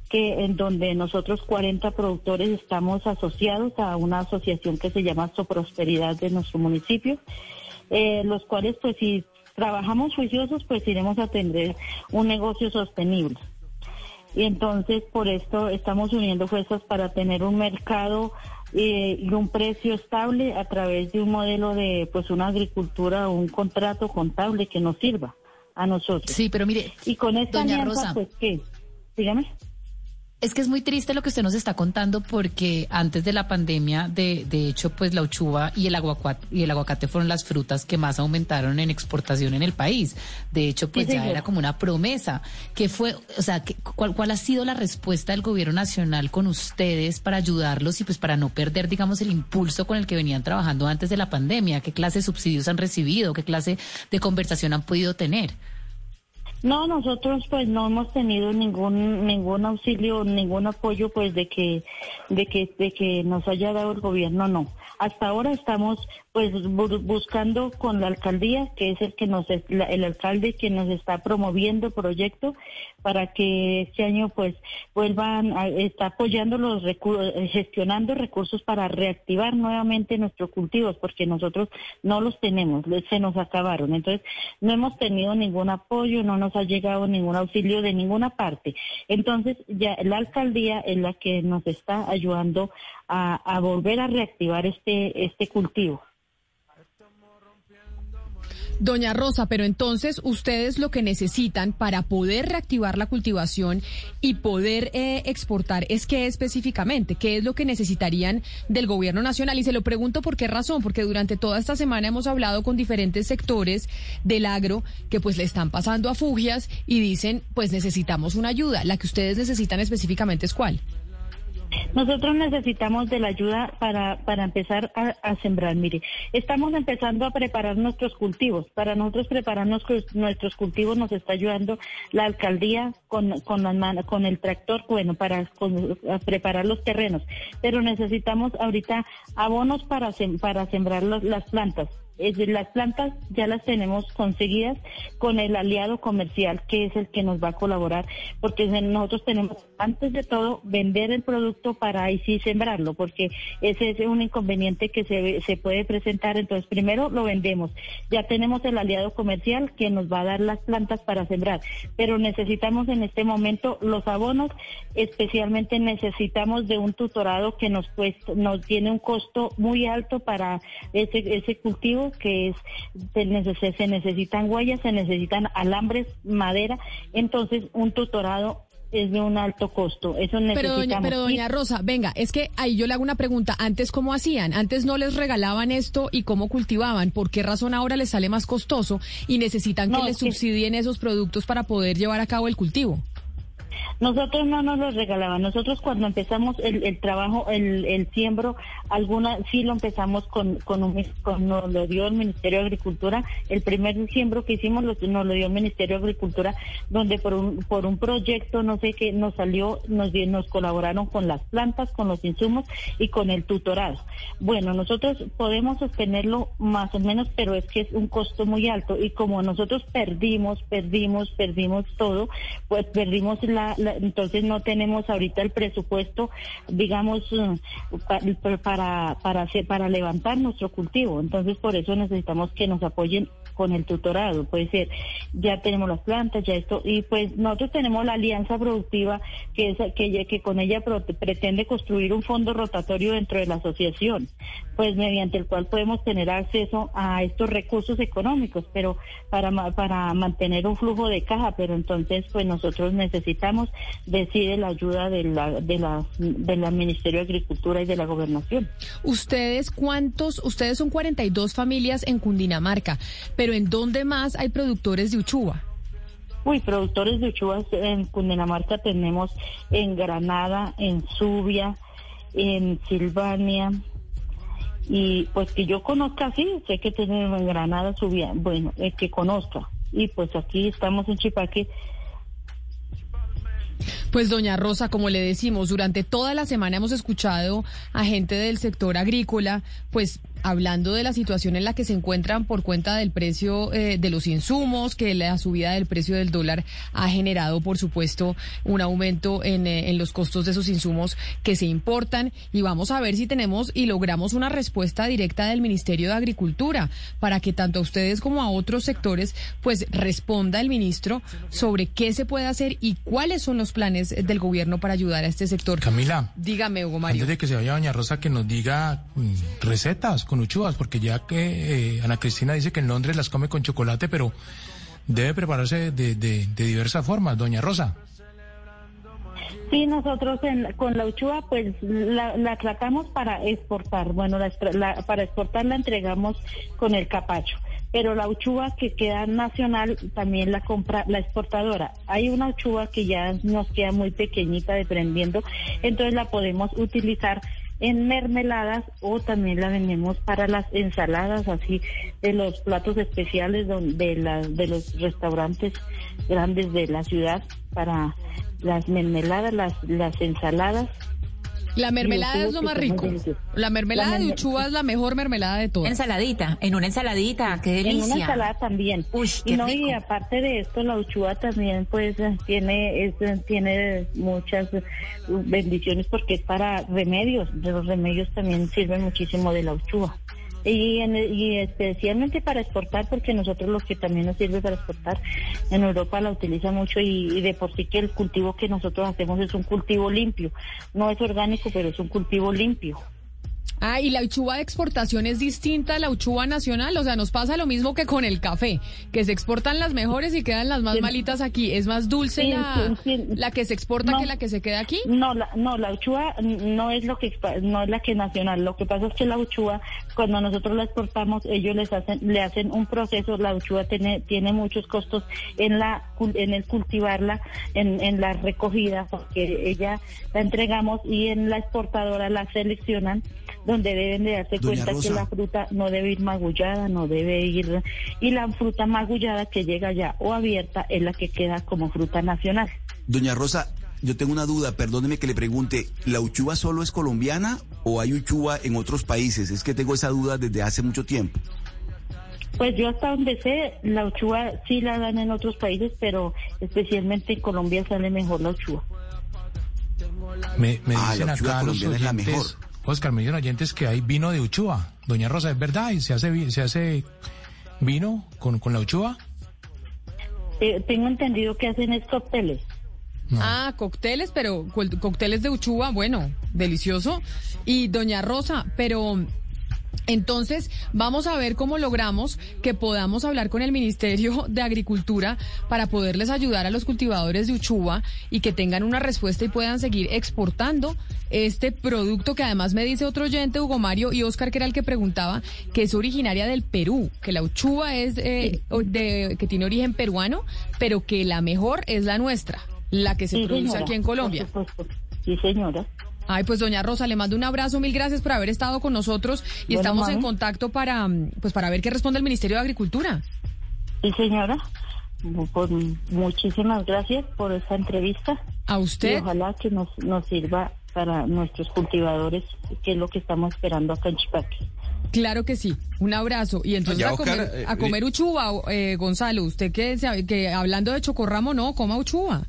que en donde nosotros 40 productores estamos asociados a una asociación que se llama Soprosperidad de nuestro municipio, eh, los cuales pues si trabajamos juiciosos pues iremos a tener un negocio sostenible. Y entonces por esto estamos uniendo fuerzas para tener un mercado eh, y un precio estable a través de un modelo de pues una agricultura o un contrato contable que nos sirva a nosotros. Sí, pero mire, y con esta alianza pues qué, dígame. Es que es muy triste lo que usted nos está contando porque antes de la pandemia, de, de hecho, pues la uchuva y el, aguacate, y el aguacate fueron las frutas que más aumentaron en exportación en el país. De hecho, pues ya era como una promesa. ¿Qué fue, o sea, cuál, cuál ha sido la respuesta del gobierno nacional con ustedes para ayudarlos y pues para no perder, digamos, el impulso con el que venían trabajando antes de la pandemia? ¿Qué clase de subsidios han recibido? ¿Qué clase de conversación han podido tener? No, nosotros pues no hemos tenido ningún ningún auxilio, ningún apoyo pues de que de que de que nos haya dado el gobierno, no. Hasta ahora estamos pues buscando con la alcaldía, que es el que nos el alcalde que nos está promoviendo proyecto para que este año pues vuelvan a, está apoyando los recursos, gestionando recursos para reactivar nuevamente nuestros cultivos porque nosotros no los tenemos, se nos acabaron. Entonces, no hemos tenido ningún apoyo, no nos ha llegado ningún auxilio de ninguna parte. Entonces, ya la alcaldía es la que nos está ayudando a, a volver a reactivar este este cultivo. Doña Rosa, pero entonces ustedes lo que necesitan para poder reactivar la cultivación y poder eh, exportar es qué específicamente, qué es lo que necesitarían del gobierno nacional. Y se lo pregunto por qué razón, porque durante toda esta semana hemos hablado con diferentes sectores del agro que pues le están pasando a fugias y dicen pues necesitamos una ayuda. La que ustedes necesitan específicamente es cuál. Nosotros necesitamos de la ayuda para, para empezar a, a, sembrar. Mire, estamos empezando a preparar nuestros cultivos. Para nosotros preparar nuestros, cultivos nos está ayudando la alcaldía con, con, las con el tractor, bueno, para con, preparar los terrenos. Pero necesitamos ahorita abonos para, sem, para sembrar las plantas las plantas ya las tenemos conseguidas con el aliado comercial que es el que nos va a colaborar porque nosotros tenemos antes de todo vender el producto para ahí sí sembrarlo porque ese es un inconveniente que se, se puede presentar. Entonces primero lo vendemos. Ya tenemos el aliado comercial que nos va a dar las plantas para sembrar pero necesitamos en este momento los abonos. Especialmente necesitamos de un tutorado que nos cuesta, nos tiene un costo muy alto para ese ese cultivo que es se, se necesitan huellas, se necesitan alambres, madera, entonces un tutorado es de un alto costo. Eso necesitamos. Pero doña, pero doña Rosa, venga, es que ahí yo le hago una pregunta. Antes, ¿cómo hacían? Antes no les regalaban esto y cómo cultivaban. ¿Por qué razón ahora les sale más costoso y necesitan que les subsidien esos productos para poder llevar a cabo el cultivo? Nosotros no nos los regalaban. Nosotros cuando empezamos el, trabajo, el, siembro, alguna sí lo empezamos con, con, un, con nos lo dio el Ministerio de Agricultura. El primer siembro que hicimos nos lo dio el Ministerio de Agricultura, donde por un, por un proyecto, no sé qué, nos salió, nos, nos colaboraron con las plantas, con los insumos y con el tutorado. Bueno, nosotros podemos sostenerlo más o menos, pero es que es un costo muy alto y como nosotros perdimos, perdimos, perdimos todo, pues perdimos la entonces no tenemos ahorita el presupuesto, digamos, eh, para, para, para levantar nuestro cultivo. Entonces por eso necesitamos que nos apoyen con el tutorado, puede ser, ya tenemos las plantas, ya esto, y pues nosotros tenemos la alianza productiva que es que, que con ella pretende construir un fondo rotatorio dentro de la asociación, pues mediante el cual podemos tener acceso a estos recursos económicos, pero para, para mantener un flujo de caja, pero entonces pues nosotros necesitamos decide la ayuda de la, de la, del Ministerio de Agricultura y de la Gobernación. ¿Ustedes cuántos? Ustedes son 42 familias en Cundinamarca, pero ¿en dónde más hay productores de uchuva? Uy, productores de uchuva en Cundinamarca tenemos en Granada, en Subia, en Silvania, y pues que yo conozca, sí, sé que tenemos en Granada, Subia, bueno, es que conozca. Y pues aquí estamos en Chipaque pues doña Rosa, como le decimos, durante toda la semana hemos escuchado a gente del sector agrícola, pues hablando de la situación en la que se encuentran por cuenta del precio eh, de los insumos, que la subida del precio del dólar ha generado, por supuesto, un aumento en, eh, en, los costos de esos insumos que se importan. Y vamos a ver si tenemos y logramos una respuesta directa del Ministerio de Agricultura para que tanto a ustedes como a otros sectores, pues responda el ministro sobre qué se puede hacer y cuáles son los planes del gobierno para ayudar a este sector. Camila. Dígame, Hugo Mario. Antes de que se vaya doña Rosa, que nos diga mm, recetas con uchuvas, porque ya que eh, Ana Cristina dice que en Londres las come con chocolate, pero debe prepararse de, de, de diversas formas, doña Rosa. Sí, nosotros con la uchuva pues la, la, tratamos para exportar. Bueno, la, la, para exportar la entregamos con el capacho, pero la uchuva que queda nacional también la compra la exportadora. Hay una uchuva que ya nos queda muy pequeñita deprendiendo, entonces la podemos utilizar en mermeladas o también la vendemos para las ensaladas así de los platos especiales de, las de los restaurantes grandes de la ciudad para las mermeladas, las, las ensaladas la mermelada es lo más rico. La mermelada de uchuva es la mejor mermelada de todas. Ensaladita, en una ensaladita, qué delicia. En una ensalada también. Uy, y no, y aparte de esto, la uchuva también pues tiene tiene muchas bendiciones porque es para remedios. De los remedios también sirven muchísimo de la uchuva y, y especialmente para exportar, porque nosotros lo que también nos sirve para exportar, en Europa la utiliza mucho y, de por sí que el cultivo que nosotros hacemos es un cultivo limpio, no es orgánico, pero es un cultivo limpio. Ah, y la uchuva de exportación es distinta a la uchuva nacional, o sea, nos pasa lo mismo que con el café, que se exportan las mejores y quedan las más malitas aquí. ¿Es más dulce Sí, la, sí, sí. la que se exporta No. que la que se queda aquí? No, la, no, la uchuva no es lo que no es la que nacional. Lo que pasa es que la uchuva, cuando nosotros la exportamos, ellos les hacen, le hacen un proceso. La uchuva tiene, tiene muchos costos en la, en el cultivarla, en, en la recogida, porque ella la entregamos y en la exportadora la seleccionan donde deben de darse Doña cuenta que la fruta no debe ir magullada, no debe ir y la fruta magullada que llega ya o abierta es la que queda como fruta nacional. Doña Rosa, yo tengo una duda, perdóneme que le pregunte, ¿la uchuva solo es colombiana o hay uchuva en otros países? Es que tengo esa duda desde hace mucho tiempo. Pues yo hasta donde sé, la uchuva sí la dan en otros países, pero especialmente en Colombia sale mejor la uchuva. Me, me Ah, dicen la uchuva acá los colombiana es la mejor. Oscar, me dicen oyentes que hay vino de uchuva. Doña Rosa, ¿es verdad? ¿Y se hace, vi- se hace vino con, con la uchuva? Eh, tengo entendido que hacen es cócteles. Ah, cócteles, pero cócteles de uchuva, bueno, delicioso. Y doña Rosa, pero entonces vamos a ver cómo logramos que podamos hablar con el Ministerio de Agricultura para poderles ayudar a los cultivadores de uchuva y que tengan una respuesta y puedan seguir exportando este producto que además me dice otro oyente, Hugo Mario y Oscar, que era el que preguntaba, que es originaria del Perú, que la uchuva es eh, de, que tiene origen peruano, pero que la mejor es la nuestra, la que se Sí, produce señora, aquí en Colombia. por supuesto. Sí, señora. Ay, pues doña Rosa, le mando un abrazo, mil gracias por haber estado con nosotros y Bueno, estamos en contacto para mm, pues para ver qué responde el Ministerio de Agricultura. Sí, señora. Pues, muchísimas gracias por esta entrevista. A Y usted. ojalá que nos, nos sirva para nuestros cultivadores, que es lo que estamos esperando acá en Chipaque. Claro que sí, un abrazo. Y entonces Ya, a comer, eh, a comer uchuva, eh, Gonzalo, usted que, se- que hablando de chocorramo, no, coma uchuva.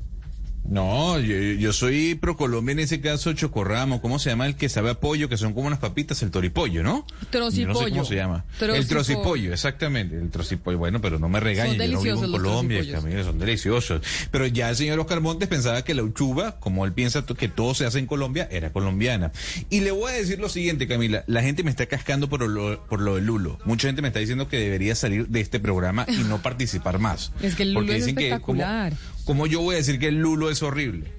No, yo, yo soy pro Colombia en ese caso, chocorramo, ¿cómo se llama el que sabe a pollo, que son como unas papitas, el toripollo, ¿no? Trocipollo. Yo no sé cómo se llama. Trocipollo. El trocipollo, exactamente, el trocipollo. Bueno, pero no me regañen, yo no vivo en Colombia. Camila, son deliciosos. Pero ya el señor Oscar Montes pensaba que la uchuva, como él piensa que todo se hace en Colombia, era colombiana. Y le voy a decir lo siguiente, Camila, la gente me está cascando por lo, por lo del Lulo. Mucha gente me está diciendo que debería salir de este programa y no participar más. Es que el lulo Porque es dicen que, ¿cómo- espectacular. ¿Cómo yo voy a decir que el Lulo es horrible?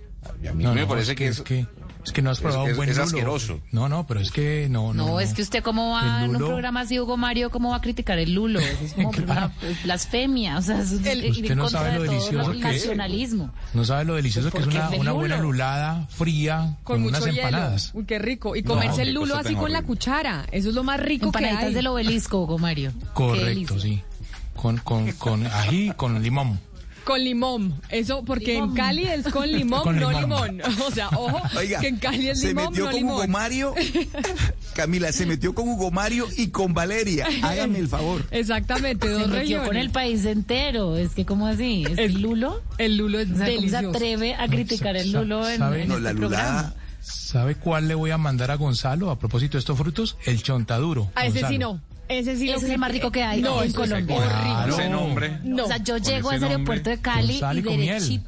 A mí No, me no, parece es que, es es, que, es que no has es- probado es- un buen es lulo. asqueroso. No, no, pero es que no, no. No, es que usted cómo va El en un programa así, Hugo Mario, cómo va a criticar el lulo. Es como una blasfemia, o sea, es ir Usted no contra sabe de lo delicioso el que es. nacionalismo. No sabe lo delicioso que es una, es buena lulada fría con, Con unas hielo. empanadas. Uy, qué rico. Y comerse el lulo así con la cuchara. Eso es lo más rico que hay. del obelisco, Hugo Mario. Correcto, sí. Con, con, con ají, con limón. Con limón. Eso, porque Limón. en Cali es con limón, Con no limón. limón. O sea, ojo, Oiga, que en Cali es se limón, metió no con Hugo. Mario. Camila, se metió con Hugo Mario y con Valeria. Hágame el favor. Exactamente, Se dos metió regiones. con el país entero. Es que, ¿cómo así? ¿Es El- lulo? El lulo es O sea, ¿cómo se atreve a criticar el lulo en, ¿sabe? en No, este la programa? lulada. ¿Sabe cuál le voy a mandar a Gonzalo a propósito de estos frutos? El chontaduro. A ese sí Gonzalo. no. Ese sí es el más rico que hay No, en Colombia. horrible. ese nombre. No. O sea, yo llego a ese aeropuerto de Cali y miel.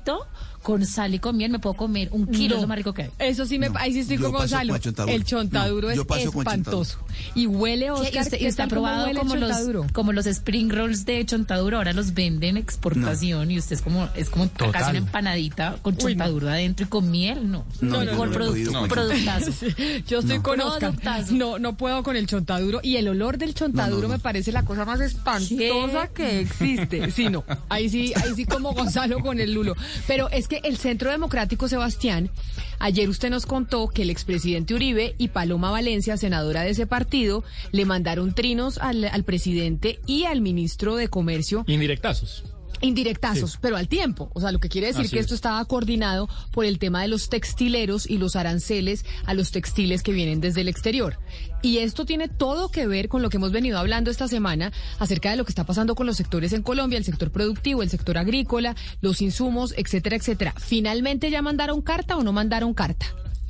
Con sal y con miel me puedo comer un kilo, No. es lo más rico que hay. Eso sí me, No, ahí sí estoy con Gonzalo. con el chontaduro. el chontaduro No, yo es con espantoso. Y huele, ¿Qué? Oscar, ¿Y usted, y ¿qué usted ha probado como los, como los spring rolls de chontaduro? Ahora los venden exportación y usted es como, es como Total. casi una empanadita con Uy, no. chontaduro adentro y con miel, no. No, podido producto, con productazo. Yo estoy No. con Oscar. No, no puedo con el chontaduro. Y el olor del chontaduro No, no, no. me parece la cosa más espantosa que existe. Sí, no. Ahí sí, ahí sí como Gonzalo con el lulo. Pero es que el Centro Democrático Sebastián, ayer usted nos contó que el expresidente Uribe y Paloma Valencia, senadora de ese partido, le mandaron trinos al, al presidente y al ministro de Comercio Indirectazos. Indirectazos, Sí. pero al tiempo. O sea, lo que quiere decir Así que es. esto estaba coordinado por el tema de los textileros y los aranceles a los textiles que vienen desde el exterior. Y esto tiene todo que ver con lo que hemos venido hablando esta semana acerca de lo que está pasando con los sectores en Colombia, el sector productivo, el sector agrícola, los insumos, etcétera, etcétera. ¿Finalmente ya mandaron carta o no mandaron carta?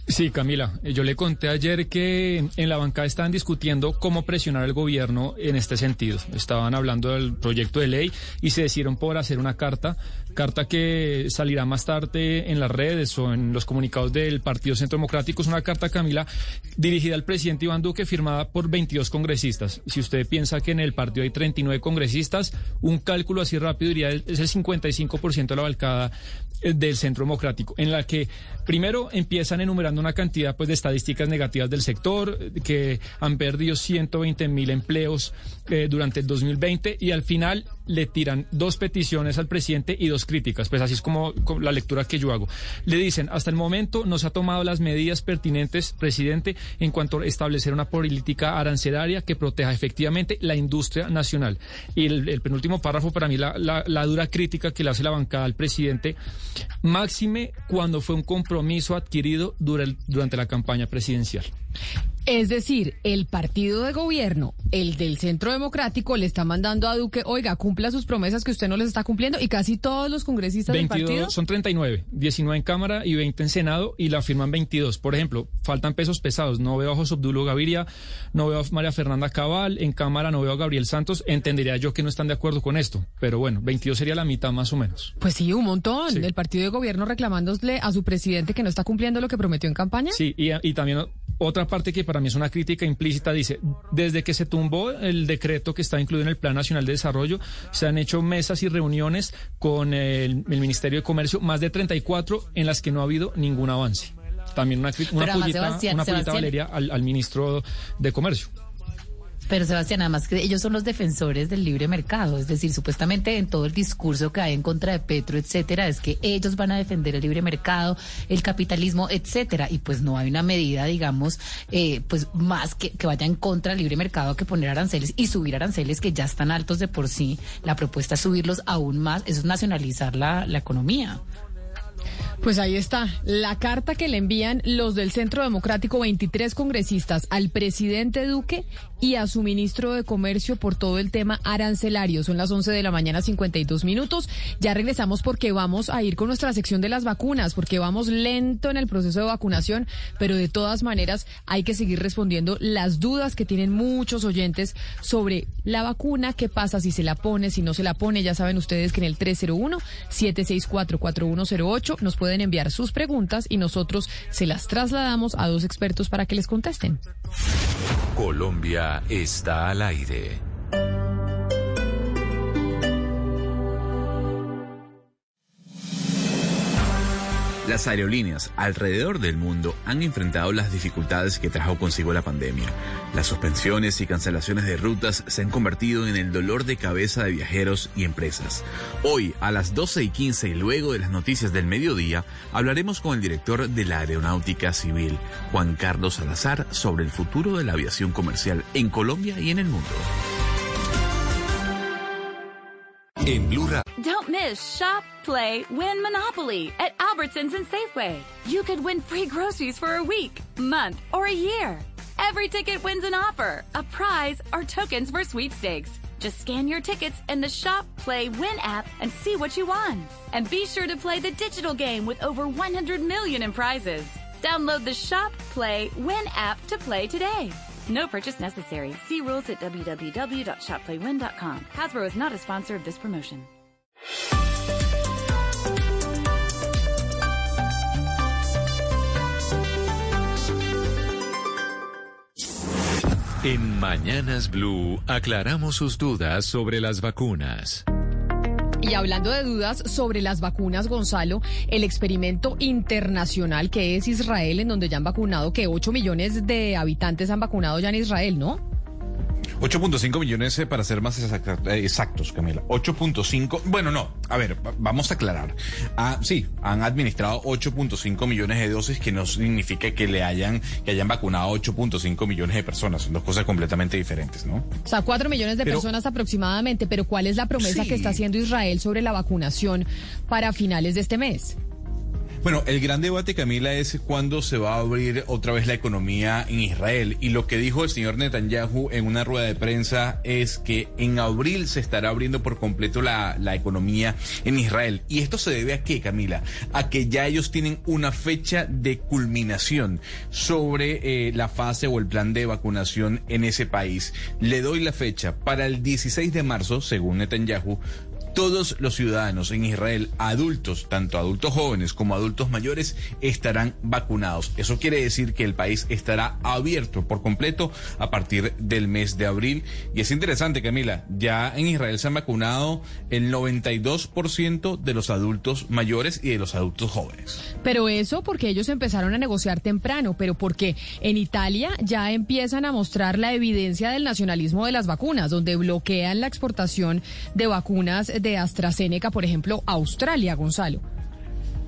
Sí, Camila, eh, yo le conté ayer que en la bancada estaban discutiendo cómo presionar al gobierno en este sentido. Estaban hablando del proyecto de ley y se decidieron por hacer una carta, carta que salirá más tarde en las redes o en los comunicados del Partido Centro Democrático. Es una carta, Camila, dirigida al presidente Iván Duque, firmada por 22 congresistas. Si usted piensa que en el partido hay 39 congresistas, un cálculo así rápido diría es el 55% de la bancada del Centro Democrático, en la que primero empiezan enumerando una cantidad pues, de estadísticas negativas del sector, eh, que han perdido 120 mil empleos eh, durante el 2020 y al final le tiran dos peticiones al presidente y dos críticas, pues así es como, la lectura que yo hago. Le dicen, hasta el momento no se ha tomado las medidas pertinentes, presidente, en cuanto a establecer una política arancelaria que proteja efectivamente la industria nacional. Y el, penúltimo párrafo, para mí, la, dura crítica que le hace la bancada al presidente, máxime cuando fue un compromiso adquirido durante la campaña presidencial. Es decir, el partido de gobierno, el del Centro Democrático, le está mandando a Duque, oiga, cumpla sus promesas que usted no les está cumpliendo y casi todos los congresistas 22, del partido. Son 39, 19 en Cámara y 20 en Senado y la firman 22. Por ejemplo, faltan pesos pesados. No veo a José Obdulo Gaviria, no veo a María Fernanda Cabal, en Cámara no veo a Gabriel Santos. Entendería yo que no están de acuerdo con esto, pero bueno, 22 sería la mitad más o menos. Pues sí, un montón. Sí. El partido de gobierno reclamándole a su presidente que no está cumpliendo lo que prometió en campaña. Sí, y, y también otra parte que para mí es una crítica implícita dice, desde que se tumbó el decreto que está incluido en el Plan Nacional de Desarrollo, se han hecho mesas y reuniones con el, el Ministerio de Comercio, más de 34 en las que no ha habido ningún avance. También una, una pullita, Sebastián, una pullita Valeria, al, al ministro de Comercio. Pero Sebastián, además que ellos son los defensores del libre mercado, es decir, supuestamente en todo el discurso que hay en contra de Petro, etcétera, es que ellos van a defender el libre mercado, el capitalismo, etcétera, y pues no hay una medida, digamos, eh, pues más que, que vaya en contra del libre mercado que poner aranceles y subir aranceles que ya están altos de por sí. La propuesta es subirlos aún más, eso es nacionalizar la, economía. Pues ahí está, la carta que le envían los del Centro Democrático, 23 congresistas, al presidente Duque y a su ministro de Comercio por todo el tema arancelario. Son las 11 de la mañana, 52 minutos. Ya regresamos porque vamos a ir con nuestra sección de las vacunas, porque vamos lento en el proceso de vacunación, pero de todas maneras hay que seguir respondiendo las dudas que tienen muchos oyentes sobre la vacuna, qué pasa si se la pone, si no se la pone. Ya saben ustedes que en el 301-764-4108 nos pueden enviar sus preguntas y nosotros se las trasladamos a dos expertos para que les contesten. Colombia está al aire. Las aerolíneas alrededor del mundo han enfrentado las dificultades que trajo consigo la pandemia. Las suspensiones y cancelaciones de rutas se han convertido en el dolor de cabeza de viajeros y empresas. Hoy, a las 12 y 15 y luego de las noticias del mediodía, hablaremos con el director de la Aeronáutica Civil, Juan Carlos Salazar, sobre el futuro de la aviación comercial en Colombia y en el mundo. En. Don't miss Shop, Play, Win Monopoly at Albertsons and Safeway. You could win free groceries for a week, month, or a year. Every ticket wins an offer, a prize, or tokens for sweepstakes. Just scan your tickets in the Shop, Play, Win app and see what you won. And be sure to play the digital game with over 100 million in prizes. Download the Shop, Play, Win app to play today. No purchase necessary. See rules at www.shopplaywin.com. Hasbro is not a sponsor of this promotion. En Mañanas Blue aclaramos sus dudas sobre las vacunas. Y hablando de dudas sobre las vacunas, Gonzalo, el experimento internacional que es Israel, en donde ya han vacunado, que 8 millones de habitantes han vacunado ya en Israel, ¿no? 8.5 millones para ser más eh, exactos, Camila. 8.5, bueno, no, a ver, vamos a aclarar. Ah, sí, han administrado 8.5 millones de dosis, que no significa que le hayan, que hayan vacunado 8.5 millones de personas. Son dos cosas completamente diferentes, ¿no? O sea, 4 millones de pero, personas aproximadamente, pero ¿cuál es la promesa sí. que está haciendo Israel sobre la vacunación para finales de este mes? Bueno, el gran debate, Camila, es cuándo se va a abrir otra vez la economía en Israel. Y lo que dijo el señor Netanyahu en una rueda de prensa es que en abril se estará abriendo por completo la, la economía en Israel. Y esto se debe a qué, Camila? A que ya ellos tienen una fecha de culminación sobre eh, la fase o el plan de vacunación en ese país. Le doy la fecha para el 16 de marzo, según Netanyahu, todos los ciudadanos en Israel, adultos, tanto adultos jóvenes como adultos mayores, estarán vacunados. Eso quiere decir que el país estará abierto por completo a partir del mes de abril. Y es interesante, Camila, ya en Israel se han vacunado el 92% de los adultos mayores y de los adultos jóvenes. Pero eso porque ellos empezaron a negociar temprano, pero porque en Italia ya empiezan a mostrar la evidencia del nacionalismo de las vacunas, donde bloquean la exportación de vacunas de AstraZeneca, por ejemplo, Australia, Gonzalo.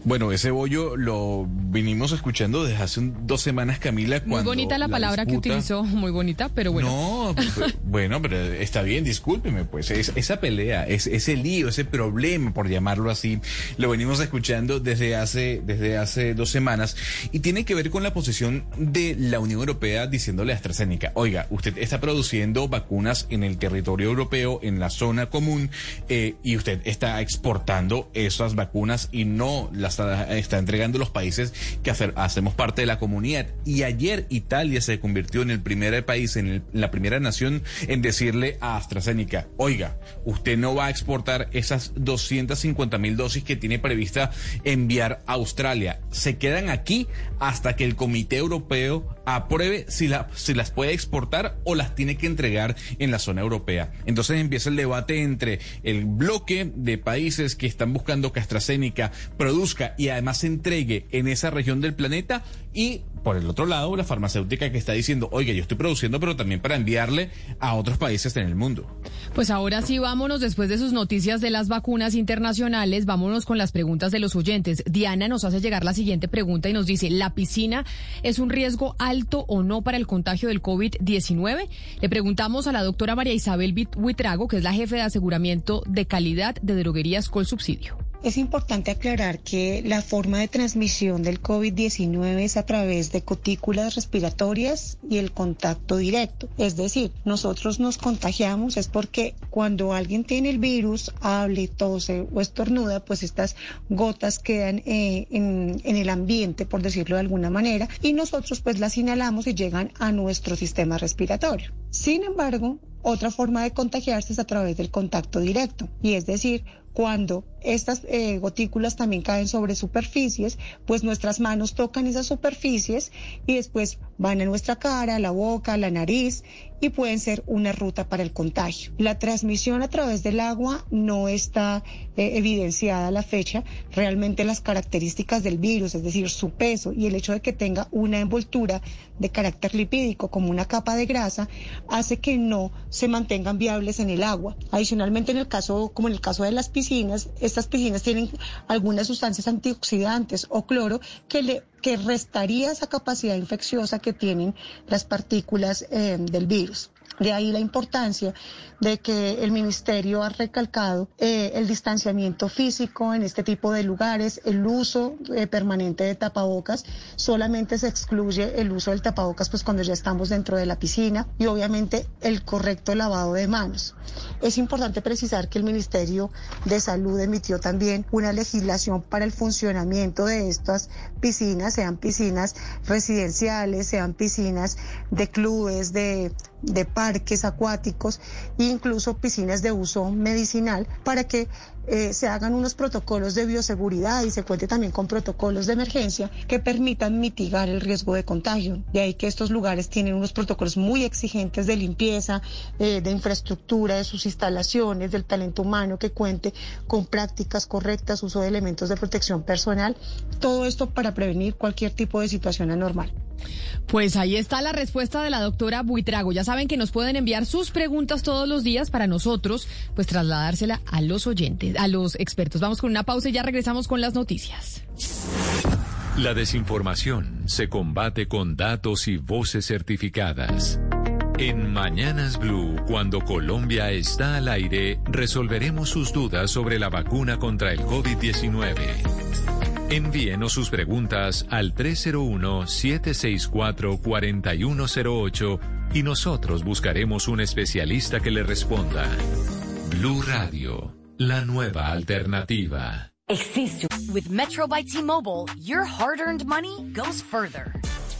Bueno, ese bollo lo vinimos escuchando desde hace un- dos semanas, Camila. Muy cuando bonita la palabra que utilizó, muy bonita, pero bueno. No, pues, bueno, pero está bien, discúlpeme, pues es- esa pelea, es, ese lío, ese problema, por llamarlo así, lo venimos escuchando desde hace, desde hace dos semanas y tiene que ver con la posición de la Unión Europea diciéndole a AstraZeneca, oiga, usted está produciendo vacunas en el territorio europeo, en la zona común, eh, y usted está exportando esas vacunas y no las está, está entregando los países que hacer- hacemos parte de la comunidad. Y ayer Italia se convirtió en el primer país, en, el- en la primera nación en decirle a AstraZeneca, oiga, usted no va a exportar esas 250 mil dosis que tiene prevista enviar a Australia. Se quedan aquí hasta que el Comité Europeo apruebe si, la, si las puede exportar o las tiene que entregar en la zona europea. Entonces empieza el debate entre el bloque de países que están buscando que AstraZeneca produzca y además se entregue en esa región del planeta y por el otro lado la farmacéutica que está diciendo, oiga, yo estoy produciendo pero también para enviarle a otros países en el mundo. Pues ahora sí, vámonos después de sus noticias de las vacunas internacionales, vámonos con las preguntas de los oyentes. Diana nos hace llegar la siguiente pregunta y nos dice, ¿la piscina es un riesgo alto o no para el contagio del COVID-19? Le preguntamos a la doctora María Isabel Huitrago, que es la jefe de aseguramiento de calidad de droguerías Colsubsidio. Es importante aclarar que la forma de transmisión del COVID-19 es a través de cutículas respiratorias y el contacto directo. Es decir, nosotros nos contagiamos es porque cuando alguien tiene el virus, hable, tose o estornuda, pues estas gotas quedan eh, en, en el ambiente, por decirlo de alguna manera, y nosotros pues las inhalamos y llegan a nuestro sistema respiratorio. Sin embargo, otra forma de contagiarse es a través del contacto directo, y es decir, cuando estas eh, gotículas también caen sobre superficies, pues nuestras manos tocan esas superficies y después van a nuestra cara, la boca, la nariz y pueden ser una ruta para el contagio. La transmisión a través del agua no está eh, evidenciada a la fecha. Realmente las características del virus, es decir, su peso y el hecho de que tenga una envoltura de carácter lipídico como una capa de grasa, hace que no se mantengan viables en el agua. Adicionalmente, en el caso, como en el caso de las piscinas, estas piscinas tienen algunas sustancias antioxidantes o cloro que le que restaría esa capacidad infecciosa que tienen las partículas eh, del virus. De ahí la importancia de que el ministerio ha recalcado eh, el distanciamiento físico en este tipo de lugares, el uso eh, permanente de tapabocas. Solamente se excluye el uso del tapabocas pues cuando ya estamos dentro de la piscina y obviamente el correcto lavado de manos. Es importante precisar que el Ministerio de Salud emitió también una legislación para el funcionamiento de estas piscinas, sean piscinas residenciales, sean piscinas de clubes, de, de parques acuáticos e incluso piscinas de uso medicinal para que eh, se hagan unos protocolos de bioseguridad y se cuente también con protocolos de emergencia que permitan mitigar el riesgo de contagio. De ahí que estos lugares tienen unos protocolos muy exigentes de limpieza, eh, de infraestructura, de sus instalaciones, del talento humano que cuente con prácticas correctas, uso de elementos de protección personal, todo esto para prevenir cualquier tipo de situación anormal. Pues ahí está la respuesta de la doctora Buitrago. Ya saben que nos pueden enviar sus preguntas todos los días para nosotros, pues trasladársela a los oyentes, a los expertos. Vamos con una pausa y ya regresamos con las noticias. La desinformación se combate con datos y voces certificadas. En Mañanas Blue, cuando Colombia está al aire, resolveremos sus dudas sobre la vacuna contra el COVID-19. Envíenos sus preguntas al 301-764-4108 y nosotros buscaremos un especialista que le responda. Blue Radio, la nueva alternativa. Existe. With Metro by T-Mobile, your hard-earned money goes further.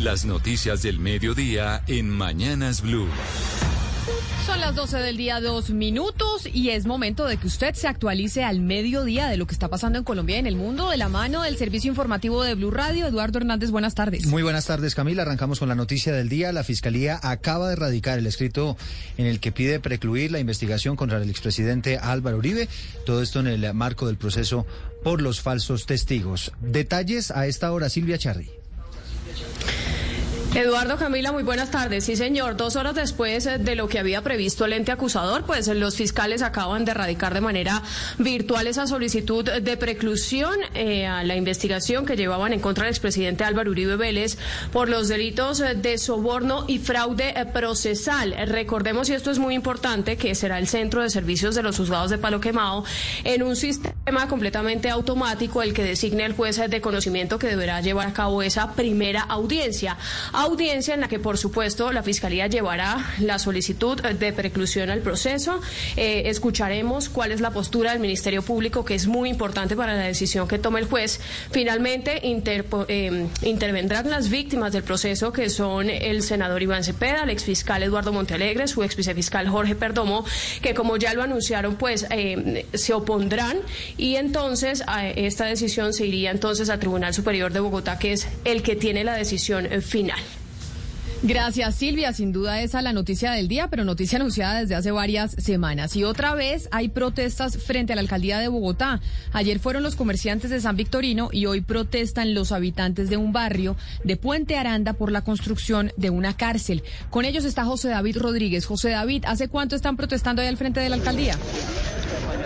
Las noticias del mediodía en Mañanas Blue. Son las 12 del día, dos minutos, y es momento de que usted se actualice al mediodía de lo que está pasando en Colombia y en el mundo, de la mano del servicio informativo de Blue Radio. Eduardo Hernández, buenas tardes. Muy buenas tardes, Camila. Arrancamos con la noticia del día. La Fiscalía acaba de erradicar el escrito en el que pide precluir la investigación contra el expresidente Álvaro Uribe. Todo esto en el marco del proceso por los falsos testigos. Detalles a esta hora, Silvia Charri. Eduardo Camila, muy buenas tardes. Sí, señor. Dos horas después eh, de lo que había previsto el ente acusador, pues los fiscales acaban de erradicar de manera virtual esa solicitud de preclusión eh, a la investigación que llevaban en contra del expresidente Álvaro Uribe Vélez por los delitos eh, de soborno y fraude procesal. Recordemos, y esto es muy importante, que será el centro de servicios de los juzgados de Palo Quemado en un sistema completamente automático el que designe el juez de conocimiento que deberá llevar a cabo esa primera audiencia audiencia en la que, por supuesto, la Fiscalía llevará la solicitud de preclusión al proceso. Eh, escucharemos cuál es la postura del Ministerio Público, que es muy importante para la decisión que tome el juez. Finalmente, interpo- eh, intervendrán las víctimas del proceso, que son el senador Iván Cepeda, el exfiscal Eduardo Montealegre, su ex vicefiscal Jorge Perdomo, que como ya lo anunciaron, pues eh, se opondrán y entonces a esta decisión se iría entonces al Tribunal Superior de Bogotá, que es el que tiene la decisión final. Gracias, Silvia. Sin duda esa la noticia del día, pero noticia anunciada desde hace varias semanas. Y otra vez hay protestas frente a la alcaldía de Bogotá. Ayer fueron los comerciantes de San Victorino y hoy protestan los habitantes de un barrio de Puente Aranda por la construcción de una cárcel. Con ellos está José David Rodríguez. José David, ¿hace cuánto están protestando ahí al frente de la alcaldía?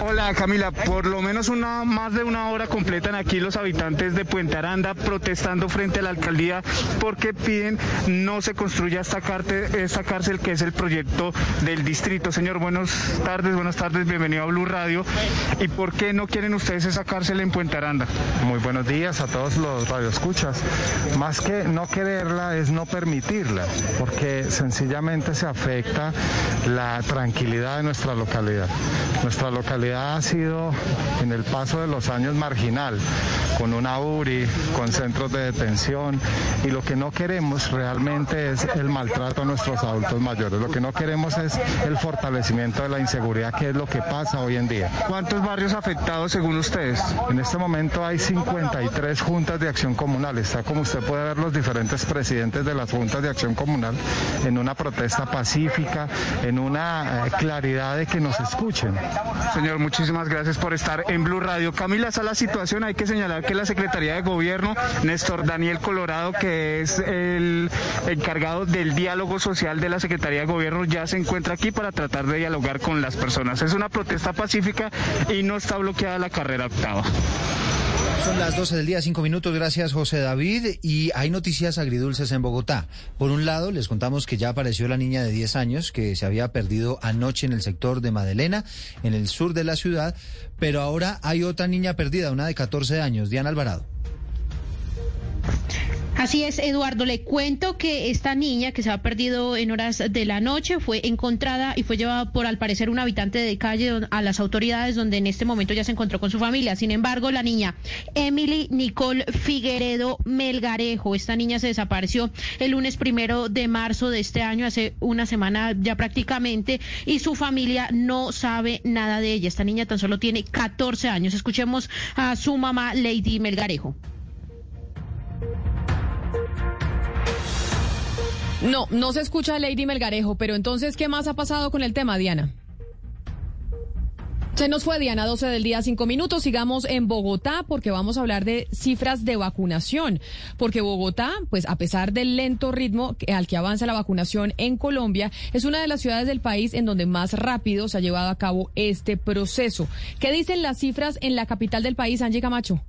Hola Camila, por lo menos una más de una hora completan aquí los habitantes de Puente Aranda protestando frente a la alcaldía porque piden no se construya esta, carte- esta cárcel que es el proyecto del distrito. Señor, buenas tardes, buenas tardes, bienvenido a Blue Radio. ¿Y por qué no quieren ustedes esa cárcel en Puente Aranda? Muy buenos días a todos los radioescuchas. Más que no quererla es no permitirla, porque sencillamente se afecta la tranquilidad de nuestra localidad. Nuestra localidad ha sido en el paso de los años marginal, con una URI, con centros de detención, y lo que no queremos realmente es el maltrato a nuestros adultos mayores. Lo que no queremos es el fortalecimiento de la inseguridad, que es lo que pasa hoy en día. ¿Cuántos barrios afectados según ustedes? En este momento hay 53 juntas de acción comunal. Está como usted puede ver los diferentes presidentes de las juntas de acción comunal en una protesta pacífica, en una eh, claridad de que nos escuchen. Señor, muchísimas gracias por estar en Blue Radio. Camila, esa es la situación. Hay que señalar que la Secretaría de Gobierno, Néstor Daniel Colorado, que es el encargado del diálogo social de la Secretaría de Gobierno, ya se encuentra aquí para tratar de dialogar con las personas. Es una protesta pacífica y no está bloqueada la carrera octava. Son las 12 del día, 5 minutos. Gracias, José David. Y hay noticias agridulces en Bogotá. Por un lado, les contamos que ya apareció la niña de 10 años que se había perdido anoche en el sector de Madelena, en el sur de la ciudad. Pero ahora hay otra niña perdida, una de 14 años, Diana Alvarado. Así es, Eduardo. Le cuento que esta niña que se ha perdido en horas de la noche fue encontrada y fue llevada por, al parecer, un habitante de calle a las autoridades, donde en este momento ya se encontró con su familia. Sin embargo, la niña Emily Nicole Figueredo Melgarejo, esta niña se desapareció el lunes primero de marzo de este año, hace una semana ya prácticamente, y su familia no sabe nada de ella. Esta niña tan solo tiene 14 años. Escuchemos a su mamá, Lady Melgarejo. No, no se escucha Lady Melgarejo, pero entonces, ¿qué más ha pasado con el tema, Diana? Se nos fue Diana, 12 del día, 5 minutos. Sigamos en Bogotá porque vamos a hablar de cifras de vacunación. Porque Bogotá, pues a pesar del lento ritmo al que avanza la vacunación en Colombia, es una de las ciudades del país en donde más rápido se ha llevado a cabo este proceso. ¿Qué dicen las cifras en la capital del país, Angie Camacho?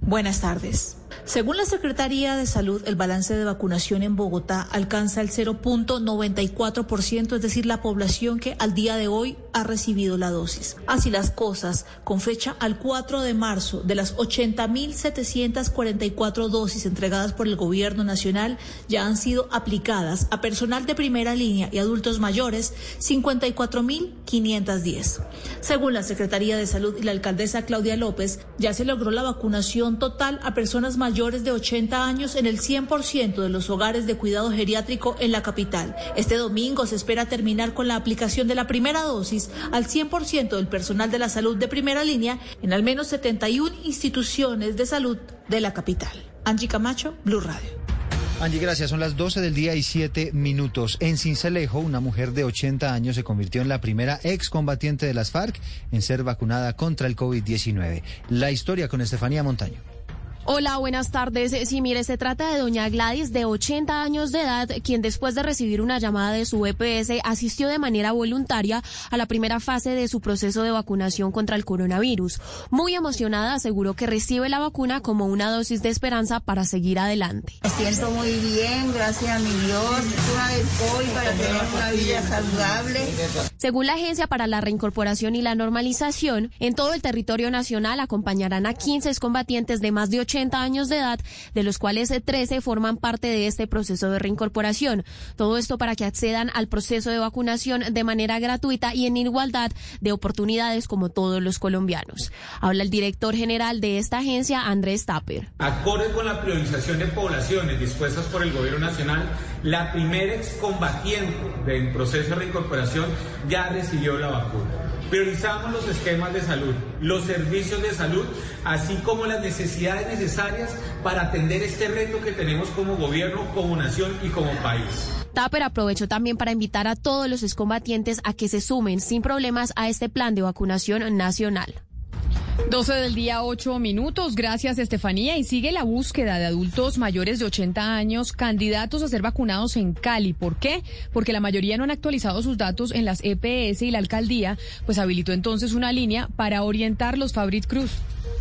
Buenas tardes. Según la Secretaría de Salud, el balance de vacunación en Bogotá alcanza el 0.94%, es decir, la población que al día de hoy ha recibido la dosis. Así las cosas, con fecha al 4 de marzo, de las 80.744 dosis entregadas por el Gobierno Nacional, ya han sido aplicadas a personal de primera línea y adultos mayores 54.510. Según la Secretaría de Salud y la alcaldesa Claudia López, ya se logró la vacunación total a personas mayores de 80 años en el 100% de los hogares de cuidado geriátrico en la capital. Este domingo se espera terminar con la aplicación de la primera dosis al 100% del personal de la salud de primera línea en al menos 71 instituciones de salud de la capital. Angie Camacho, Blue Radio. Angie, gracias. Son las 12 del día y 7 minutos. En Cincelejo, una mujer de 80 años se convirtió en la primera excombatiente de las FARC en ser vacunada contra el COVID-19. La historia con Estefanía Montaño. Hola, buenas tardes. Sí, mire, se trata de doña Gladys, de 80 años de edad, quien después de recibir una llamada de su EPS asistió de manera voluntaria a la primera fase de su proceso de vacunación contra el coronavirus. Muy emocionada, aseguró que recibe la vacuna como una dosis de esperanza para seguir adelante. Me siento muy bien, gracias a mi Dios. Una del COVID para tener una vida saludable. Según la Agencia para la Reincorporación y la Normalización, en todo el territorio nacional acompañarán a 15 combatientes de más de 80 años de edad, de los cuales 13 forman parte de este proceso de reincorporación. Todo esto para que accedan al proceso de vacunación de manera gratuita y en igualdad de oportunidades como todos los colombianos. Habla el director general de esta agencia, Andrés Tapper. Acorde con la priorización de poblaciones dispuestas por el gobierno nacional, la primera excombatiente del proceso de reincorporación ya recibió la vacuna. Priorizamos los esquemas de salud, los servicios de salud, así como las necesidades necesarias para atender este reto que tenemos como gobierno, como nación y como país. Tapper aprovechó también para invitar a todos los excombatientes a que se sumen sin problemas a este plan de vacunación nacional. 12 del día, 8 minutos. Gracias, Estefanía. Y sigue la búsqueda de adultos mayores de 80 años candidatos a ser vacunados en Cali. ¿Por qué? Porque la mayoría no han actualizado sus datos en las EPS y la alcaldía, pues habilitó entonces una línea para orientarlos, Fabrit Cruz.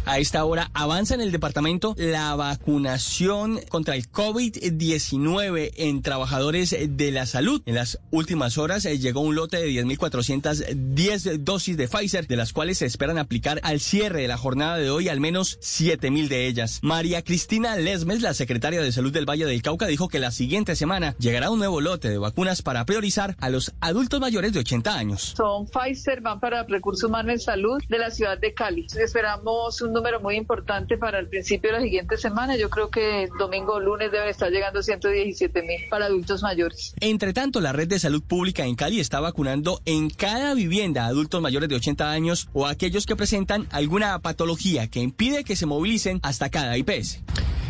A esta hora avanza en el departamento la vacunación contra el COVID-19 en trabajadores de la salud. En las últimas horas eh, llegó un lote de 10.410 dosis de Pfizer, de las cuales se esperan aplicar al cierre de la jornada de hoy al menos 7.000 de ellas. María Cristina Lesmes, la secretaria de Salud del Valle del Cauca, dijo que la siguiente semana llegará un nuevo lote de vacunas para priorizar a los adultos mayores de 80 años. Son Pfizer, van para recursos humanos en salud de la ciudad de Cali. Esperamos un número muy importante para el principio de la siguiente semana. Yo creo que domingo o lunes deben estar llegando 117 mil para adultos mayores. Entre tanto, la red de salud pública en Cali está vacunando en cada vivienda a adultos mayores de 80 años o aquellos que presentan alguna patología que impide que se movilicen hasta cada IPS.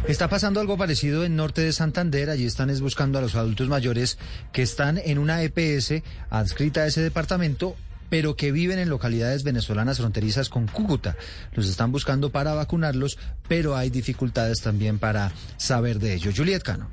Está pasando algo parecido en norte de Santander. Allí están es buscando a los adultos mayores que están en una EPS adscrita a ese departamento pero que viven en localidades venezolanas fronterizas con Cúcuta. Los están buscando para vacunarlos, pero hay dificultades también para saber de ello. Juliet Cano.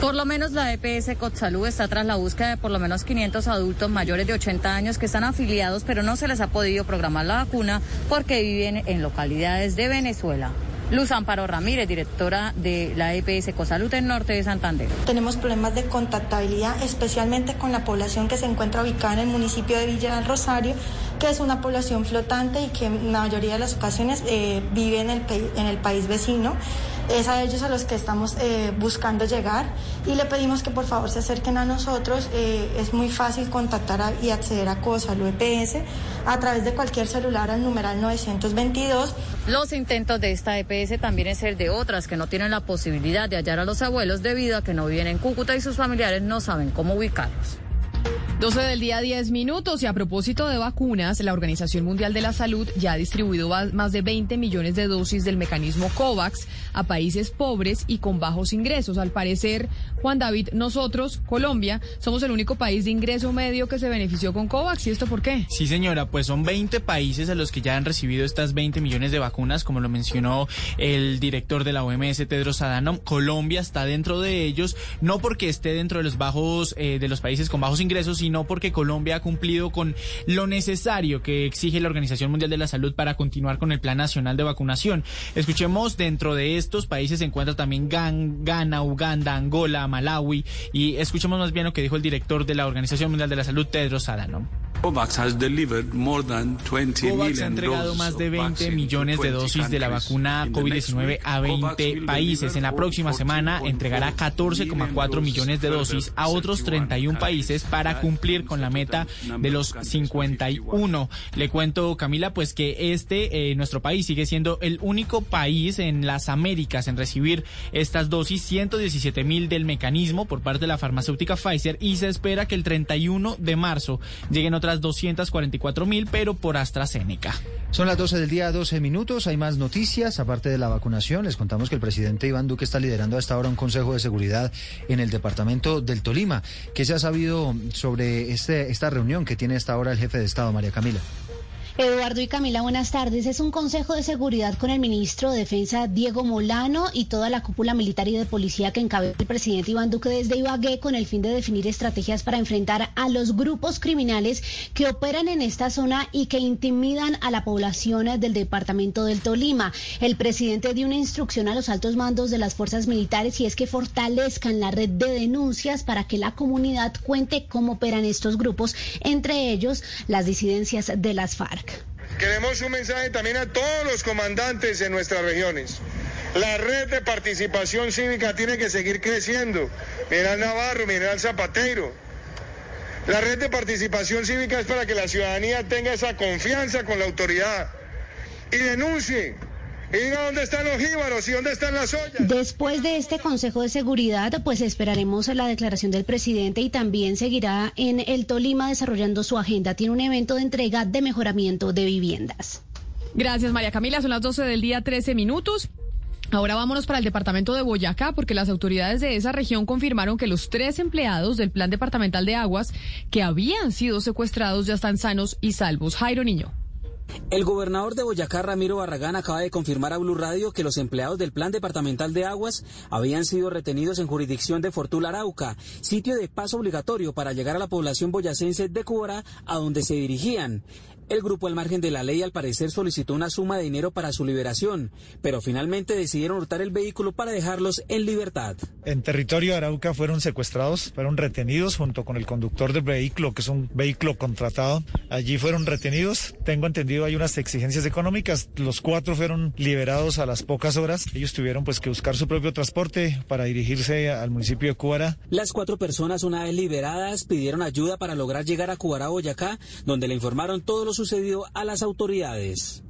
Por lo menos la EPS Cotsalud está tras la búsqueda de por lo menos 500 adultos mayores de 80 años que están afiliados, pero no se les ha podido programar la vacuna porque viven en localidades de Venezuela. Luz Amparo Ramírez, directora de la EPS Cosalud en Norte de Santander. Tenemos problemas de contactabilidad, especialmente con la población que se encuentra ubicada en el municipio de Villa del Rosario, que es una población flotante y que en la mayoría de las ocasiones eh, vive en el país vecino. Es a ellos a los que estamos eh, buscando llegar y le pedimos que por favor se acerquen a nosotros. Eh, es muy fácil contactar y acceder a COSA, al EPS, a través de cualquier celular al numeral 922. Los intentos de esta EPS también es el de otras que no tienen la posibilidad de hallar a los abuelos debido a que no viven en Cúcuta y sus familiares no saben cómo ubicarlos. 12 del día 10 minutos y a propósito de vacunas, la Organización Mundial de la Salud ya ha distribuido más de 20 millones de dosis del mecanismo COVAX a países pobres y con bajos ingresos. Al parecer, Juan David, nosotros, Colombia, somos el único país de ingreso medio que se benefició con COVAX. ¿Y esto por qué? Sí, señora, pues son 20 países a los que ya han recibido estas 20 millones de vacunas, como lo mencionó el director de la OMS, Tedros Adhanom. Colombia está dentro de ellos, no porque esté dentro de los bajos, eh, de los países con bajos ingresos, sino porque Colombia ha cumplido con lo necesario que exige la Organización Mundial de la Salud para continuar con el Plan Nacional de Vacunación. Escuchemos, dentro de estos países se encuentra también Ghana, Uganda, Angola, Malawi, y escuchemos más bien lo que dijo el director de la Organización Mundial de la Salud, Tedros Adhanom. COVAX has delivered more than 20 COVAX ha entregado más de 20 millones de dosis de la vacuna COVID-19 a 20 países. En la próxima semana entregará 14,4 millones de dosis a otros 31 países para cumplir con la meta de los 51. Le cuento, Camila, pues que este, eh, nuestro país, sigue siendo el único país en las Américas en recibir estas dosis, 117 mil del mecanismo por parte de la farmacéutica Pfizer y se espera que el 31 de marzo lleguen otras 244 mil, pero por AstraZeneca. Son las 12 del día, 12 minutos. Hay más noticias. Aparte de la vacunación, les contamos que el presidente Iván Duque está liderando hasta ahora un consejo de seguridad en el departamento del Tolima. ¿Qué se ha sabido sobre este, esta reunión que tiene hasta ahora el jefe de Estado, María Camila? Eduardo y Camila, buenas tardes. Es un consejo de seguridad con el ministro de Defensa Diego Molano y toda la cúpula militar y de policía que encabeza el presidente Iván Duque desde Ibagué con el fin de definir estrategias para enfrentar a los grupos criminales que operan en esta zona y que intimidan a la población del departamento del Tolima. El presidente dio una instrucción a los altos mandos de las fuerzas militares y es que fortalezcan la red de denuncias para que la comunidad cuente cómo operan estos grupos, entre ellos las disidencias de las FARC. Queremos un mensaje también a todos los comandantes en nuestras regiones. La red de participación cívica tiene que seguir creciendo. Miren Navarro, miren Zapateiro. La red de participación cívica es para que la ciudadanía tenga esa confianza con la autoridad y denuncie y dónde están los jíbaros y dónde están las ollas. Después de este Consejo de Seguridad, pues esperaremos la declaración del presidente y también seguirá en el Tolima desarrollando su agenda. Tiene un evento de entrega de mejoramiento de viviendas. Gracias, María Camila. Son las 12 del día, 13 minutos. Ahora vámonos para el departamento de Boyacá, porque las autoridades de esa región confirmaron que los tres empleados del Plan Departamental de Aguas que habían sido secuestrados ya están sanos y salvos. Jairo Niño. El gobernador de Boyacá, Ramiro Barragán, acaba de confirmar a Blue Radio que los empleados del Plan Departamental de Aguas habían sido retenidos en jurisdicción de Fortuna Arauca, sitio de paso obligatorio para llegar a la población boyacense de Cubora, a donde se dirigían. El grupo al margen de la ley al parecer solicitó una suma de dinero para su liberación, pero finalmente decidieron hurtar el vehículo para dejarlos en libertad. En territorio de Arauca fueron secuestrados, fueron retenidos junto con el conductor del vehículo, que es un vehículo contratado. Allí fueron retenidos. Tengo entendido hay unas exigencias económicas. Los cuatro fueron liberados a las pocas horas. Ellos tuvieron pues que buscar su propio transporte para dirigirse al municipio de Cúbara. Las cuatro personas una vez liberadas pidieron ayuda para lograr llegar a Cúbara, Boyacá, donde le informaron todos los sucedió a las autoridades.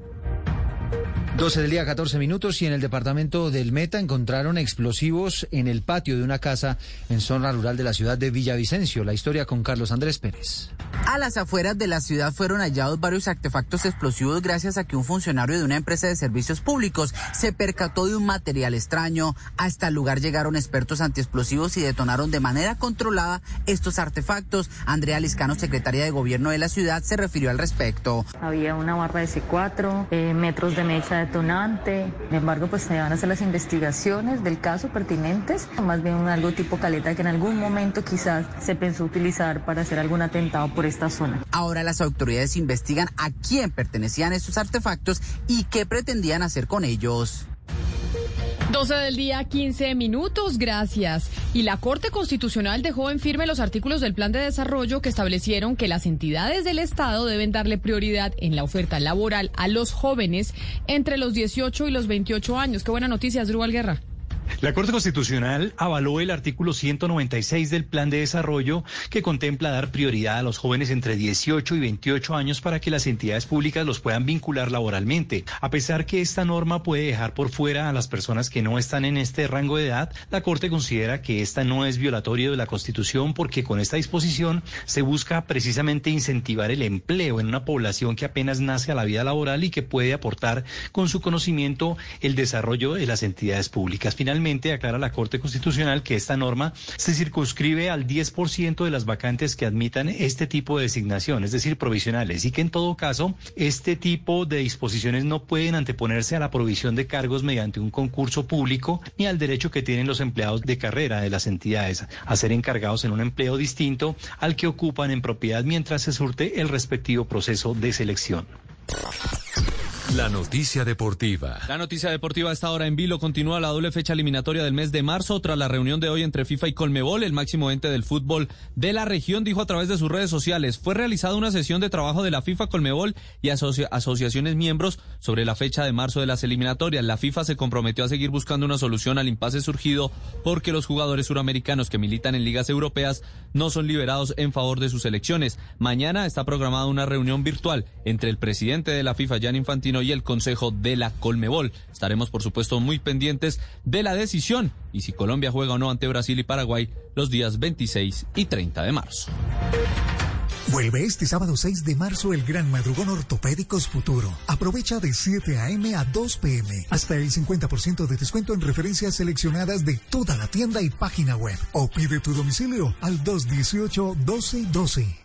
12 del día, 14 minutos, y en el departamento del Meta encontraron explosivos en el patio de una casa en zona rural de la ciudad de Villavicencio. La historia con Carlos Andrés Pérez. A las afueras de la ciudad fueron hallados varios artefactos explosivos gracias a que un funcionario de una empresa de servicios públicos se percató de un material extraño. Hasta el lugar llegaron expertos antiexplosivos y detonaron de manera controlada estos artefactos. Andrea Liscano, secretaria de gobierno de la ciudad, se refirió al respecto. Había una barra de C4, eh, metros de mecha detonante. Sin embargo, pues se van a hacer las investigaciones del caso pertinentes, más bien algo tipo caleta que en algún momento quizás se pensó utilizar para hacer algún atentado por esta zona. Ahora las autoridades investigan a quién pertenecían estos artefactos y qué pretendían hacer con ellos. 12 del día, 15 minutos, gracias. Y la Corte Constitucional dejó en firme los artículos del Plan de Desarrollo que establecieron que las entidades del Estado deben darle prioridad en la oferta laboral a los jóvenes entre los 18 y los 28 años. Qué buena noticia, Drubal Guerra. La Corte Constitucional avaló el artículo 196 del Plan de Desarrollo que contempla dar prioridad a los jóvenes entre 18 y 28 años para que las entidades públicas los puedan vincular laboralmente. A pesar que esta norma puede dejar por fuera a las personas que no están en este rango de edad, la Corte considera que esta no es violatorio de la Constitución porque con esta disposición se busca precisamente incentivar el empleo en una población que apenas nace a la vida laboral y que puede aportar con su conocimiento el desarrollo de las entidades públicas. Finalmente, aclara la Corte Constitucional que esta norma se circunscribe al 10% de las vacantes que admitan este tipo de designación, es decir, provisionales, y que en todo caso este tipo de disposiciones no pueden anteponerse a la provisión de cargos mediante un concurso público ni al derecho que tienen los empleados de carrera de las entidades a ser encargados en un empleo distinto al que ocupan en propiedad mientras se surte el respectivo proceso de selección. La noticia deportiva. La noticia deportiva a esta hora en vilo continúa la doble fecha eliminatoria del mes de marzo tras la reunión de hoy entre FIFA y Colmebol, el máximo ente del fútbol de la región, dijo a través de sus redes sociales, fue realizada una sesión de trabajo de la FIFA, Colmebol y asociaciones miembros sobre la fecha de marzo de las eliminatorias. La FIFA se comprometió a seguir buscando una solución al impasse surgido porque los jugadores suramericanos que militan en ligas europeas no son liberados en favor de sus elecciones. Mañana está programada una reunión virtual entre el presidente de la FIFA, Jan Infantino, y el Consejo de la Colmebol. Estaremos, por supuesto, muy pendientes de la decisión y si Colombia juega o no ante Brasil y Paraguay los días 26 y 30 de marzo. Vuelve este sábado 6 de marzo el gran madrugón Ortopédicos Futuro. Aprovecha de 7 a.m. a 2 p.m. hasta el 50% de descuento en referencias seleccionadas de toda la tienda y página web. O pide tu domicilio al 218-1212.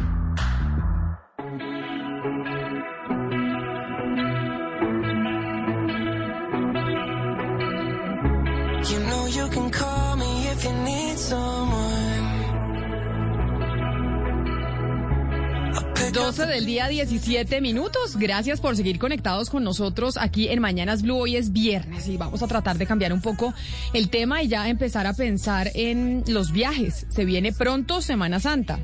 12 del día 17 minutos. Gracias por seguir conectados con nosotros aquí en Mañanas Blue. Hoy es viernes y vamos a tratar de cambiar un poco el tema y ya empezar a pensar en los viajes. Se viene pronto Semana Santa.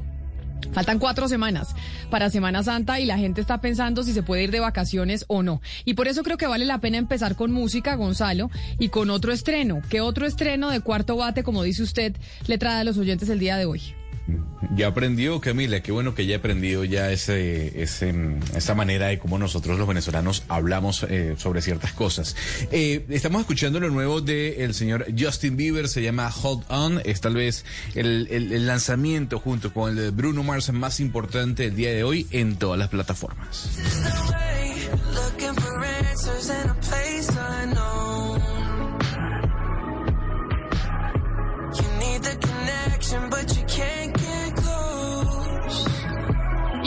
Faltan cuatro semanas para Semana Santa y la gente está pensando si se puede ir de vacaciones o no. Y por eso creo que vale la pena empezar con música, Gonzalo, y con otro estreno. ¿Qué otro estreno de cuarto bate, como dice usted, le trae a los oyentes el día de hoy? Ya aprendió, Camila, qué bueno que ya aprendido ya ese, ese, esa manera de cómo nosotros los venezolanos hablamos eh, sobre ciertas cosas. Eh, estamos escuchando lo nuevo del señor Justin Bieber, se llama Hold On, es tal vez el, el, el lanzamiento junto con el de Bruno Mars más importante el día de hoy en todas las plataformas.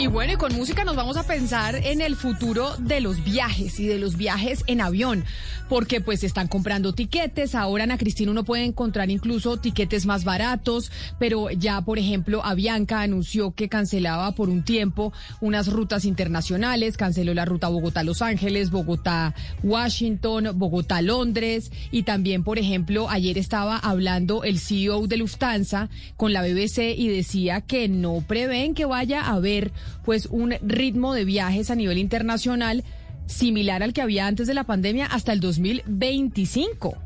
Y bueno, y con música nos vamos a pensar en el futuro de los viajes y de los viajes en avión, porque pues están comprando tiquetes, ahora Ana Cristina uno puede encontrar incluso tiquetes más baratos, pero ya por ejemplo Avianca anunció que cancelaba por un tiempo unas rutas internacionales, canceló la ruta Bogotá-Los Ángeles, Bogotá-Washington, Bogotá-Londres. Y también por ejemplo ayer estaba hablando el CEO de Lufthansa con la BBC y decía que no prevén que vaya a haber pues un ritmo de viajes a nivel internacional similar al que había antes de la pandemia hasta el 2025.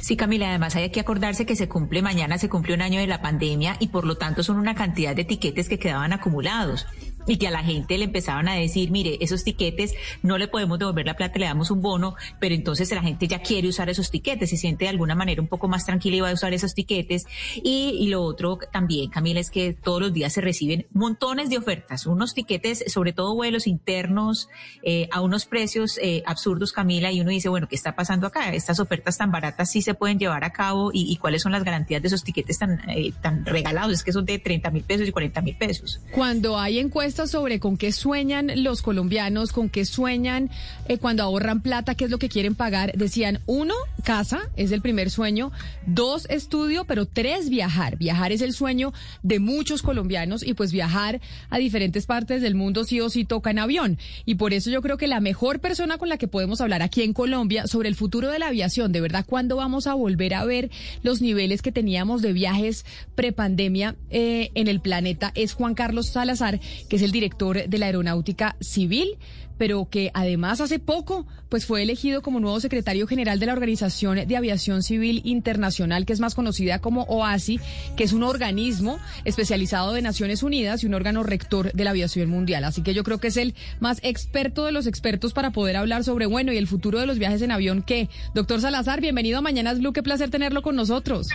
Sí, Camila, además hay que acordarse que se cumple mañana, se cumple un año de la pandemia y por lo tanto son una cantidad de etiquetes que quedaban acumulados. Y que a la gente le empezaban a decir, mire, esos tiquetes no le podemos devolver la plata, le damos un bono, pero entonces la gente ya quiere usar esos tiquetes, se siente de alguna manera un poco más tranquila y va a usar esos tiquetes. Y, lo otro también, Camila, es que todos los días se reciben montones de ofertas, unos tiquetes, sobre todo vuelos internos, eh, a unos precios eh, absurdos, Camila, y uno dice, bueno, ¿qué está pasando acá? Estas ofertas tan baratas sí se pueden llevar a cabo y, y cuáles son las garantías de esos tiquetes tan, eh, tan regalados, es que son de 30 mil pesos y 40 mil pesos. Cuando hay encuestas sobre con qué sueñan los colombianos, con qué sueñan eh, cuando ahorran plata, qué es lo que quieren pagar, decían, uno, casa, es el primer sueño, dos, estudio, pero tres, viajar. Viajar es el sueño de muchos colombianos y pues viajar a diferentes partes del mundo sí o sí toca en avión. Y por eso yo creo que la mejor persona con la que podemos hablar aquí en Colombia sobre el futuro de la aviación, de verdad, cuándo vamos a volver a ver los niveles que teníamos de viajes prepandemia eh, en el planeta, es Juan Carlos Salazar, que es el director de la Aeronáutica Civil pero que además hace poco pues fue elegido como nuevo secretario general de la Organización de Aviación Civil Internacional, que es más conocida como OASI, que es un organismo especializado de Naciones Unidas y un órgano rector de la aviación mundial. Así que yo creo que es el más experto de los expertos para poder hablar sobre, bueno, y el futuro de los viajes en avión. ¿Qué? Doctor Salazar, bienvenido a Mañanas Blue, qué placer tenerlo con nosotros.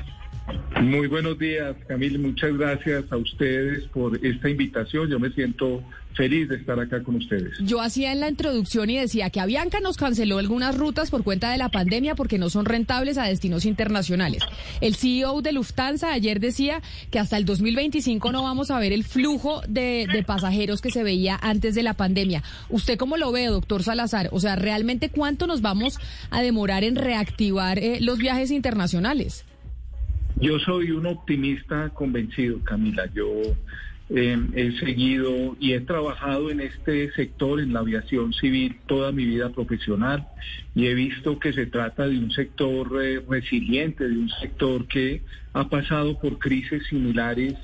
Muy buenos días, Camille. Muchas gracias a ustedes por esta invitación. Yo me siento feliz de estar acá con ustedes. Yo hacía en la introducción y decía que Avianca nos canceló algunas rutas por cuenta de la pandemia porque no son rentables a destinos internacionales. El CEO de Lufthansa ayer decía que hasta el 2025 no vamos a ver el flujo de, de pasajeros que se veía antes de la pandemia. ¿Usted cómo lo ve, doctor Salazar? O sea, ¿realmente cuánto nos vamos a demorar en reactivar eh, los viajes internacionales? Yo soy un optimista convencido, Camila. Yo eh, he seguido y he trabajado en este sector, en la aviación civil, toda mi vida profesional y he visto que se trata de un sector eh, resiliente, de un sector que ha pasado por crisis similares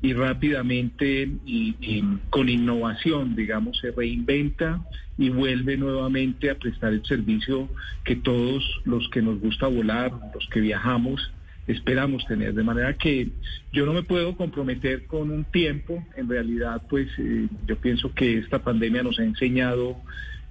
y rápidamente y, con innovación, digamos, se reinventa y vuelve nuevamente a prestar el servicio que todos los que nos gusta volar, los que viajamos, esperamos tener. De manera que yo no me puedo comprometer con un tiempo. En realidad, pues eh, yo pienso que esta pandemia nos ha enseñado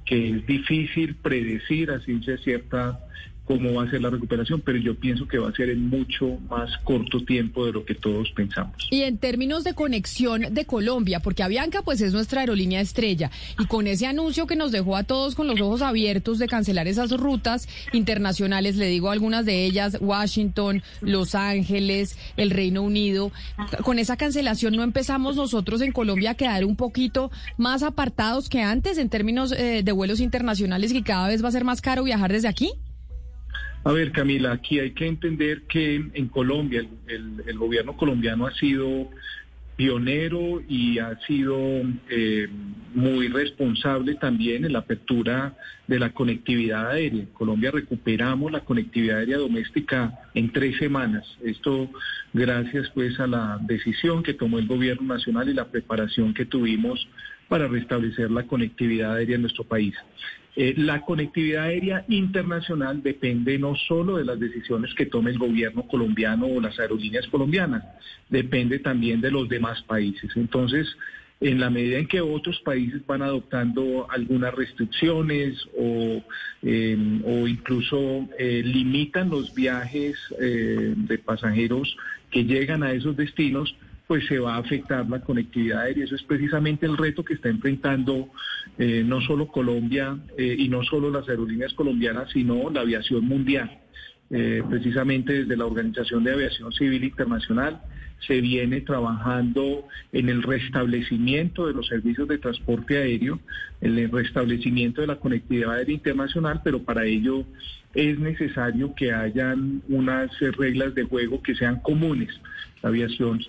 que es difícil predecir a ciencia cierta cómo va a ser la recuperación, pero yo pienso que va a ser en mucho más corto tiempo de lo que todos pensamos. Y en términos de conexión de Colombia, porque Avianca pues es nuestra aerolínea estrella, y con ese anuncio que nos dejó a todos con los ojos abiertos de cancelar esas rutas internacionales, le digo algunas de ellas, Washington, Los Ángeles, el Reino Unido, con esa cancelación no empezamos nosotros en Colombia a quedar un poquito más apartados que antes en términos eh, de vuelos internacionales y cada vez va a ser más caro viajar desde aquí? A ver, Camila, aquí hay que entender que en Colombia el, gobierno colombiano ha sido pionero y ha sido eh, muy responsable también en la apertura de la conectividad aérea. En Colombia recuperamos la conectividad aérea doméstica en tres semanas. Esto gracias pues a la decisión que tomó el gobierno nacional y la preparación que tuvimos para restablecer la conectividad aérea en nuestro país. Eh, la conectividad aérea internacional depende no solo de las decisiones que tome el gobierno colombiano o las aerolíneas colombianas, depende también de los demás países. Entonces, en la medida en que otros países van adoptando algunas restricciones o, eh, o incluso eh, limitan los viajes de pasajeros que llegan a esos destinos, pues se va a afectar la conectividad aérea. Eso es precisamente el reto que está enfrentando eh, no solo Colombia eh, y no solo las aerolíneas colombianas, sino la aviación mundial. Eh, precisamente desde la Organización de Aviación Civil Internacional se viene trabajando en el restablecimiento de los servicios de transporte aéreo, en el restablecimiento de la conectividad aérea internacional, pero para ello es necesario que hayan unas reglas de juego que sean comunes. La aviación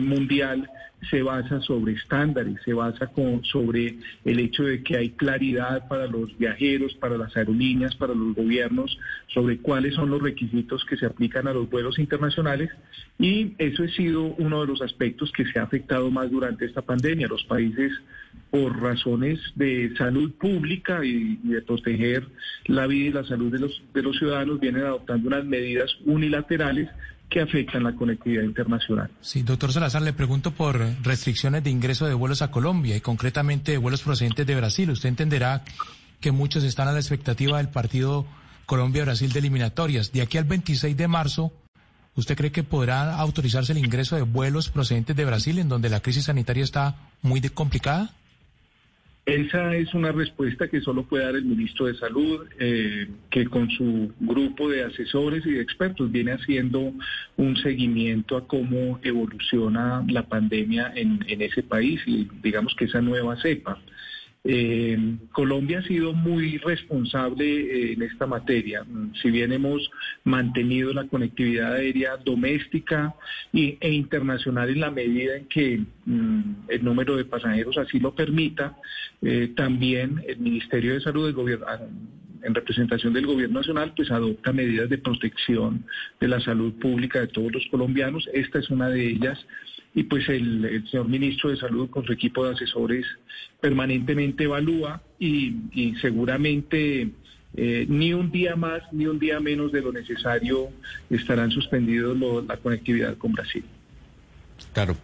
mundial se basa sobre estándares, se basa con, sobre el hecho de que hay claridad para los viajeros, para las aerolíneas, para los gobiernos, sobre cuáles son los requisitos que se aplican a los vuelos internacionales y eso ha sido uno de los aspectos que se ha afectado más durante esta pandemia. Los países, por razones de salud pública y, de proteger la vida y la salud de los ciudadanos, vienen adoptando unas medidas unilaterales que afectan la conectividad internacional. Sí, doctor Salazar, le pregunto por restricciones de ingreso de vuelos a Colombia y concretamente de vuelos procedentes de Brasil. Usted entenderá que muchos están a la expectativa del partido Colombia-Brasil de eliminatorias. De aquí al 26 de marzo, ¿usted cree que podrá autorizarse el ingreso de vuelos procedentes de Brasil en donde la crisis sanitaria está muy complicada? Esa es una respuesta que solo puede dar el ministro de Salud, eh, que con su grupo de asesores y de expertos viene haciendo un seguimiento a cómo evoluciona la pandemia en, en ese país y digamos que esa nueva cepa. Eh, Colombia ha sido muy responsable eh, en esta materia. Si bien hemos mantenido la conectividad aérea doméstica y, e internacional en la medida en que mm, el número de pasajeros así lo permita, eh, también el Ministerio de Salud del Gobierno ah, en representación del gobierno nacional, pues adopta medidas de protección de la salud pública de todos los colombianos. Esta es una de ellas y pues el, señor ministro de Salud con su equipo de asesores permanentemente evalúa y, seguramente eh, ni un día más ni un día menos de lo necesario estarán suspendidos la conectividad con Brasil. Claro.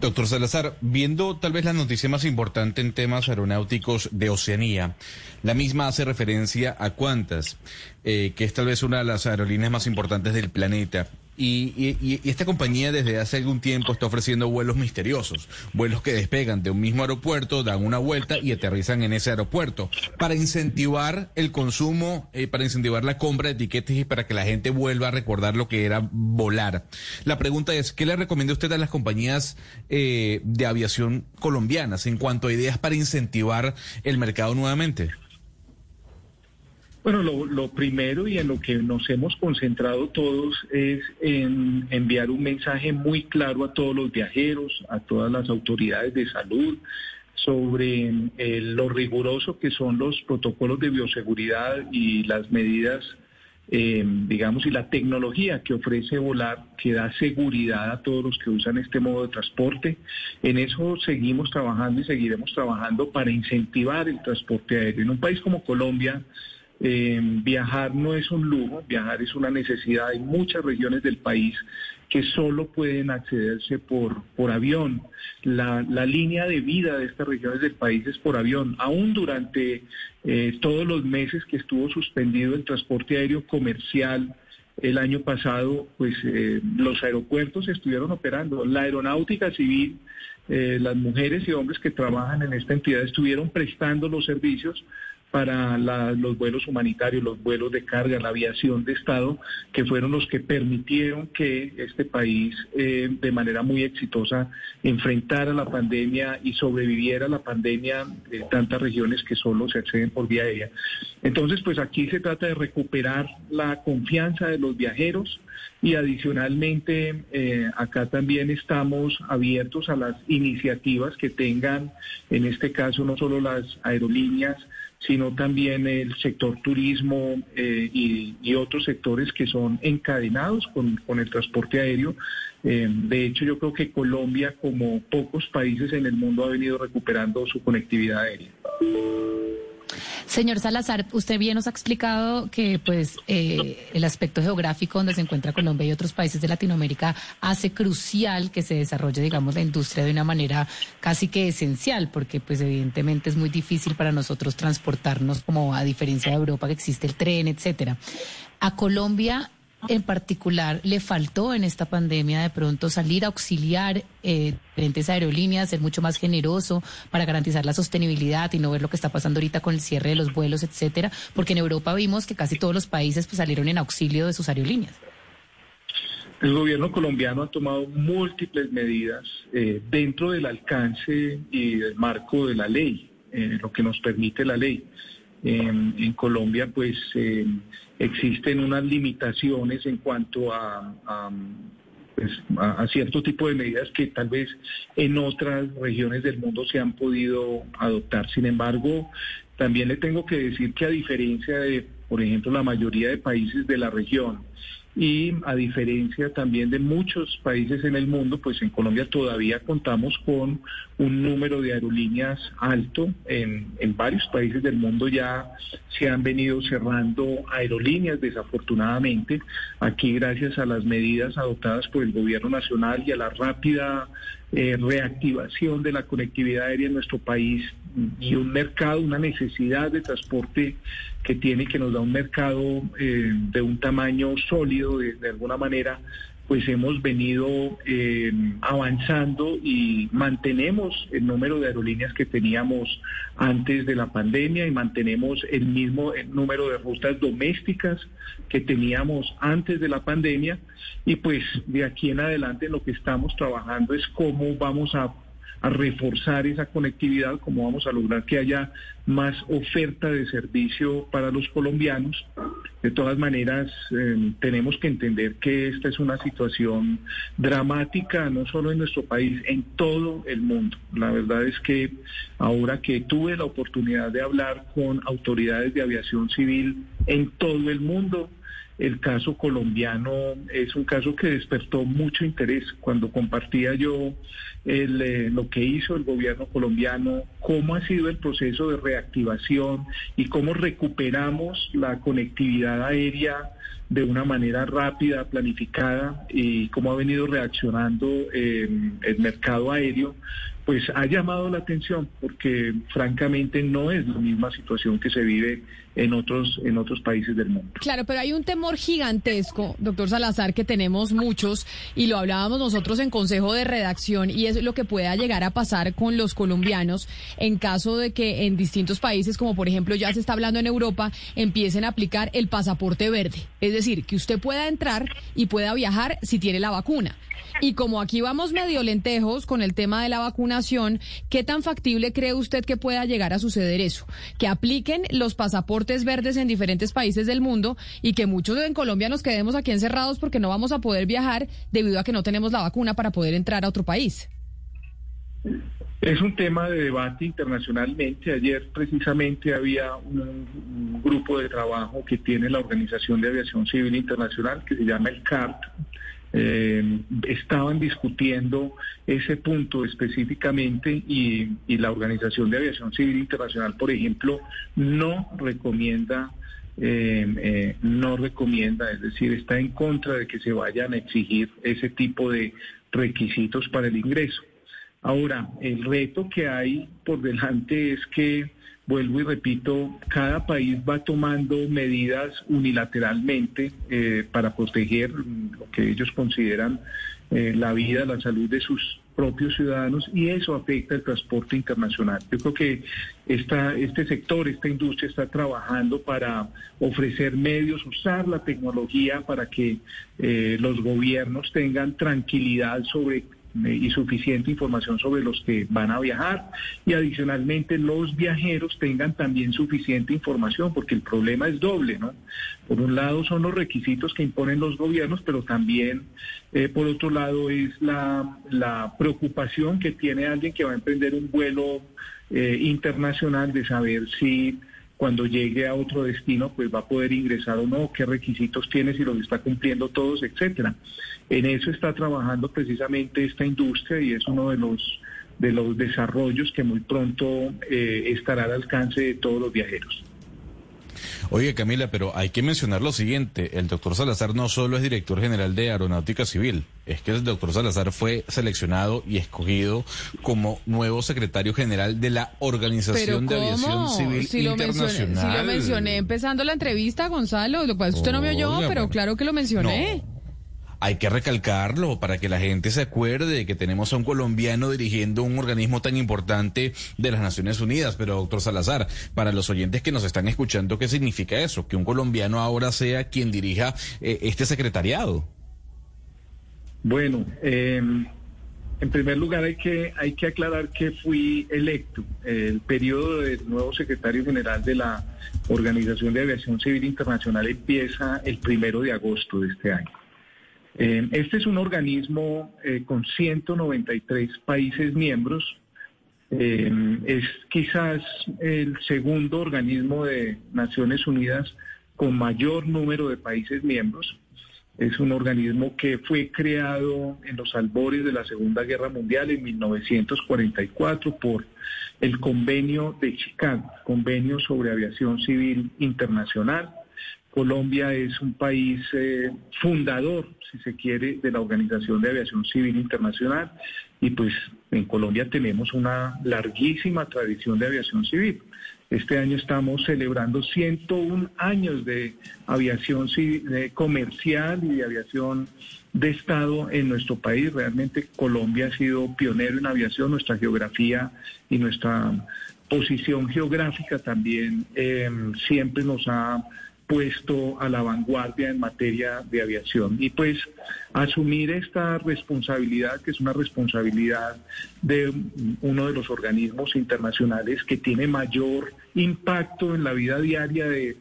Doctor Salazar, viendo tal vez la noticia más importante en temas aeronáuticos de Oceanía, la misma hace referencia a Qantas, eh, que es tal vez una de las aerolíneas más importantes del planeta. Y, esta compañía desde hace algún tiempo está ofreciendo vuelos misteriosos, vuelos que despegan de un mismo aeropuerto, dan una vuelta y aterrizan en ese aeropuerto, para incentivar el consumo, eh, para incentivar la compra de etiquetes y para que la gente vuelva a recordar lo que era volar. La pregunta es, ¿qué le recomienda usted a las compañías eh, de aviación colombianas en cuanto a ideas para incentivar el mercado nuevamente? Bueno, lo, primero y en lo que nos hemos concentrado todos es en enviar un mensaje muy claro a todos los viajeros, a todas las autoridades de salud, sobre eh, lo riguroso que son los protocolos de bioseguridad y las medidas, eh, digamos, y la tecnología que ofrece volar, que da seguridad a todos los que usan este modo de transporte. En eso seguimos trabajando y seguiremos trabajando para incentivar el transporte aéreo. En un país como Colombia, eh, viajar no es un lujo, viajar es una necesidad. Hay muchas regiones del país que solo pueden accederse por, por avión. La, línea de vida de estas regiones del país es por avión. Aún durante eh, todos los meses que estuvo suspendido el transporte aéreo comercial, el año pasado, pues eh, los aeropuertos estuvieron operando. La aeronáutica civil, las mujeres y hombres que trabajan en esta entidad estuvieron prestando los servicios para los vuelos humanitarios, los vuelos de carga, la aviación de Estado, que fueron los que permitieron que este país eh, de manera muy exitosa enfrentara la pandemia y sobreviviera a la pandemia de tantas regiones que solo se acceden por vía aérea. Entonces, pues aquí se trata de recuperar la confianza de los viajeros y adicionalmente eh, acá también estamos abiertos a las iniciativas que tengan, en este caso no solo las aerolíneas, sino también el sector turismo eh, y, otros sectores que son encadenados con, el transporte aéreo. Eh, de hecho, yo creo que Colombia, como pocos países en el mundo, ha venido recuperando su conectividad aérea. Señor Salazar, usted bien nos ha explicado que pues eh, el aspecto geográfico donde se encuentra Colombia y otros países de Latinoamérica hace crucial que se desarrolle, digamos, la industria de una manera casi que esencial, porque pues evidentemente es muy difícil para nosotros transportarnos como a diferencia de Europa que existe el tren, etcétera. A Colombia en particular le faltó en esta pandemia de pronto salir a auxiliar eh, diferentes aerolíneas, ser mucho más generoso para garantizar la sostenibilidad y no ver lo que está pasando ahorita con el cierre de los vuelos, etcétera? Porque en Europa vimos que casi todos los países pues, salieron en auxilio de sus aerolíneas. El gobierno colombiano ha tomado múltiples medidas eh, dentro del alcance y del marco de la ley, eh, lo que nos permite la ley. en Colombia, pues eh, existen unas limitaciones en cuanto pues, a, a, cierto tipo de medidas que tal vez en otras regiones del mundo se han podido adoptar. Sin embargo, también le tengo que decir que a diferencia de, por ejemplo, la mayoría de países de la región, y a diferencia también de muchos países en el mundo, pues en Colombia todavía contamos con un número de aerolíneas alto. En, en varios países del mundo ya se han venido cerrando aerolíneas, desafortunadamente. Aquí, gracias a las medidas adoptadas por el gobierno nacional y a la rápida eh, reactivación de la conectividad aérea en nuestro país y un mercado, una necesidad de transporte que tiene, que nos da un mercado eh, de un tamaño sólido de, alguna manera, pues hemos venido eh, avanzando y mantenemos el número de aerolíneas que teníamos antes de la pandemia y mantenemos el mismo número de rutas domésticas que teníamos antes de la pandemia. Y pues de aquí en adelante lo que estamos trabajando es cómo vamos a a reforzar esa conectividad, cómo vamos a lograr que haya más oferta de servicio para los colombianos. De todas maneras, eh, tenemos que entender que esta es una situación dramática, no solo en nuestro país, en todo el mundo. La verdad es que ahora que tuve la oportunidad de hablar con autoridades de aviación civil en todo el mundo, el caso colombiano es un caso que despertó mucho interés. Cuando compartía yo eh, lo que hizo el gobierno colombiano, cómo ha sido el proceso de reactivación y cómo recuperamos la conectividad aérea de una manera rápida, planificada y cómo ha venido reaccionando eh, el mercado aéreo pues ha llamado la atención porque francamente no es la misma situación que se vive en otros en otros países del mundo. Claro, pero hay un temor gigantesco, doctor Salazar, que tenemos muchos y lo hablábamos nosotros en Consejo de Redacción y es lo que pueda llegar a pasar con los colombianos en caso de que en distintos países, como por ejemplo ya se está hablando en Europa, empiecen a aplicar el pasaporte verde, es decir, que usted pueda entrar y pueda viajar si tiene la vacuna. Y como aquí vamos medio lentejos con el tema de la vacunación, ¿qué tan factible cree usted que pueda llegar a suceder eso? Que apliquen los pasaportes verdes en diferentes países del mundo y que muchos en Colombia nos quedemos aquí encerrados porque no vamos a poder viajar debido a que no tenemos la vacuna para poder entrar a otro país. Es un tema de debate internacionalmente. Ayer precisamente había un, grupo de trabajo que tiene la Organización de Aviación Civil Internacional que se llama el CART, eh, estaban discutiendo ese punto específicamente y, la Organización de Aviación Civil Internacional, por ejemplo, no recomienda eh, eh, no recomienda, es decir, está en contra de que se vayan a exigir ese tipo de requisitos para el ingreso. Ahora, el reto que hay por delante es que vuelvo y repito, cada país va tomando medidas unilateralmente eh, para proteger lo que ellos consideran eh, la vida, la salud de sus propios ciudadanos y eso afecta el transporte internacional. Yo creo que esta, este sector, esta industria está trabajando para ofrecer medios, usar la tecnología para que eh, los gobiernos tengan tranquilidad sobre y suficiente información sobre los que van a viajar y adicionalmente los viajeros tengan también suficiente información porque el problema es doble, ¿no? Por un lado son los requisitos que imponen los gobiernos, pero también eh, por otro lado es la, la preocupación que tiene alguien que va a emprender un vuelo eh, internacional de saber si cuando llegue a otro destino, pues va a poder ingresar o no, qué requisitos tiene, si los está cumpliendo todos, etcétera. En eso está trabajando precisamente esta industria y es uno de los de los desarrollos que muy pronto eh, estará al alcance de todos los viajeros. Oye, Camila, pero hay que mencionar lo siguiente. El doctor Salazar no solo es director general de Aeronáutica Civil, es que el doctor Salazar fue seleccionado y escogido como nuevo secretario general de la Organización de Aviación Civil Internacional. si lo mencioné empezando la entrevista, Gonzalo. Lo cual usted no me oyó, pero claro que lo mencioné hay que recalcarlo para que la gente se acuerde de que tenemos a un colombiano dirigiendo un organismo tan importante de las Naciones Unidas. Pero, doctor Salazar, para los oyentes que nos están escuchando, ¿qué significa eso? Que un colombiano ahora sea quien dirija eh, este secretariado. Bueno, em, en primer lugar hay que, hay que aclarar que fui electo. El periodo del nuevo secretario general de la Organización de Aviación Civil Internacional empieza el primero de agosto de este año. Eh, este es un organismo eh, con 193 países miembros. Eh, es quizás el segundo organismo de Naciones Unidas con mayor número de países miembros. Es un organismo que fue creado en los albores de la Segunda Guerra Mundial en 1944 por el Convenio de Chicago, Convenio sobre Aviación Civil Internacional. Colombia es un país eh, fundador, si se quiere, de la Organización de Aviación Civil Internacional y pues en Colombia tenemos una larguísima tradición de aviación civil. Este año estamos celebrando 101 años de aviación comercial y de aviación de Estado en nuestro país. Realmente Colombia ha sido pionero en aviación, nuestra geografía y nuestra posición geográfica también em, siempre nos ha puesto a la vanguardia en materia de aviación. Y pues asumir esta responsabilidad, que es una responsabilidad de uno de los organismos internacionales que tiene mayor impacto en la vida diaria de,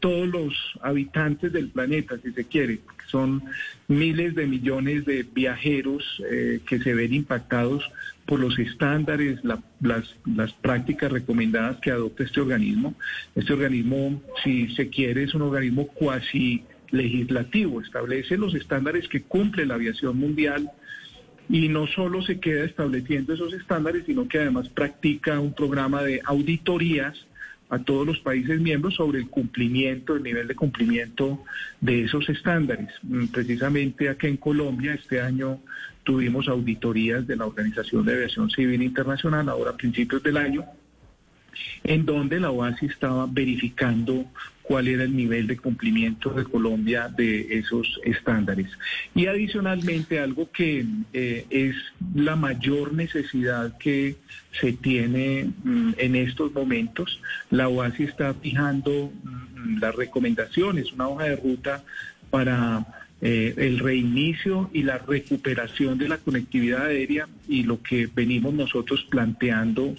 todos los habitantes del planeta, si se quiere. Son miles de millones de viajeros eh, que se ven impactados por los estándares, las, las prácticas recomendadas que adopta este organismo. Este organismo, si se quiere, es un organismo cuasi legislativo, establece los estándares que cumple la aviación mundial y no solo se queda estableciendo esos estándares, sino que además practica un programa de auditorías a todos los países miembros sobre el cumplimiento, el nivel de cumplimiento de esos estándares. Mm, precisamente aquí en Colombia este año tuvimos auditorías de la Organización de Aviación Civil Internacional, ahora a principios del año, en donde la OASI estaba verificando cuál era el nivel de cumplimiento de Colombia de esos estándares. Y adicionalmente, algo que eh, es la mayor necesidad que se tiene mm, en estos momentos, la OASI está fijando mm, las recomendaciones, una hoja de ruta para eh, el reinicio y la recuperación de la conectividad aérea y lo que venimos nosotros planteando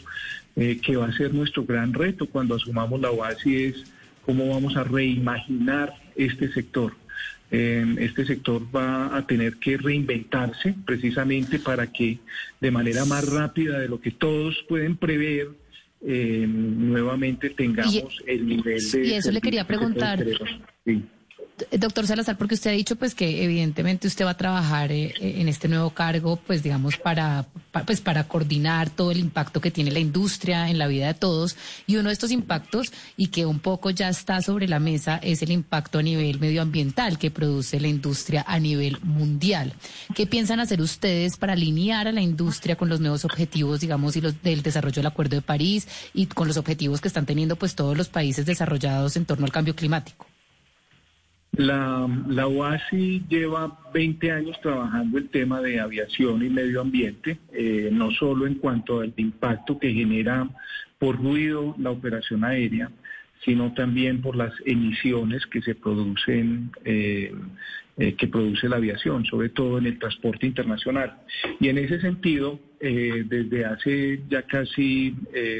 eh, que va a ser nuestro gran reto cuando asumamos la OASI es cómo vamos a reimaginar este sector. Eh, este sector va a tener que reinventarse precisamente para que de manera más rápida de lo que todos pueden prever, nuevamente tengamos el nivel de... Y eso le quería preguntar. Doctor Salazar, porque usted ha dicho pues que evidentemente usted va a trabajar eh, eh, en este nuevo cargo, pues digamos para, pues para coordinar todo el impacto que tiene la industria en la vida de todos y uno de estos impactos y que un poco ya está sobre la mesa es el impacto a nivel medioambiental que produce la industria a nivel mundial. ¿Qué piensan hacer ustedes para alinear a la industria con los nuevos objetivos, digamos, y los del desarrollo del Acuerdo de París y con los objetivos que están teniendo pues todos los países desarrollados en torno al cambio climático? La, la OASI lleva 20 años trabajando el tema de aviación y medio ambiente, eh, no solo en cuanto al impacto que genera por ruido la operación aérea, sino también por las emisiones que se producen, eh, eh, que produce la aviación, sobre todo en el transporte internacional. Y en ese sentido, desde hace ya casi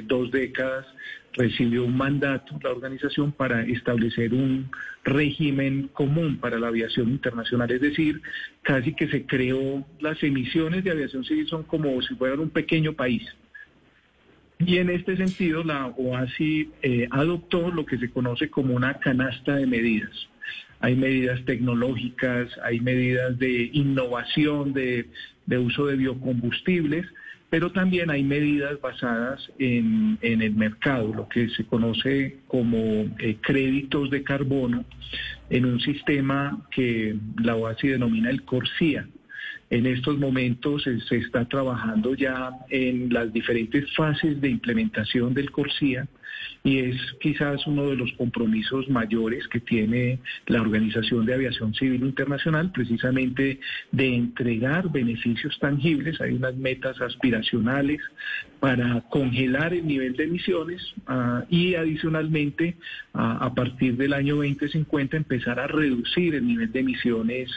dos décadas, recibió un mandato la organización para establecer un régimen común para la aviación internacional, es decir, casi que se creó, las emisiones de aviación civil son como si fueran un pequeño país. Y en este sentido, la OASI eh, adoptó lo que se conoce como una canasta de medidas. Hay medidas tecnológicas, hay medidas de innovación, de, de uso de biocombustibles, pero también hay medidas basadas en, el mercado, lo que se conoce como eh, créditos de carbono, en un sistema que la OASI denomina el CORSIA. En estos momentos se está trabajando ya en las diferentes fases de implementación del CORSIA y es quizás uno de los compromisos mayores que tiene la Organización de Aviación Civil Internacional, precisamente de entregar beneficios tangibles. Hay unas metas aspiracionales para congelar el nivel de emisiones ah, y adicionalmente a partir del año 2050 empezar a reducir el nivel de emisiones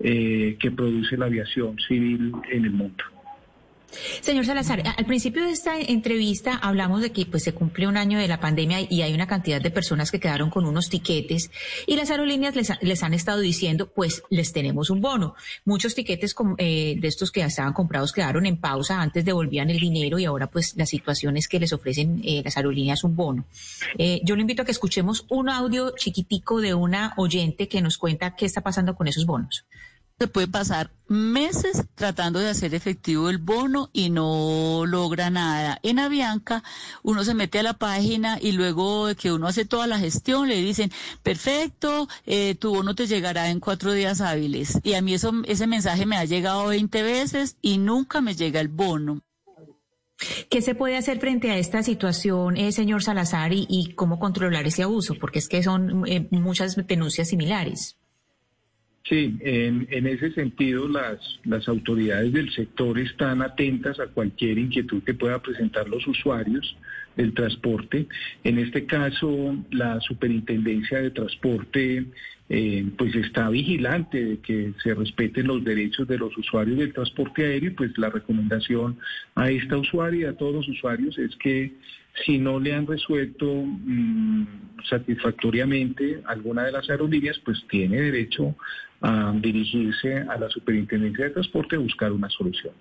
eh, que produce la aviación civil en el mundo. Señor Salazar, al principio de esta entrevista hablamos de que pues se cumple un año de la pandemia y hay una cantidad de personas que quedaron con unos tiquetes y las aerolíneas les, han estado diciendo pues les tenemos un bono. Muchos tiquetes eh, de estos que estaban comprados quedaron en pausa, antes devolvían el dinero y ahora pues la situación es que les ofrecen eh, las aerolíneas un bono. Eh, yo le invito a que escuchemos un audio chiquitico de una oyente que nos cuenta qué está pasando con esos bonos se puede pasar meses tratando de hacer efectivo el bono y no logra nada. En Avianca uno se mete a la página y luego que uno hace toda la gestión le dicen, perfecto, eh, tu bono te llegará en cuatro días hábiles. Y a mí eso, ese mensaje me ha llegado 20 veces y nunca me llega el bono. ¿Qué se puede hacer frente a esta situación, eh, señor Salazar, y, cómo controlar ese abuso? Porque es que son eh, muchas denuncias similares. Sí, en, ese sentido las, las autoridades del sector están atentas a cualquier inquietud que pueda presentar los usuarios del transporte. En este caso, la Superintendencia de Transporte eh, pues está vigilante de que se respeten los derechos de los usuarios del transporte aéreo pues la recomendación a esta usuaria y a todos los usuarios es que si no le han resuelto mm, satisfactoriamente alguna de las aerolíneas, pues tiene derecho a dirigirse a la Superintendencia de Transporte a buscar una solución.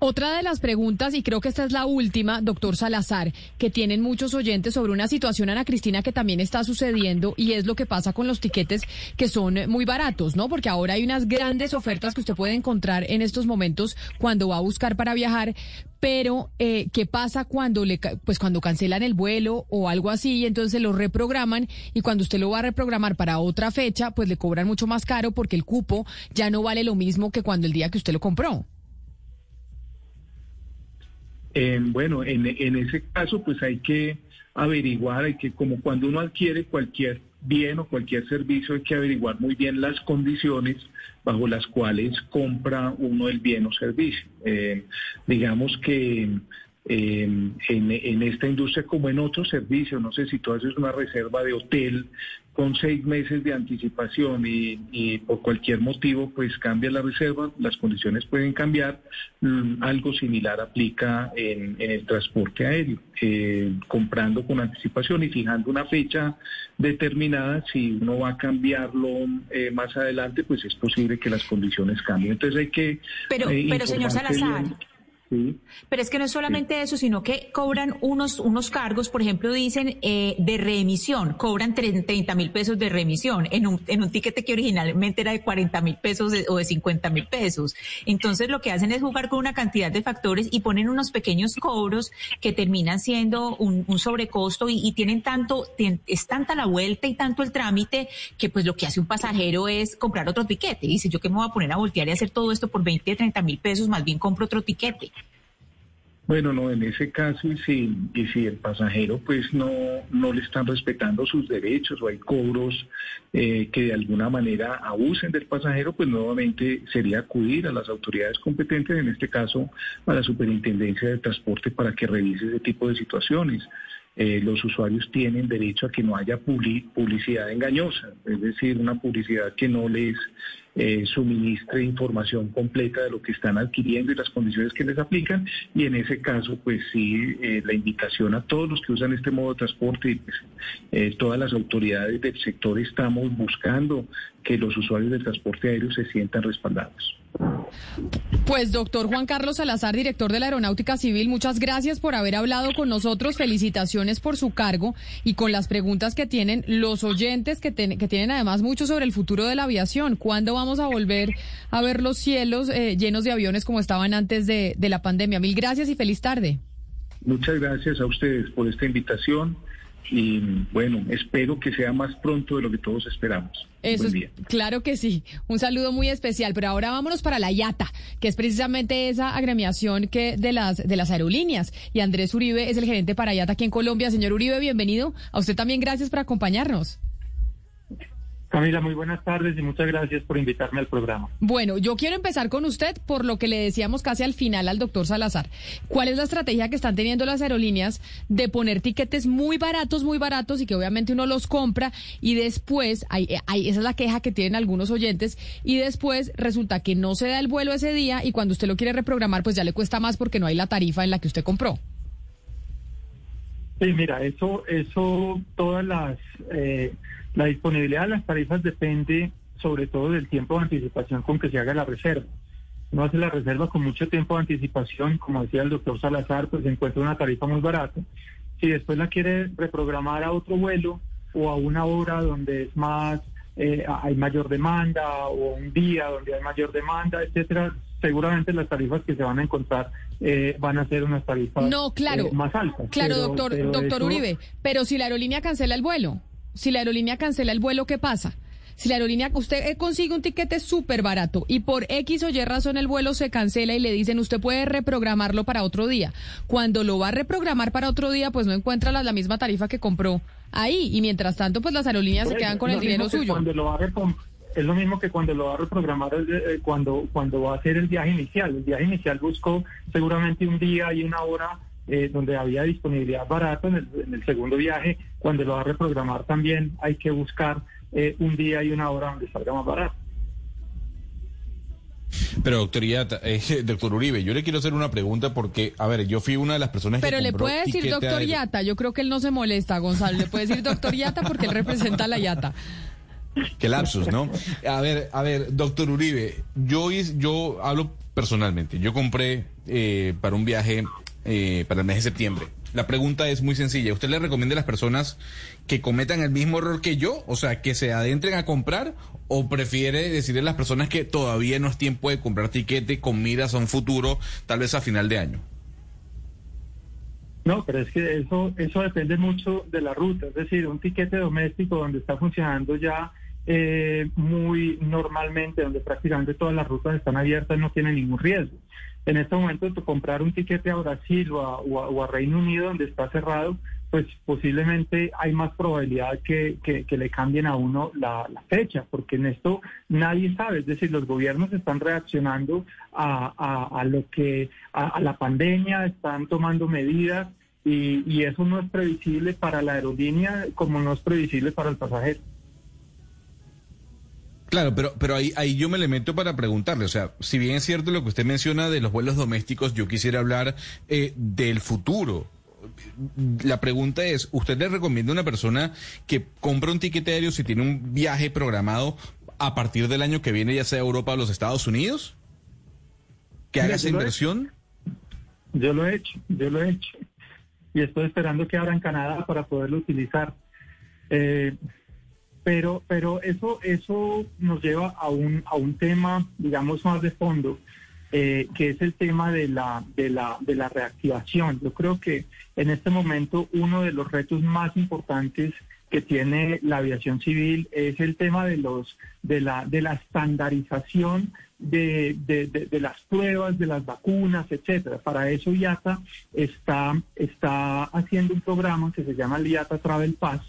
Otra de las preguntas, y creo que esta es la última, doctor Salazar, que tienen muchos oyentes sobre una situación, Ana Cristina, que también está sucediendo y es lo que pasa con los tiquetes que son muy baratos, ¿no? Porque ahora hay unas grandes ofertas que usted puede encontrar en estos momentos cuando va a buscar para viajar, pero eh, ¿qué pasa cuando le, pues cuando cancelan el vuelo o algo así y entonces lo reprograman y cuando usted lo va a reprogramar para otra fecha, pues le cobran mucho más caro porque el cupo ya no vale lo mismo que cuando el día que usted lo compró? Bueno, en, ese caso, pues hay que averiguar, hay que, como cuando uno adquiere cualquier bien o cualquier servicio, hay que averiguar muy bien las condiciones bajo las cuales compra uno el bien o servicio. Eh, digamos que en, en, esta industria como en otros servicios. No sé si tú haces una reserva de hotel con seis meses de anticipación y, por cualquier motivo pues cambia la reserva, las condiciones pueden cambiar. Mm, algo similar aplica en, el transporte aéreo, eh, comprando con anticipación y fijando una fecha determinada. Si uno va a cambiarlo eh, más adelante, pues es posible que las condiciones cambien. Entonces hay que... Pero, eh, pero señor Salazar. Pero es que no es solamente eso, sino que cobran unos, unos cargos, por ejemplo, dicen eh, de reemisión, cobran 30 mil pesos de reemisión en un, en un tiquete que originalmente era de 40 mil pesos o de 50 mil pesos. Entonces lo que hacen es jugar con una cantidad de factores y ponen unos pequeños cobros que terminan siendo un, un sobrecosto y, y, tienen tanto, es tanta la vuelta y tanto el trámite que pues lo que hace un pasajero es comprar otro tiquete. Dice, yo que me voy a poner a voltear y hacer todo esto por 20, 30 mil pesos, más bien compro otro tiquete. Bueno, no, en ese caso, y si, el pasajero pues no, no le están respetando sus derechos o hay cobros eh, que de alguna manera abusen del pasajero, pues nuevamente sería acudir a las autoridades competentes, en este caso a la Superintendencia de Transporte, para que revise ese tipo de situaciones. Eh, los usuarios tienen derecho a que no haya publicidad engañosa, es decir, una publicidad que no les eh, suministre información completa de lo que están adquiriendo y las condiciones que les aplican. Y en ese caso, pues sí, eh, la invitación a todos los que usan este modo de transporte y pues, todas las autoridades del sector estamos buscando que los usuarios del transporte aéreo se sientan respaldados. Pues doctor Juan Carlos Salazar, director de la Aeronáutica Civil, muchas gracias por haber hablado con nosotros. Felicitaciones por su cargo y con las preguntas que tienen los oyentes que, que tienen además mucho sobre el futuro de la aviación. ¿Cuándo vamos a volver a ver los cielos eh, llenos de aviones como estaban antes de la pandemia? Mil gracias y feliz tarde. Muchas gracias a ustedes por esta invitación y bueno, espero que sea más pronto de lo que todos esperamos. Eso es, claro que sí. Un saludo muy especial, pero ahora vámonos para la IATA, que es precisamente esa agremiación que de las de las aerolíneas y Andrés Uribe es el gerente para IATA aquí en Colombia. Señor Uribe, bienvenido. A usted también gracias por acompañarnos. Camila, muy buenas tardes y muchas gracias por invitarme al programa. Bueno, yo quiero empezar con usted por lo que le decíamos casi al final al doctor Salazar. ¿Cuál es la estrategia que están teniendo las aerolíneas de poner tiquetes muy baratos, muy baratos y que obviamente uno los compra y después, hay, hay, esa es la queja que tienen algunos oyentes, y después resulta que no se da el vuelo ese día y cuando usted lo quiere reprogramar pues ya le cuesta más porque no hay la tarifa en la que usted compró? Sí, mira, eso, eso, todas las... Eh, la disponibilidad de las tarifas depende sobre todo del tiempo de anticipación con que se haga la reserva. No hace la reserva con mucho tiempo de anticipación, como decía el doctor Salazar, pues encuentra una tarifa muy barata. Si después la quiere reprogramar a otro vuelo o a una hora donde es más, eh, hay mayor demanda o un día donde hay mayor demanda, etcétera, seguramente las tarifas que se van a encontrar eh, van a ser unas tarifas no, claro, eh, más altas. Claro, doctor, doctor Uribe, pero si la aerolínea cancela el vuelo si la aerolínea cancela el vuelo, ¿qué pasa? Si la aerolínea, usted eh, consigue un tiquete súper barato y por X o Y razón el vuelo se cancela y le dicen usted puede reprogramarlo para otro día. Cuando lo va a reprogramar para otro día, pues no encuentra la, misma tarifa que compró ahí. Y mientras tanto, pues las aerolíneas se quedan con el dinero suyo. Cuando lo va a es lo mismo que cuando lo va a reprogramar, eh, cuando, cuando va a hacer el viaje inicial. El viaje inicial buscó seguramente un día y una hora eh, donde había disponibilidad barata en el, segundo viaje, cuando lo va a reprogramar también hay que buscar eh, un día y una hora donde salga más barato. Pero doctor Yata, eh, doctor Uribe, yo le quiero hacer una pregunta porque, a ver, yo fui una de las personas Pero que le puede decir doctor Yata, yo creo que él no se molesta, Gonzalo, le puede decir doctor Yata porque él representa a la Yata. Qué lapsus, ¿no? A ver, a ver, doctor Uribe, yo, yo hablo personalmente, yo compré para un viaje eh, para el mes de septiembre. La pregunta es muy sencilla. ¿Usted le recomienda a las personas que cometan el mismo error que yo? O sea, que se adentren a comprar o prefiere decirle a las personas que todavía no es tiempo de comprar tiquete con miras a un futuro, tal vez a final de año? No, pero es que eso, eso depende mucho de la ruta. Es decir, un tiquete doméstico donde está funcionando ya eh, muy normalmente, donde prácticamente todas las rutas están abiertas, no tiene ningún riesgo en este momento comprar un tiquete a Brasil o a, Reino Unido donde está cerrado, pues posiblemente hay más probabilidad que, le cambien a uno la, fecha, porque en esto nadie sabe, es decir, los gobiernos están reaccionando a, lo que, a, la pandemia, están tomando medidas y, y eso no es previsible para la aerolínea como no es previsible para el pasajero. Claro, pero, pero ahí, ahí yo me le meto para preguntarle, o sea, si bien es cierto lo que usted menciona de los vuelos domésticos, yo quisiera hablar eh, del futuro. La pregunta es, ¿usted le recomienda a una persona que compra un tiquete aéreo si tiene un viaje programado a partir del año que viene, ya sea a Europa o los Estados Unidos? ¿Que haga esa inversión? Yo lo he hecho, yo lo he hecho. Y estoy esperando que abra en Canadá para poderlo utilizar. Eh, pero, pero eso, eso nos lleva a un, a un tema, digamos, más de fondo, eh, que es el tema de la, de, la, de la reactivación. Yo creo que en este momento uno de los retos más importantes que tiene la aviación civil es el tema de los de la de la estandarización de, de, las pruebas de las vacunas etcétera para eso IATA está está haciendo un programa que se llama el IATA Travel Pass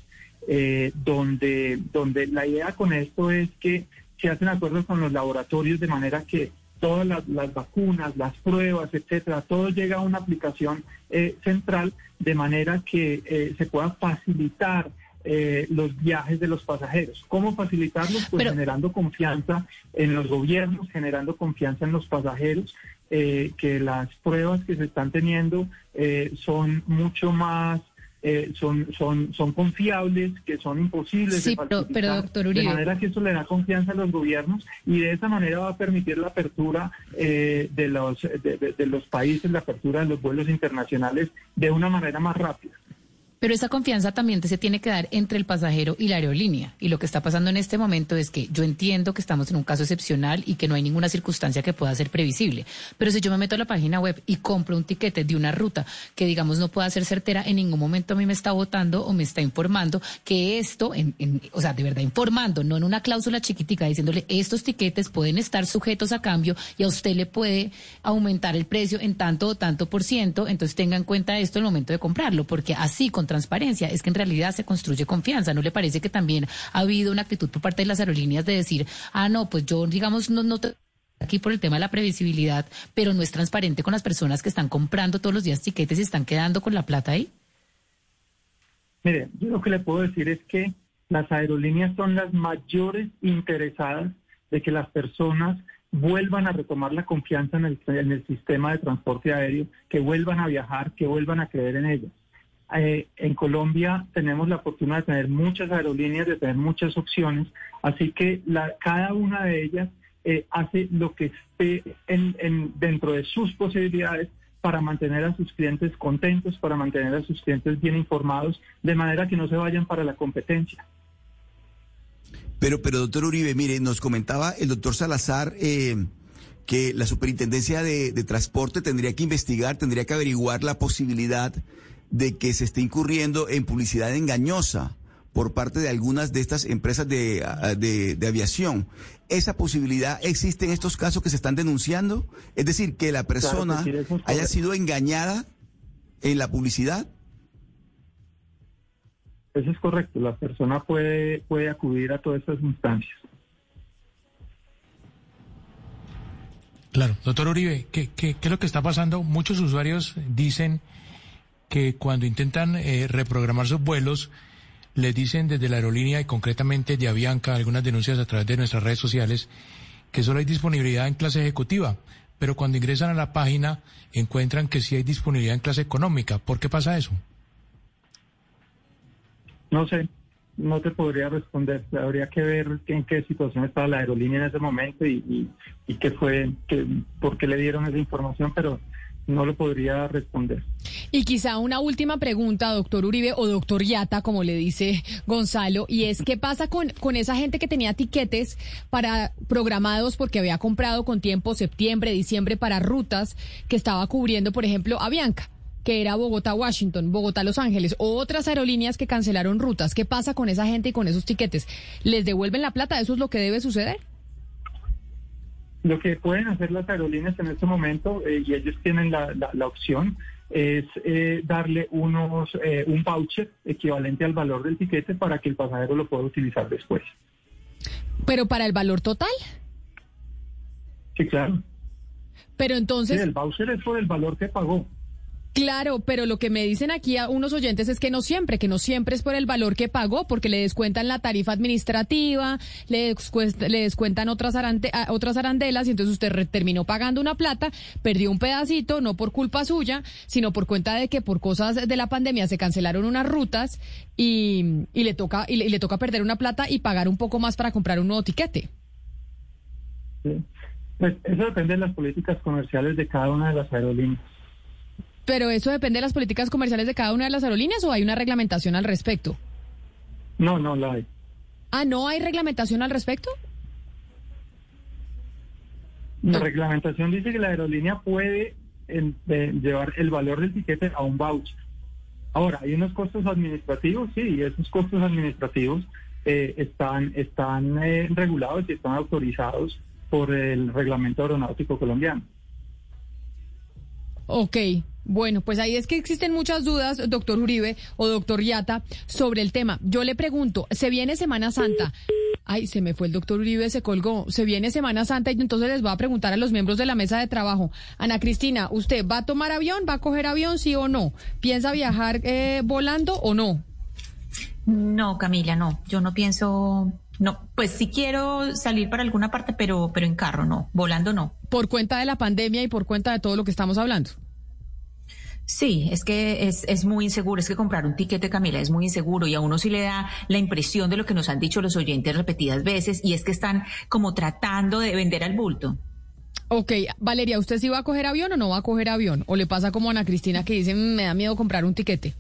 eh, donde, donde la idea con esto es que se hacen acuerdos con los laboratorios de manera que todas las, vacunas, las pruebas, etcétera, todo llega a una aplicación eh, central de manera que eh, se pueda facilitar los viajes de los pasajeros. ¿Cómo facilitarlos? Pues generando confianza en los gobiernos, generando confianza en los pasajeros, que las pruebas que se están teniendo son mucho más eh, son, son, son confiables, que son imposibles de pero, doctor Uribe. De manera que eso le da confianza a los gobiernos y de esa manera va a permitir la apertura eh, de, los, de los países, la apertura de los vuelos internacionales de una manera más rápida. Pero esa confianza también se tiene que dar entre el pasajero y la aerolínea. Y lo que está pasando en este momento es que yo entiendo que estamos en un caso excepcional y que no hay ninguna circunstancia que pueda ser previsible. Pero si yo me meto a la página web y compro un tiquete de una ruta que digamos no pueda ser certera, en ningún momento a mí me está votando o me está informando que esto, en, o sea, de verdad informando, no en una cláusula chiquitica diciéndole estos tiquetes pueden estar sujetos a cambio y a usted le puede aumentar el precio en tanto o tanto por ciento. Entonces tenga en cuenta esto en el momento de comprarlo, porque así con transparencia, es que en realidad se construye confianza. ¿No le parece que también ha habido una actitud por parte de las aerolíneas de decir, ah, no, pues yo, digamos, no, no te aquí por el tema de la previsibilidad, pero no es transparente con las personas que están comprando todos los días tiquetes y están quedando con la plata ahí? Mire, yo lo que le puedo decir es que las aerolíneas son las mayores interesadas de que las personas vuelvan a retomar la confianza en el, en el sistema de transporte aéreo, que vuelvan a viajar, que vuelvan a creer en ellas. Eh, en Colombia tenemos la oportunidad de tener muchas aerolíneas, de tener muchas opciones, así que la, cada una de ellas eh, hace lo que esté en, dentro de sus posibilidades para mantener a sus clientes contentos, para mantener a sus clientes bien informados, de manera que no se vayan para la competencia. Pero, pero doctor Uribe, mire, nos comentaba el doctor Salazar eh, que la superintendencia de, de transporte tendría que investigar, tendría que averiguar la posibilidad de que se esté incurriendo en publicidad engañosa por parte de algunas de estas empresas de, de, aviación. ¿Esa posibilidad existe en estos casos que se están denunciando? Es decir, que la persona haya sido engañada en la publicidad. Eso es correcto. La persona puede, puede acudir a todas estas instancias. Claro, doctor Uribe, ¿qué, qué, qué es lo que está pasando? Muchos usuarios dicen que cuando intentan eh, reprogramar sus vuelos, les dicen desde la aerolínea y concretamente de Avianca, algunas denuncias a través de nuestras redes sociales, que solo hay disponibilidad en clase ejecutiva, pero cuando ingresan a la página encuentran que sí hay disponibilidad en clase económica. ¿Por qué pasa eso? No sé, no te podría responder. Habría que ver en qué situación estaba la aerolínea en ese momento y, y, qué fue, que, por qué le dieron esa información, pero no lo podría responder. Y quizá una última pregunta, doctor Uribe o doctor Yata, como le dice Gonzalo, y es qué pasa con, con esa gente que tenía tiquetes para programados porque había comprado con tiempo septiembre, diciembre para rutas que estaba cubriendo, por ejemplo, Avianca que era Bogotá-Washington, Bogotá-Los Ángeles, o otras aerolíneas que cancelaron rutas. ¿Qué pasa con esa gente y con esos tiquetes? ¿Les devuelven la plata? ¿Eso es lo que debe suceder? Lo que pueden hacer las aerolíneas en este momento, eh, y ellos tienen la, la, opción, es eh, darle unos eh, un voucher equivalente al valor del tiquete para que el pasajero lo pueda utilizar después. ¿Pero para el valor total? Sí, claro. Pero entonces... el voucher es por el valor que pagó. Claro, pero lo que me dicen aquí a unos oyentes es que no siempre, que no siempre es por el valor que pagó, porque le descuentan la tarifa administrativa, le, le descuentan otras, otras arandelas y entonces usted terminó pagando una plata, perdió un pedacito, no por culpa suya, sino por cuenta de que por cosas de la pandemia se cancelaron unas rutas y, y le toca y le, toca perder una plata y pagar un poco más para comprar un nuevo tiquete. Pues eso depende de las políticas comerciales de cada una de las aerolíneas. Pero eso depende de las políticas comerciales de cada una de las aerolíneas o hay una reglamentación al respecto? No, no la hay. Ah, ¿no hay reglamentación al respecto? La reglamentación dice que la aerolínea puede llevar el valor del tiquete a un voucher. Ahora, hay unos costos administrativos, sí, y esos costos administrativos eh, están, están eh, regulados y están autorizados por el reglamento aeronáutico colombiano. Ok, bueno, pues ahí es que existen muchas dudas, doctor Uribe o doctor Yata, sobre el tema. Yo le pregunto, se viene Semana Santa. Ay, se me fue el doctor Uribe, se colgó. Se viene Semana Santa y entonces les voy a preguntar a los miembros de la mesa de trabajo. Ana Cristina, ¿usted va a tomar avión? ¿Va a coger avión, sí o no? ¿Piensa viajar eh, volando o no? No, Camila, no. Yo no pienso no, pues sí quiero salir para alguna parte, pero, pero en carro no, volando no. Por cuenta de la pandemia y por cuenta de todo lo que estamos hablando. Sí, es que es, es muy inseguro, es que comprar un tiquete, Camila, es muy inseguro y a uno sí le da la impresión de lo que nos han dicho los oyentes repetidas veces y es que están como tratando de vender al bulto. Ok, Valeria, ¿usted sí va a coger avión o no va a coger avión? ¿O le pasa como a Ana Cristina que dice, mm, me da miedo comprar un tiquete?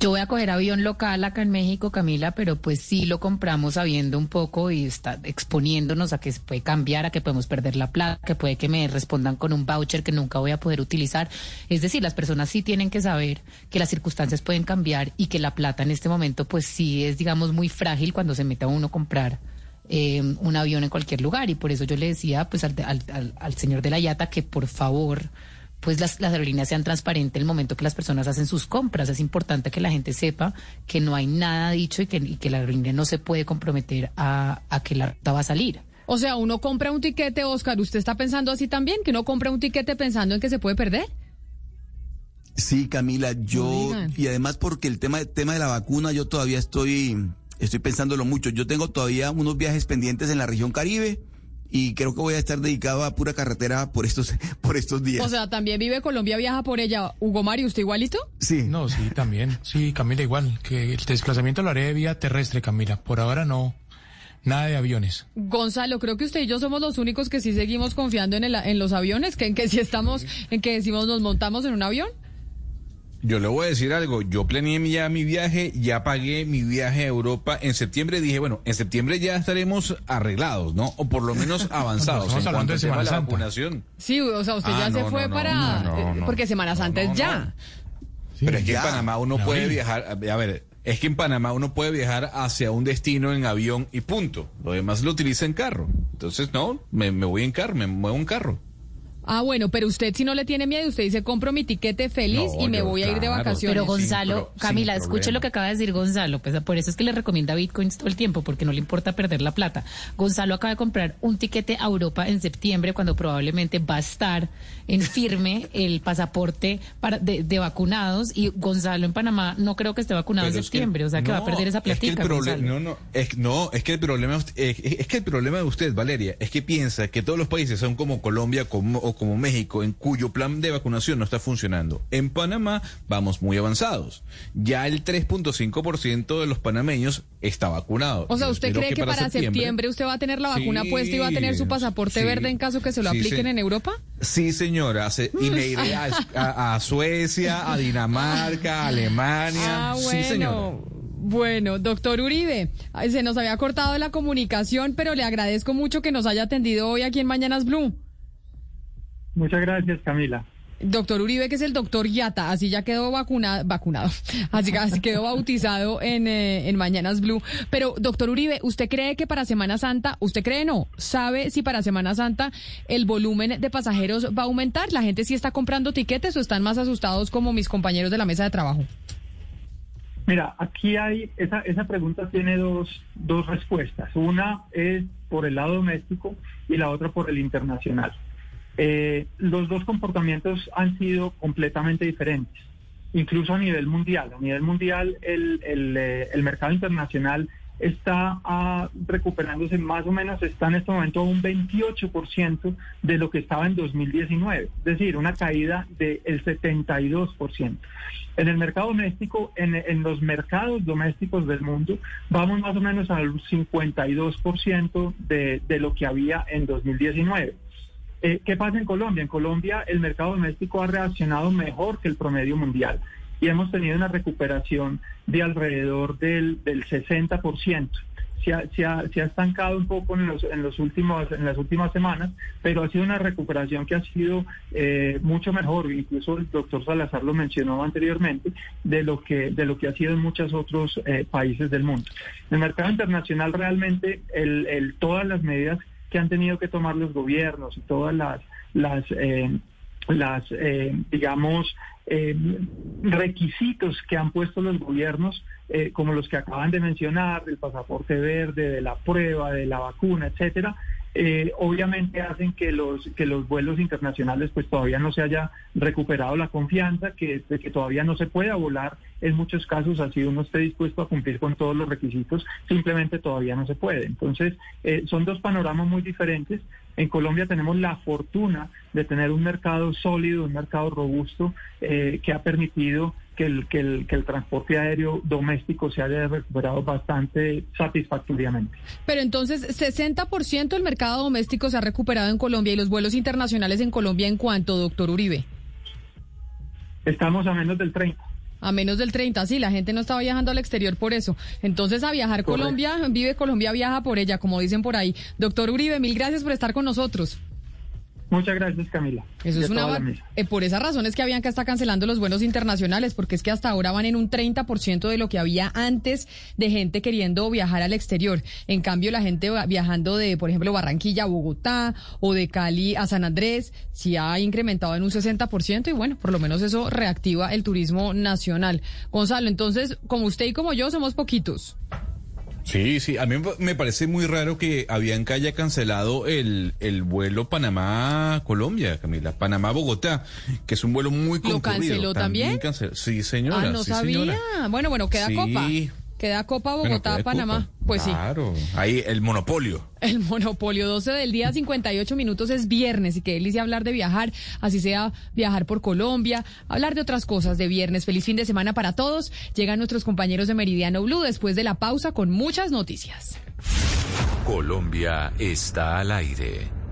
Yo voy a coger avión local acá en México, Camila, pero pues sí lo compramos sabiendo un poco y está exponiéndonos a que se puede cambiar, a que podemos perder la plata, que puede que me respondan con un voucher que nunca voy a poder utilizar. Es decir, las personas sí tienen que saber que las circunstancias pueden cambiar y que la plata en este momento pues sí es, digamos, muy frágil cuando se mete a uno a comprar. Eh, un avión en cualquier lugar y por eso yo le decía pues al, al, al señor de la Yata que por favor pues las, las aerolíneas sean transparentes el momento que las personas hacen sus compras. Es importante que la gente sepa que no hay nada dicho y que, y que la aerolínea no se puede comprometer a, a que la ruta va a salir. O sea, uno compra un tiquete, Oscar, ¿usted está pensando así también? ¿Que uno compra un tiquete pensando en que se puede perder? Sí, Camila, yo y además porque el tema tema de la vacuna yo todavía estoy estoy pensándolo mucho. Yo tengo todavía unos viajes pendientes en la región Caribe y creo que voy a estar dedicado a pura carretera por estos por estos días. O sea, también vive Colombia, viaja por ella. Hugo Mario, ¿usted igualito? Sí. No, sí, también. Sí, Camila igual, que el desplazamiento lo haré de vía terrestre, Camila. Por ahora no. Nada de aviones. Gonzalo, creo que usted y yo somos los únicos que sí seguimos confiando en, el, en los aviones, que en que si estamos, en que decimos nos montamos en un avión. Yo le voy a decir algo, yo planeé ya mi viaje, ya pagué mi viaje a Europa. En septiembre dije, bueno, en septiembre ya estaremos arreglados, ¿no? O por lo menos avanzados Estamos en hablando cuanto tema Semana de la Santa. vacunación. Sí, o sea, usted Ah, ya se fue no, para... no, no, eh, porque Semana Santa es ya. Pero es que en Panamá uno puede abril. viajar, a ver, es que en Panamá uno puede viajar hacia un destino en avión y punto. Lo demás lo utiliza en carro. Entonces, no, me, me voy en carro, me muevo en carro. Ah, bueno, pero usted si no le tiene miedo, usted dice, compro mi tiquete feliz No, y me yo, voy a ir de claro. vacaciones. Pero Gonzalo, pro- Camila, sin escuche problema. lo que acaba de decir Gonzalo, pues por eso es que le recomienda bitcoins todo el tiempo, porque no le importa perder la plata. Gonzalo acaba de comprar un tiquete a Europa en septiembre, cuando probablemente va a estar en firme el pasaporte para, de, de vacunados, y Gonzalo en Panamá no creo que esté vacunado Pero en es que- septiembre, o sea que va a perder esa es que el platica. no, no, es, no, es que el problema es, es que el problema de usted, Valeria, es que piensa que todos los países son como Colombia como, o como México, en cuyo plan de vacunación no está funcionando. En Panamá vamos muy avanzados. Ya el 3.5% de los panameños está vacunado. O sea, ¿usted cree que, para septiembre, usted va a tener la vacuna Sí, puesta y va a tener su pasaporte sí, verde en caso que se lo sí, apliquen en Europa? Sí, señora. se- y me iré a, a- a Suecia, a Dinamarca, a Alemania. Ah, Sí, bueno. señora. Bueno, doctor Uribe, se nos había cortado la comunicación, pero le agradezco mucho que nos haya atendido hoy aquí en Mañanas Blue. Muchas gracias, Camila. Doctor Uribe, que es el doctor Yata, así ya quedó vacunado, vacunado, así, que- así quedó bautizado en, eh, en Mañanas Blue. Pero, doctor Uribe, ¿usted cree que para Semana Santa, usted cree no, sabe si para Semana Santa el volumen de pasajeros va a aumentar? ¿La gente sí está comprando tiquetes o están más asustados como mis compañeros de la mesa de trabajo? Mira, aquí hay, esa, esa pregunta tiene dos, dos respuestas. Una es por el lado doméstico y la otra por el internacional. Eh, los dos comportamientos han sido completamente diferentes, incluso a nivel mundial. A nivel mundial, el, el, eh, mercado internacional está ah, recuperándose más o menos, está en este momento a un 28% de lo que estaba en 2019, es decir, una caída del 72%. En el mercado doméstico, en, en los mercados domésticos del mundo, vamos más o menos al 52% de, de lo que había en 2019. Eh, ¿Qué pasa en Colombia? En Colombia el mercado doméstico ha reaccionado mejor que el promedio mundial y hemos tenido una recuperación de alrededor del, del 60%. Se ha, se, ha, se ha, estancado un poco en, los, en, los últimos, en las últimas semanas, pero ha sido una recuperación que ha sido eh, mucho mejor, incluso el doctor Salazar lo mencionó anteriormente, de lo que, de lo que ha sido en muchos otros eh, países del mundo. En el mercado internacional realmente el, el, todas las medidas que han tenido que tomar los gobiernos y todas las, las, eh, las eh, digamos, eh, requisitos que han puesto los gobiernos, eh, como los que acaban de mencionar, del pasaporte verde, de la prueba, de la vacuna, etcétera, eh, obviamente hacen que los que los vuelos internacionales pues todavía no se haya recuperado la confianza, que, que todavía no se pueda volar en muchos casos, así uno esté dispuesto a cumplir con todos los requisitos, simplemente todavía no se puede. Entonces, eh, son dos panoramas muy diferentes. En Colombia tenemos la fortuna de tener un mercado sólido, un mercado robusto, eh, que ha permitido que el, que, el, que el transporte aéreo doméstico se haya recuperado bastante satisfactoriamente. Pero entonces, 60% del mercado doméstico se ha recuperado en Colombia y los vuelos internacionales en Colombia, ¿en cuánto, doctor Uribe? Estamos a menos del 30. A menos del 30, sí, la gente no está viajando al exterior por eso. Entonces, a viajar Correcto. Colombia, vive Colombia, viaja por ella, como dicen por ahí. Doctor Uribe, mil gracias por estar con nosotros. Muchas gracias, Camila. Eso es una eh, por esa razón es que Avianca está cancelando los vuelos internacionales, porque es que hasta ahora van en un 30% de lo que había antes de gente queriendo viajar al exterior. En cambio, la gente viajando de, por ejemplo, Barranquilla a Bogotá o de Cali a San Andrés, sí ha incrementado en un 60% y bueno, por lo menos eso reactiva el turismo nacional. Gonzalo, entonces, como usted y como yo somos poquitos. Sí, sí, a mí me parece muy raro que Avianca haya cancelado el, el vuelo Panamá-Colombia, Camila, Panamá-Bogotá, que es un vuelo muy concurrido. ¿Lo canceló también? sí, señora. Ah, no sí, sabía. Bueno, bueno, queda copa. Queda Copa Bogotá, Panamá. Pues sí. Claro, ahí el monopolio. El monopolio, 12 del día, 58 minutos es viernes y qué delicia hablar de viajar, así sea viajar por Colombia, hablar de otras cosas de viernes. Feliz fin de semana para todos. Llegan nuestros compañeros de Meridiano Blue después de la pausa con muchas noticias. Colombia está al aire.